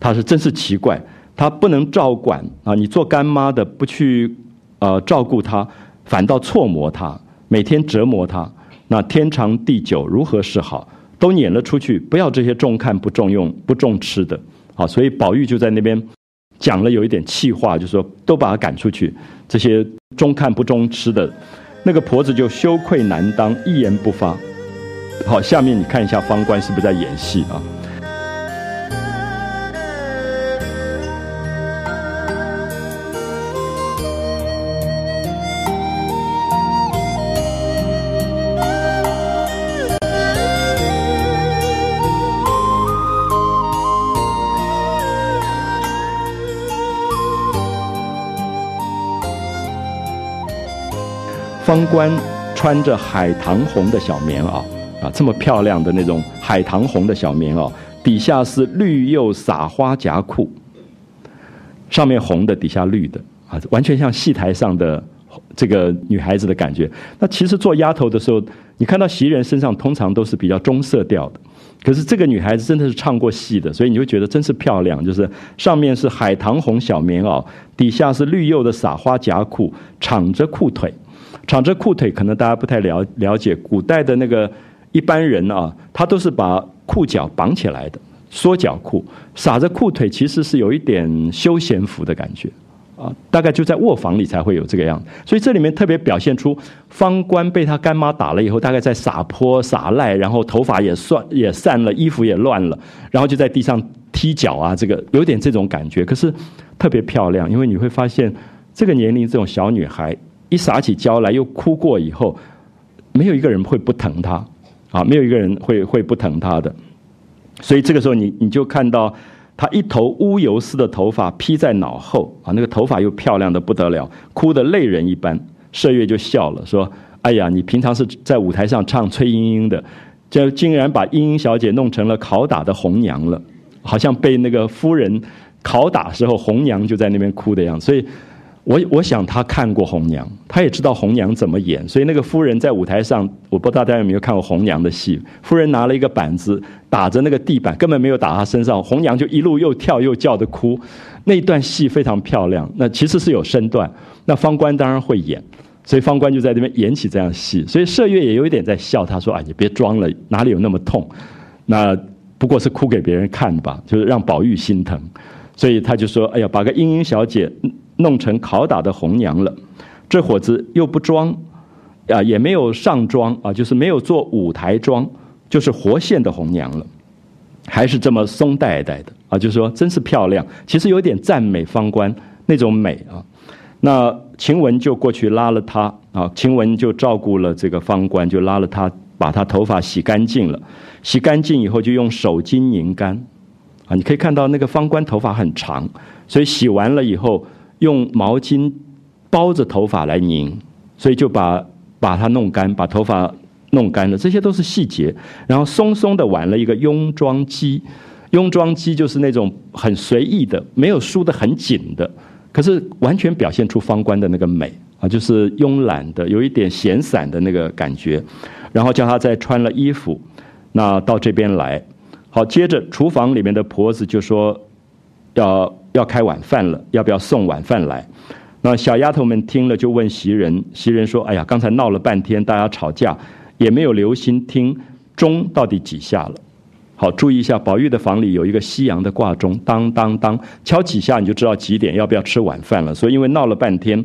他是真是奇怪，他不能照管啊！你做干妈的不去呃照顾他，反倒错磨他，每天折磨他。那天长地久如何是好？都撵了出去，不要这些重看不重用不重吃的，好，所以宝玉就在那边讲了有一点气话，就说都把他赶出去，这些中看不中吃的，那个婆子就羞愧难当，一言不发。好，下面你看一下方官是不是在演戏啊？方官穿着海棠红的小棉袄啊，这么漂亮的那种海棠红的小棉袄，底下是绿釉撒花夹裤，上面红的，底下绿的啊，完全像戏台上的这个女孩子的感觉。那其实做丫头的时候，你看到袭人身上通常都是比较中色调的，可是这个女孩子真的是唱过戏的，所以你会觉得真是漂亮。就是上面是海棠红小棉袄，底下是绿釉的撒花夹裤，敞着裤腿。敞着裤腿，可能大家不太了了解，古代的那个一般人啊，他都是把裤脚绑起来的，缩脚裤，撒着裤腿，其实是有一点休闲服的感觉，啊，大概就在卧房里才会有这个样子。所以这里面特别表现出方官被他干妈打了以后，大概在撒泼撒赖，然后头发也算也散了，衣服也乱了，然后就在地上踢脚啊，这个有点这种感觉。可是特别漂亮，因为你会发现这个年龄这种小女孩。一撒起娇来，又哭过以后，没有一个人会不疼她，啊，没有一个人会会不疼她的。所以这个时候，你你就看到她一头乌油似的头发披在脑后，啊，那个头发又漂亮的不得了，哭得泪人一般。麝月就笑了，说：“哎呀，你平常是在舞台上唱崔莺莺的，就竟然把莺莺小姐弄成了拷打的红娘了，好像被那个夫人拷打时候，红娘就在那边哭的样子。”所以。我我想他看过红娘，他也知道红娘怎么演，所以那个夫人在舞台上，我不知道大家有没有看过红娘的戏。夫人拿了一个板子打着那个地板，根本没有打她身上，红娘就一路又跳又叫的哭，那一段戏非常漂亮。那其实是有身段，那方官当然会演，所以方官就在那边演起这样戏。所以麝月也有一点在笑，他说：“哎，你别装了，哪里有那么痛？那不过是哭给别人看吧，就是让宝玉心疼。”所以他就说：“哎呀，把个莺莺小姐弄成拷打的红娘了，这伙子又不装，啊，也没有上妆啊，就是没有做舞台妆，就是活现的红娘了，还是这么松带带的啊，就是说真是漂亮。其实有点赞美方官那种美啊。那晴雯就过去拉了他啊，晴雯就照顾了这个方官，就拉了他，把他头发洗干净了，洗干净以后就用手巾拧干。”啊，你可以看到那个方官头发很长，所以洗完了以后用毛巾包着头发来拧，所以就把把它弄干，把头发弄干了。这些都是细节。然后松松的挽了一个雍妆髻，雍妆髻就是那种很随意的，没有梳得很紧的，可是完全表现出方官的那个美啊，就是慵懒的，有一点闲散的那个感觉。然后叫他再穿了衣服，那到这边来。好，接着厨房里面的婆子就说：“要要开晚饭了，要不要送晚饭来？”那小丫头们听了就问袭人，袭人说：“哎呀，刚才闹了半天，大家吵架，也没有留心听钟到底几下了。”好，注意一下，宝玉的房里有一个西洋的挂钟，当当当，敲几下你就知道几点，要不要吃晚饭了。所以因为闹了半天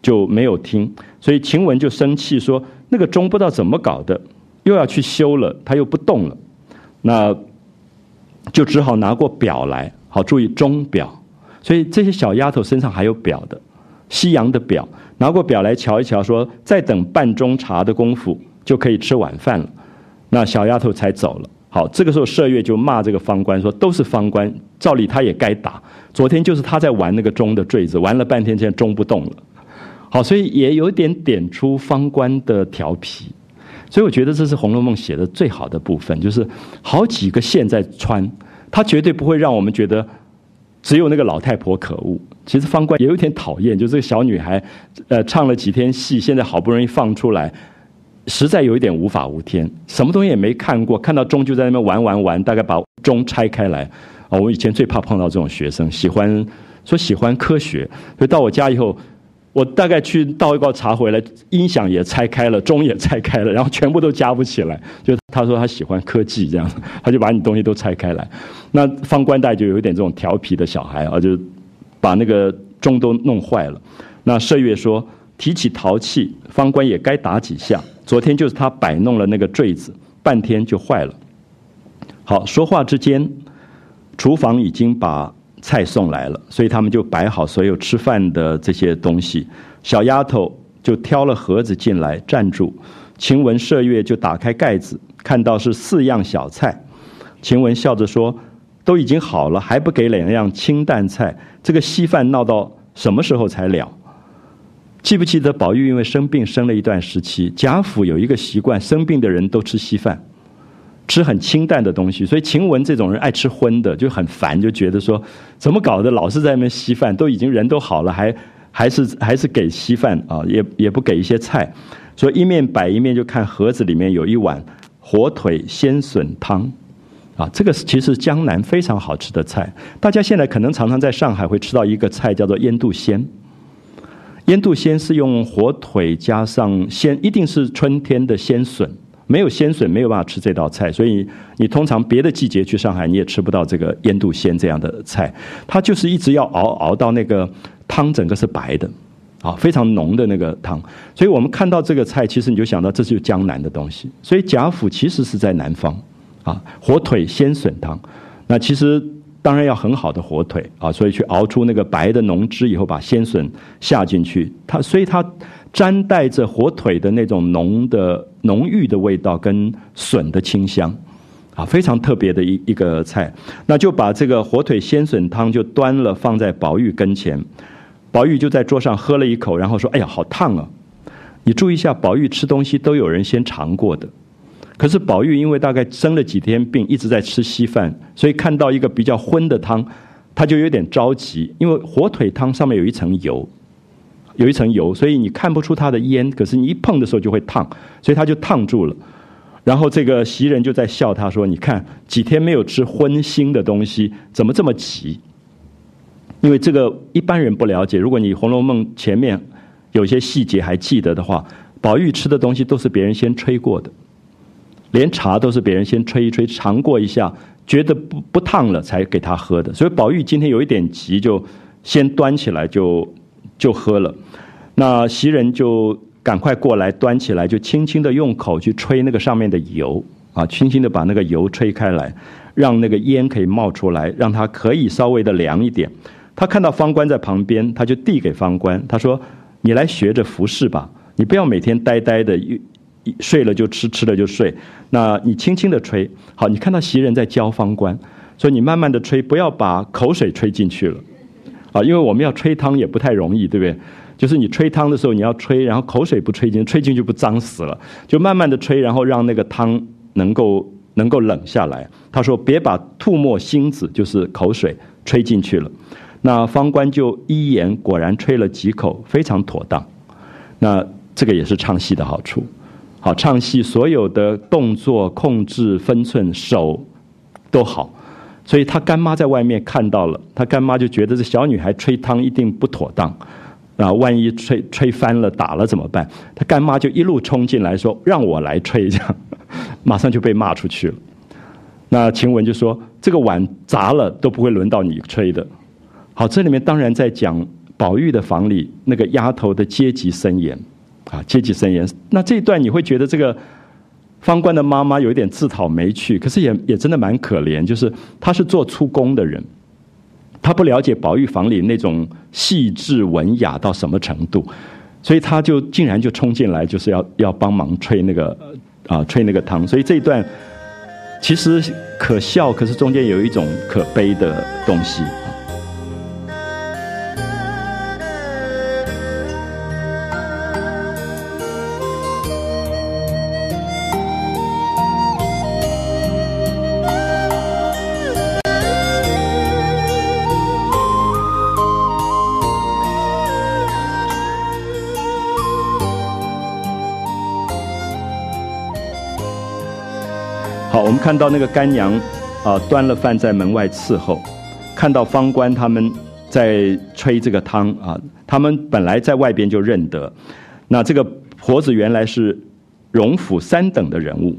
就没有听，所以晴雯就生气说：“那个钟不知道怎么搞的，又要去修了，它又不动了。”那。就只好拿过表来，好注意钟表，所以这些小丫头身上还有表的，西洋的表，拿过表来瞧一瞧，说再等半钟茶的功夫就可以吃晚饭了，那小丫头才走了。好，这个时候麝月就骂这个方官说：“都是方官，照理他也该打。昨天就是他在玩那个钟的坠子，玩了半天，现在钟不动了。好，所以也有点点出方官的调皮。”所以我觉得这是《红楼梦》写的最好的部分，就是好几个线在穿，他绝对不会让我们觉得只有那个老太婆可恶。其实方官也有点讨厌，就这个小女孩，呃，唱了几天戏，现在好不容易放出来，实在有一点无法无天，什么东西也没看过，看到钟就在那边玩玩玩，大概把钟拆开来。啊，我以前最怕碰到这种学生，喜欢说喜欢科学，所以到我家以后。我大概去倒一包茶回来，音响也拆开了，钟也拆开了，然后全部都加不起来。就他说他喜欢科技这样，他就把你东西都拆开来。那方官带就有点这种调皮的小孩啊，就把那个钟都弄坏了。那麝月说提起陶器，方官也该打几下。昨天就是他摆弄了那个坠子，半天就坏了。好，说话之间，厨房已经把。菜送来了，所以他们就摆好所有吃饭的这些东西。小丫头就挑了盒子进来站住，晴雯、麝月就打开盖子，看到是四样小菜。晴雯笑着说：“都已经好了，还不给两样清淡菜？这个稀饭闹到什么时候才了？”记不记得宝玉因为生病生了一段时期，贾府有一个习惯，生病的人都吃稀饭。吃很清淡的东西，所以晴雯这种人爱吃荤的就很烦，就觉得说怎么搞的，老是在那边稀饭，都已经人都好了，还还是还是给稀饭啊，也也不给一些菜，所以一面摆一面就看盒子里面有一碗火腿鲜笋汤，啊，这个其实江南非常好吃的菜，大家现在可能常常在上海会吃到一个菜叫做腌肚鲜，腌肚鲜是用火腿加上鲜，一定是春天的鲜笋。没有鲜笋，没有办法吃这道菜，所以你通常别的季节去上海，你也吃不到这个腌肚鲜这样的菜。它就是一直要熬熬到那个汤整个是白的，啊，非常浓的那个汤。所以我们看到这个菜，其实你就想到这是江南的东西。所以贾府其实是在南方，啊，火腿鲜笋汤。那其实当然要很好的火腿啊，所以去熬出那个白的浓汁以后，把鲜笋下进去，它所以它。沾带着火腿的那种浓的浓郁的味道，跟笋的清香，啊，非常特别的一一个菜。那就把这个火腿鲜笋汤就端了，放在宝玉跟前。宝玉就在桌上喝了一口，然后说：“哎呀，好烫啊！”你注意一下，宝玉吃东西都有人先尝过的。可是宝玉因为大概生了几天病，一直在吃稀饭，所以看到一个比较荤的汤，他就有点着急，因为火腿汤上面有一层油。有一层油，所以你看不出它的烟，可是你一碰的时候就会烫，所以它就烫住了。然后这个袭人就在笑他说：“你看几天没有吃荤腥的东西，怎么这么急？”因为这个一般人不了解。如果你《红楼梦》前面有些细节还记得的话，宝玉吃的东西都是别人先吹过的，连茶都是别人先吹一吹，尝过一下，觉得不不烫了才给他喝的。所以宝玉今天有一点急，就先端起来就就喝了。那袭人就赶快过来端起来，就轻轻的用口去吹那个上面的油啊，轻轻的把那个油吹开来，让那个烟可以冒出来，让它可以稍微的凉一点。他看到方官在旁边，他就递给方官，他说：“你来学着服侍吧，你不要每天呆呆的，睡了就吃，吃了就睡。那你轻轻的吹，好，你看到袭人在教方官，所以你慢慢的吹，不要把口水吹进去了，啊，因为我们要吹汤也不太容易，对不对？就是你吹汤的时候，你要吹，然后口水不吹进，吹进去不脏死了，就慢慢的吹，然后让那个汤能够能够冷下来。他说，别把吐沫星子，就是口水吹进去了。”那方官就一言，果然吹了几口，非常妥当。那这个也是唱戏的好处。好，唱戏所有的动作控制分寸，手都好。所以他干妈在外面看到了，他干妈就觉得这小女孩吹汤一定不妥当啊！万一吹吹翻了、打了怎么办？他干妈就一路冲进来说：“让我来吹！”这样，马上就被骂出去了。那晴雯就说：“这个碗砸了都不会轮到你吹的。”好，这里面当然在讲宝玉的房里那个丫头的阶级森严，啊，阶级森严。那这一段你会觉得这个方官的妈妈有一点自讨没趣，可是也也真的蛮可怜。就是她是做粗工的人，她不了解宝玉房里那种细致文雅到什么程度，所以她就竟然就冲进来，就是要要帮忙吹那个啊吹那个汤。所以这一段其实可笑，可是中间有一种可悲的东西。看到那个干娘，啊，端了饭在门外伺候，看到方官他们在吹这个汤啊，他们本来在外边就认得，那这个婆子原来是荣府三等的人物，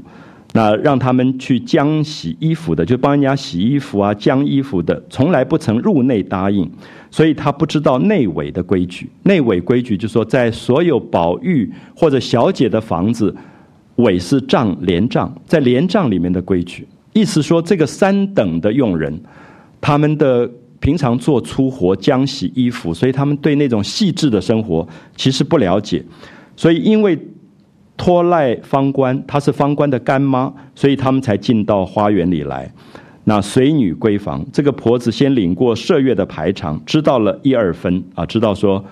那让他们去浆洗衣服的，就帮人家洗衣服啊、浆衣服的，从来不曾入内答应，所以他不知道内委的规矩。内委规矩就说，在所有宝玉或者小姐的房子。尾是帐连帐，在连帐里面的规矩，意思说这个三等的佣人，他们的平常做粗活、浆洗衣服，所以他们对那种细致的生活其实不了解。所以因为托赖方官，她是方官的干妈，所以他们才进到花园里来。那随女闺房，这个婆子先领过麝月的排场，知道了一二分啊，知道说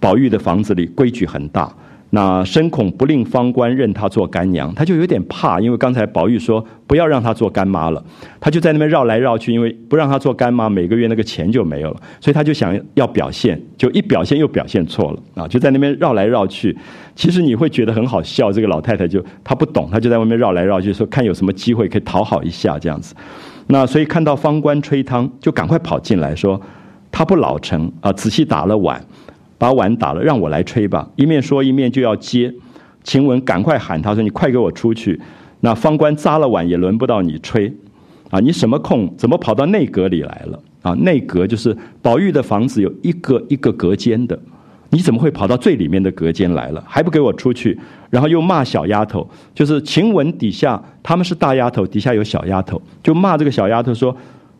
宝玉的房子里规矩很大。那深恐不令方官认她做干娘，他就有点怕，因为刚才宝玉说不要让她做干妈了，他就在那边绕来绕去，因为不让她做干妈，每个月那个钱就没有了，所以他就想要表现，就一表现又表现错了啊，就在那边绕来绕去。其实你会觉得很好笑，这个老太太就她不懂，她就在外面绕来绕去，说看有什么机会可以讨好一下这样子。那所以看到方官吹汤，就赶快跑进来说他不老成啊，仔细打了碗。把碗打了，让我来吹吧。一面说一面就要接，晴雯赶快喊他说：“你快给我出去！”那方官扎了碗，也轮不到你吹，啊，你什么空？怎么跑到内阁里来了？啊，内阁就是宝玉的房子，有一个一个隔间的，你怎么会跑到最里面的隔间来了？还不给我出去？然后又骂小丫头，就是晴雯底下他们是大丫头，底下有小丫头，就骂这个小丫头说：“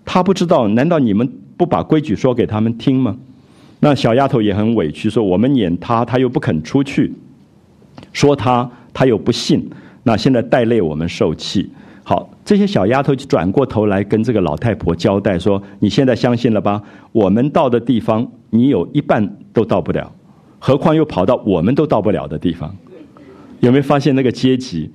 她不知道，难道你们不把规矩说给他们听吗？”那小丫头也很委屈，说我们撵她，她又不肯出去，说她，她又不信，那现在带累我们受气。好，这些小丫头就转过头来跟这个老太婆交代说：“你现在相信了吧？我们到的地方，你有一半都到不了，何况又跑到我们都到不了的地方。有没有发现那个阶级？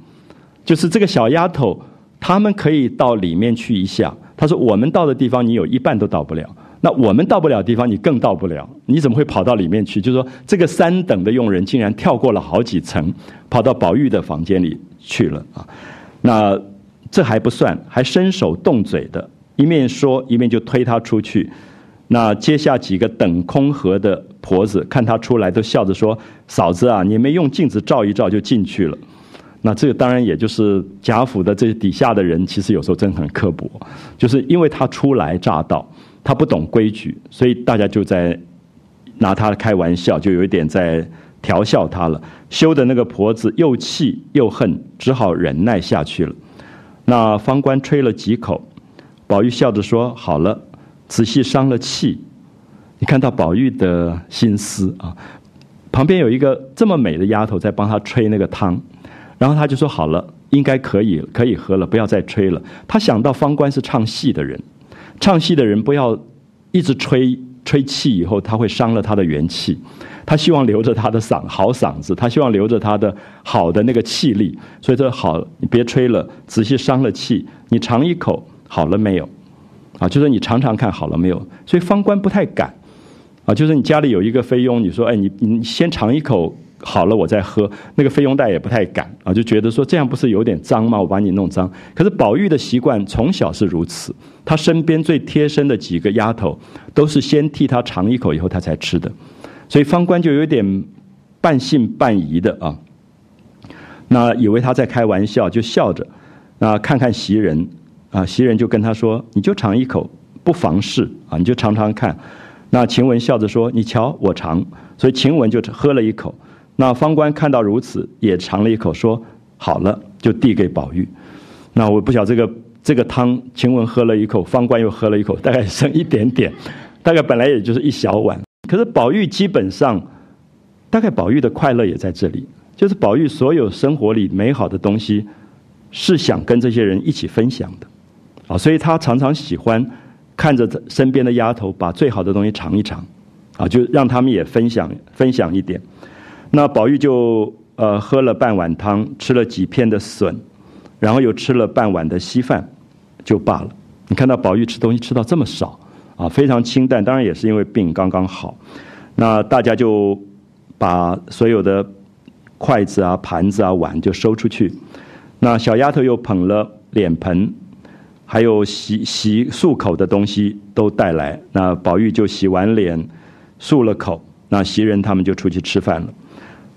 就是这个小丫头，他们可以到里面去一下。他说：我们到的地方，你有一半都到不了。”那我们到不了地方，你更到不了。你怎么会跑到里面去？就是说，这个三等的佣人竟然跳过了好几层，跑到宝玉的房间里去了啊！那这还不算，还伸手动嘴的，一面说一面就推他出去。那接下几个等空盒的婆子看他出来，都笑着说：“嫂子啊，你没用镜子照一照就进去了。”那这个当然也就是贾府的这底下的人，其实有时候真的很刻薄，就是因为他初来乍到，他不懂规矩，所以大家就在拿他开玩笑，就有一点在调笑他了。羞的那个婆子又气又恨，只好忍耐下去了。那方官吹了几口，宝玉笑着说：“好了。”仔细伤了气，你看到宝玉的心思啊。旁边有一个这么美的丫头在帮他吹那个汤，然后他就说：“好了，应该可以，可以喝了，不要再吹了。”他想到方官是唱戏的人，唱戏的人不要一直吹吹气，以后他会伤了他的元气。他希望留着他的嗓好嗓子，他希望留着他的好的那个气力。所以说：“好，你别吹了，仔细伤了气，你尝一口，好了没有？”啊，就是你尝尝看好了没有？所以方官不太敢，啊，就是你家里有一个菲佣，你说，哎，你你先尝一口好了，我再喝。那个菲佣带也不太敢，啊，就觉得说这样不是有点脏吗？我把你弄脏。可是宝玉的习惯从小是如此，他身边最贴身的几个丫头都是先替他尝一口以后他才吃的，所以方官就有点半信半疑的啊，那以为他在开玩笑，就笑着，那看看袭人。啊，袭人就跟他说：“你就尝一口，不妨事啊，你就尝尝看。”那晴雯笑着说：“你瞧，我尝。”所以晴雯就喝了一口。那方官看到如此，也尝了一口，说：“好了。”就递给宝玉。那我不晓这个这个汤，晴雯喝了一口，方官又喝了一口，大概剩一点点，大概本来也就是一小碗。可是宝玉基本上，大概宝玉的快乐也在这里，就是宝玉所有生活里美好的东西，是想跟这些人一起分享的。啊，所以他常常喜欢看着身边的丫头把最好的东西尝一尝，啊，就让他们也分享分享一点。那宝玉就呃喝了半碗汤，吃了几片的笋，然后又吃了半碗的稀饭，就罢了。你看到宝玉吃东西吃到这么少，啊，非常清淡，当然也是因为病刚刚好。那大家就把所有的筷子啊、盘子啊、碗就收出去。那小丫头又捧了脸盆。还有洗洗漱口的东西都带来，那宝玉就洗完脸，漱了口，那袭人他们就出去吃饭了。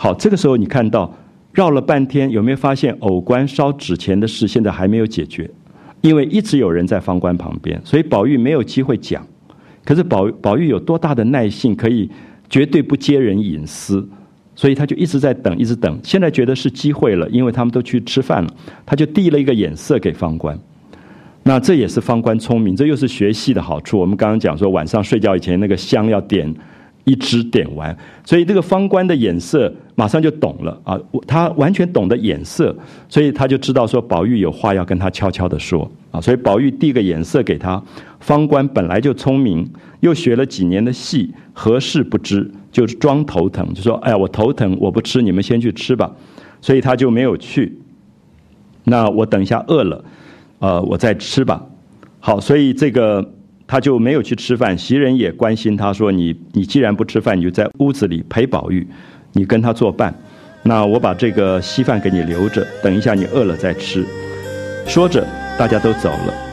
好，这个时候你看到绕了半天，有没有发现偶官烧纸钱的事现在还没有解决？因为一直有人在方官旁边，所以宝玉没有机会讲。可是宝宝玉有多大的耐性，可以绝对不揭人隐私，所以他就一直在等，一直等。现在觉得是机会了，因为他们都去吃饭了，他就递了一个眼色给方官。那这也是方官聪明，这又是学戏的好处。我们刚刚讲说，晚上睡觉以前那个香要点一支点完，所以这个方官的眼色马上就懂了啊，他完全懂得眼色，所以他就知道说宝玉有话要跟他悄悄的说啊，所以宝玉递个眼色给他。方官本来就聪明，又学了几年的戏，何事不知？就是装头疼，就说：“哎呀，我头疼，我不吃，你们先去吃吧。”所以他就没有去。那我等一下饿了。呃，我再吃吧。好，所以这个他就没有去吃饭。袭人也关心他说：“你你既然不吃饭，你就在屋子里陪宝玉，你跟他作伴。那我把这个稀饭给你留着，等一下你饿了再吃。”说着，大家都走了。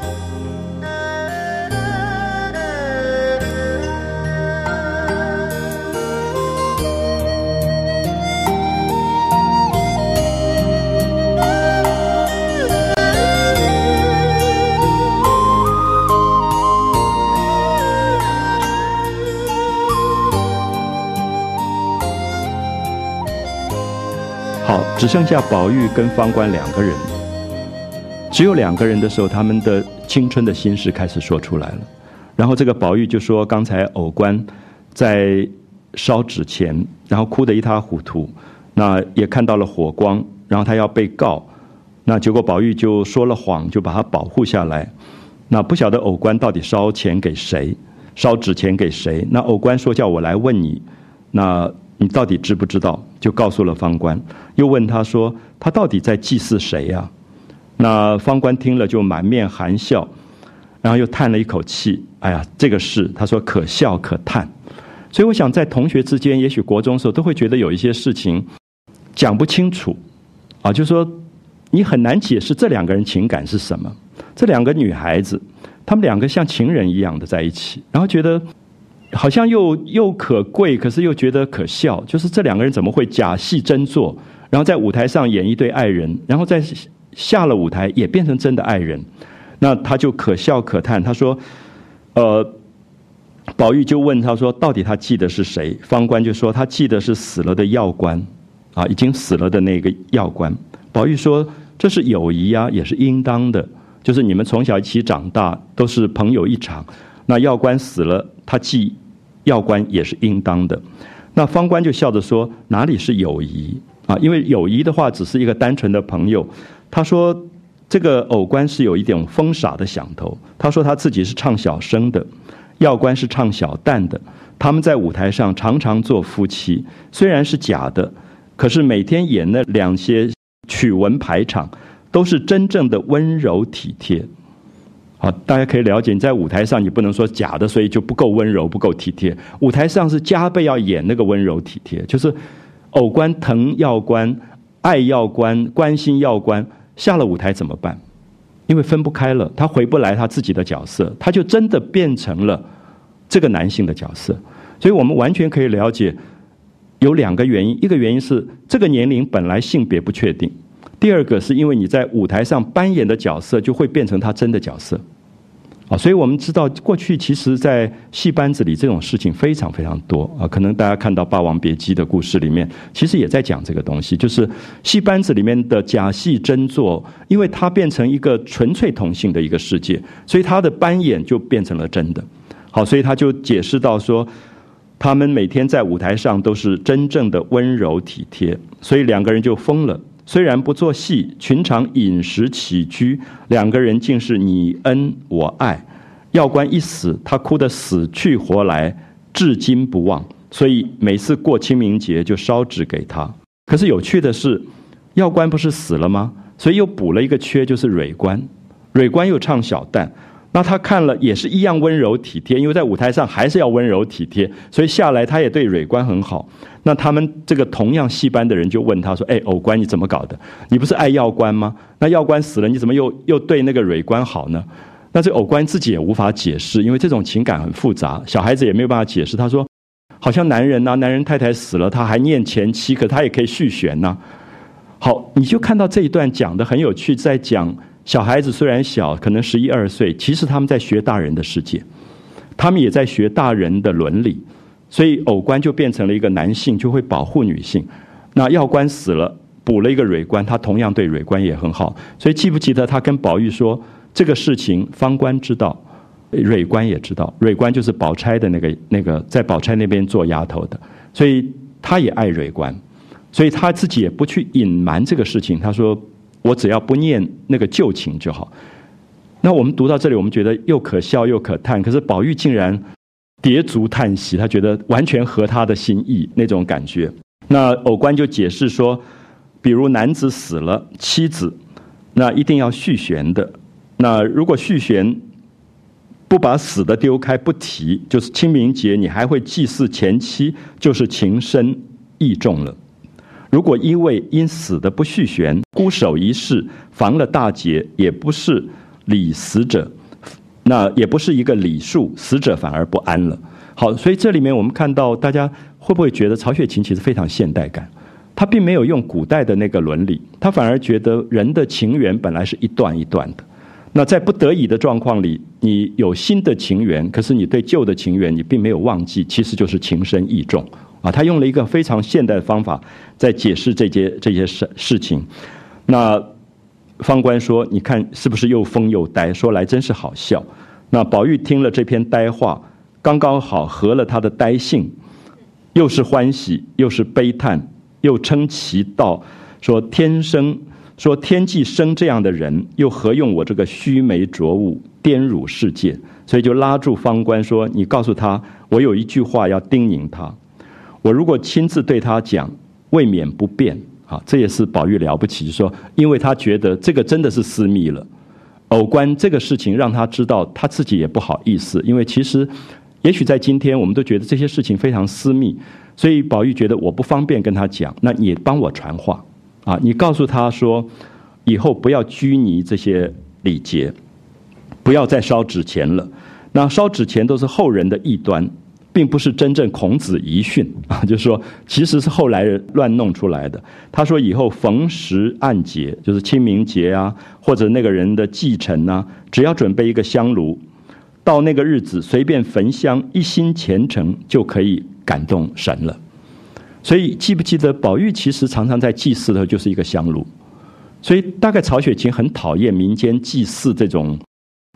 只剩下宝玉跟方官两个人，只有两个人的时候，他们的青春的心事开始说出来了。然后这个宝玉就说：“刚才偶官在烧纸钱，然后哭得一塌糊涂。那也看到了火光，然后他要被告。那结果宝玉就说了谎，就把他保护下来。那不晓得偶官到底烧钱给谁，烧纸钱给谁？那偶官说叫我来问你。那。”你到底知不知道？就告诉了方官，又问他说：“他到底在祭祀谁呀？”那方官听了就满面含笑，然后又叹了一口气：“哎呀，这个事，他说可笑可叹。”所以我想，在同学之间，也许国中的时候都会觉得有一些事情讲不清楚，啊，就说你很难解释这两个人情感是什么。这两个女孩子，她们两个像情人一样的在一起，然后觉得好像又又可贵，可是又觉得可笑，就是这两个人怎么会假戏真做，然后在舞台上演一对爱人，然后在下了舞台也变成真的爱人，那他就可笑可叹。他说：“呃，宝玉就问他说，到底他记得是谁？方官就说他记得是死了的药官，啊，已经死了的那个药官。宝玉说这是友谊啊，也是应当的，就是你们从小一起长大，都是朋友一场。那药官死了，他记。”要官也是应当的，那方官就笑着说：“哪里是友谊啊？因为友谊的话，只是一个单纯的朋友。”他说：“这个偶官是有一点疯傻的想头。”他说他自己是唱小生的，要官是唱小旦的。他们在舞台上常常做夫妻，虽然是假的，可是每天演那两些曲文排场，都是真正的温柔体贴。好，大家可以了解，你在舞台上你不能说假的，所以就不够温柔、不够体贴。舞台上是加倍要演那个温柔体贴，就是偶官疼要官、爱要官、关心要官，下了舞台怎么办？因为分不开了，他回不来他自己的角色，他就真的变成了这个男性的角色。所以我们完全可以了解，有两个原因：一个原因是这个年龄本来性别不确定。第二个是因为你在舞台上扮演的角色就会变成他真的角色，啊，所以我们知道过去其实，在戏班子里这种事情非常非常多啊。可能大家看到《霸王别姬》的故事里面，其实也在讲这个东西，就是戏班子里面的假戏真做，因为它变成一个纯粹同性的一个世界，所以他的扮演就变成了真的。好，所以他就解释到说，他们每天在舞台上都是真正的温柔体贴，所以两个人就疯了。虽然不做戏，寻常饮食起居，两个人竟是你恩我爱。药官一死，他哭得死去活来，至今不忘。所以每次过清明节就烧纸给他。可是有趣的是，药官不是死了吗？所以又补了一个缺，就是蕊官。蕊官又唱小旦。那他看了也是一样温柔体贴，因为在舞台上还是要温柔体贴，所以下来他也对蕊官很好。那他们这个同样戏班的人就问他说：“哎，偶官你怎么搞的？你不是爱药官吗？那药官死了，你怎么又又对那个蕊官好呢？”那这偶官自己也无法解释，因为这种情感很复杂，小孩子也没有办法解释。他说：“好像男人呐，男人太太死了，他还念前妻，可他也可以续弦呐。”好，你就看到这一段讲的很有趣，在讲。小孩子虽然小，可能十一二岁，其实他们在学大人的世界，他们也在学大人的伦理，所以偶官就变成了一个男性，就会保护女性。那药官死了，补了一个蕊官，他同样对蕊官也很好。所以记不记得他跟宝玉说这个事情，方官知道，蕊官也知道，蕊官就是宝钗的那个那个在宝钗那边做丫头的，所以他也爱蕊官，所以他自己也不去隐瞒这个事情。他说。我只要不念那个旧情就好。那我们读到这里，我们觉得又可笑又可叹。可是宝玉竟然叠足叹息，他觉得完全合他的心意那种感觉。那偶官就解释说，比如男子死了，妻子那一定要续弦的。那如果续弦不把死的丢开不提，就是清明节你还会祭祀前妻，就是情深意重了。如果因为因死的不续弦，孤守一世，防了大劫，也不是礼死者，那也不是一个礼数，死者反而不安了。好，所以这里面我们看到，大家会不会觉得曹雪芹其实非常现代感？他并没有用古代的那个伦理，他反而觉得人的情缘本来是一段一段的。那在不得已的状况里，你有新的情缘，可是你对旧的情缘你并没有忘记，其实就是情深意重。啊，他用了一个非常现代的方法在解释这些这些事事情。那方官说：“你看是不是又疯又呆？说来真是好笑。”那宝玉听了这篇呆话，刚刚好合了他的呆性，又是欢喜又是悲叹，又称其道说：“天生说天既生这样的人，又何用我这个须眉浊物颠辱世界？”所以就拉住方官说：“你告诉他，我有一句话要叮咛他。”我如果亲自对他讲，未免不便啊！这也是宝玉了不起，说因为他觉得这个真的是私密了。偶官这个事情让他知道，他自己也不好意思，因为其实，也许在今天我们都觉得这些事情非常私密，所以宝玉觉得我不方便跟他讲，那你帮我传话啊！你告诉他说，以后不要拘泥这些礼节，不要再烧纸钱了。那烧纸钱都是后人的异端。并不是真正孔子遗训 啊，就是说，其实是后来人乱弄出来的。他说以后逢时按节，就是清明节啊，或者那个人的祭辰啊，只要准备一个香炉，到那个日子随便焚香，一心虔诚就可以感动神了。所以记不记得宝玉其实常常在祭祀的时候就是一个香炉，所以大概曹雪芹很讨厌民间祭祀这种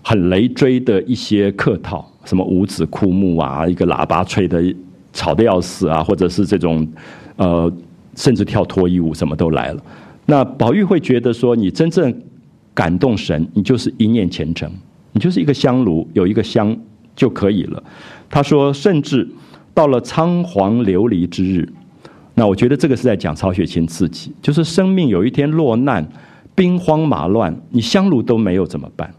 很累赘的一些客套。什么五指枯木啊，一个喇叭吹的吵得要死啊，或者是这种，呃，甚至跳脱衣舞，什么都来了。那宝玉会觉得说，你真正感动神，你就是一念虔诚，你就是一个香炉，有一个香就可以了。他说，甚至到了仓皇流离之日，那我觉得这个是在讲曹雪芹自己，就是生命有一天落难，兵荒马乱，你香炉都没有怎么办？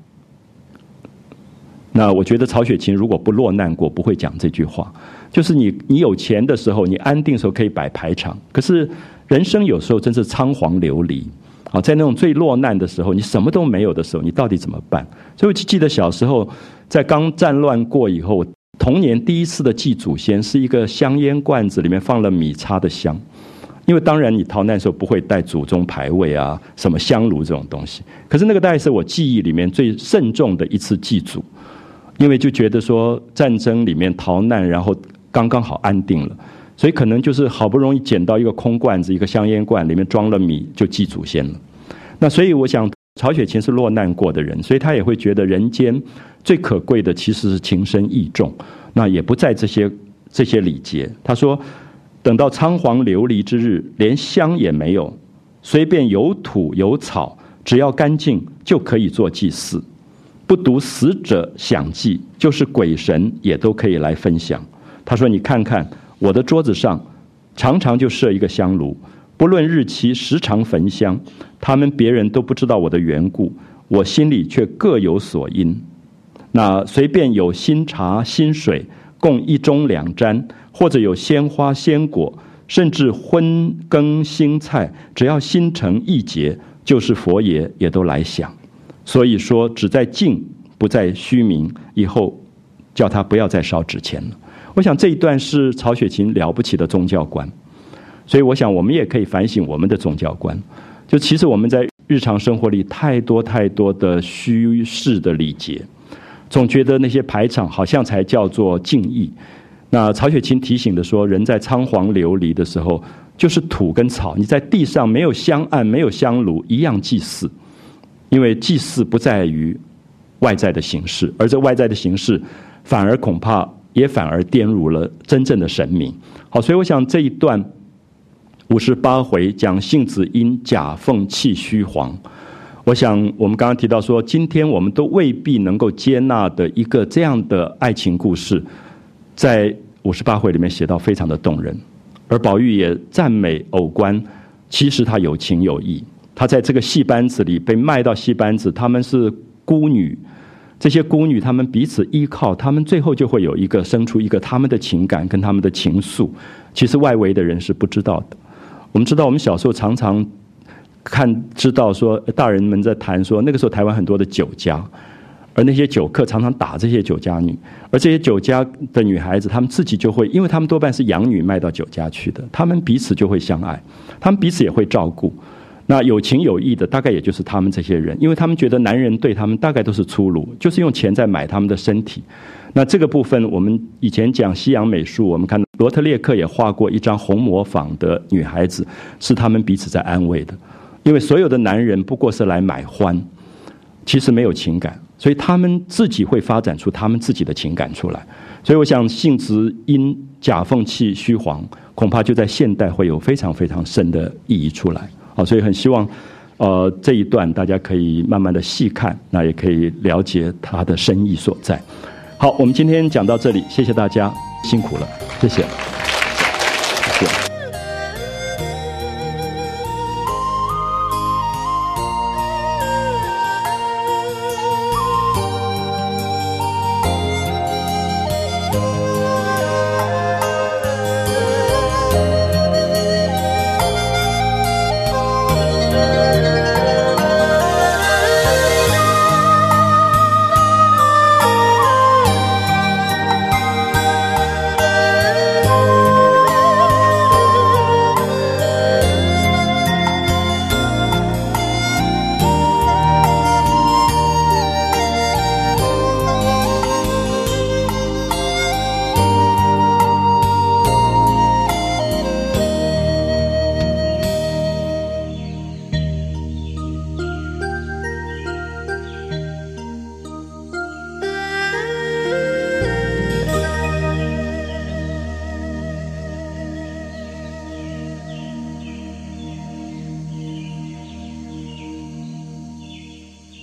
那我觉得曹雪芹如果不落难过，不会讲这句话。就是你，你有钱的时候，你安定的时候可以摆排场。可是人生有时候真是仓皇流离。好，在那种最落难的时候，你什么都没有的时候，你到底怎么办？所以我记得小时候在刚战乱过以后，童年第一次的祭祖先是一个香烟罐子，里面放了米插的香。因为当然你逃难的时候不会带祖宗牌位啊，什么香炉这种东西。可是那个大概是我记忆里面最慎重的一次祭祖。因为就觉得说战争里面逃难，然后刚刚好安定了，所以可能就是好不容易捡到一个空罐子，一个香烟罐，里面装了米，就祭祖先了。那所以我想，曹雪芹是落难过的人，所以他也会觉得人间最可贵的其实是情深意重，那也不在这些这些礼节。他说，等到仓皇流离之日，连香也没有，随便有土有草，只要干净就可以做祭祀。不读死者享祭，就是鬼神也都可以来分享。他说：“你看看我的桌子上，常常就设一个香炉，不论日期，时常焚香。他们别人都不知道我的缘故，我心里却各有所因。那随便有新茶新水，共一盅两盏，或者有鲜花鲜果，甚至荤羹新菜，只要心诚意结，就是佛爷也都来享。”所以说，只在静，不在虚名。以后叫他不要再烧纸钱了。我想这一段是曹雪芹了不起的宗教观。所以我想，我们也可以反省我们的宗教观。就其实我们在日常生活里太多太多的虚饰的礼节，总觉得那些排场好像才叫做敬意。那曹雪芹提醒的说，人在仓皇流离的时候，就是土跟草。你在地上没有香案，没有香炉，一样祭祀。因为祭祀不在于外在的形式，而这外在的形式反而恐怕也反而玷辱了真正的神明。好，所以我想这一段五十八回讲杏子因假凤气虚黄，我想我们刚刚提到说，今天我们都未必能够接纳的一个这样的爱情故事，在五十八回里面写到非常的动人，而宝玉也赞美偶官，其实他有情有义。他在这个戏班子里被卖到戏班子，他们是孤女，这些孤女他们彼此依靠，他们最后就会有一个生出一个他们的情感跟他们的情愫，其实外围的人是不知道的。我们知道，我们小时候常常看知道说，大人们在谈说，那个时候台湾很多的酒家，而那些酒客常常打这些酒家女，而这些酒家的女孩子，她们自己就会，因为她们多半是养女卖到酒家去的，她们彼此就会相爱，她们彼此也会照顾。那有情有义的，大概也就是他们这些人，因为他们觉得男人对他们大概都是粗鲁，就是用钱在买他们的身体。那这个部分，我们以前讲西洋美术，我们看到罗特列克也画过一张红磨坊的女孩子，是他们彼此在安慰的。因为所有的男人不过是来买欢，其实没有情感，所以他们自己会发展出他们自己的情感出来。所以我想，性子因假凤气虚黄，恐怕就在现代会有非常非常深的意义出来。好，所以很希望，呃，这一段大家可以慢慢的细看，那也可以了解它的深意所在。好，我们今天讲到这里，谢谢大家，辛苦了，谢谢。谢谢。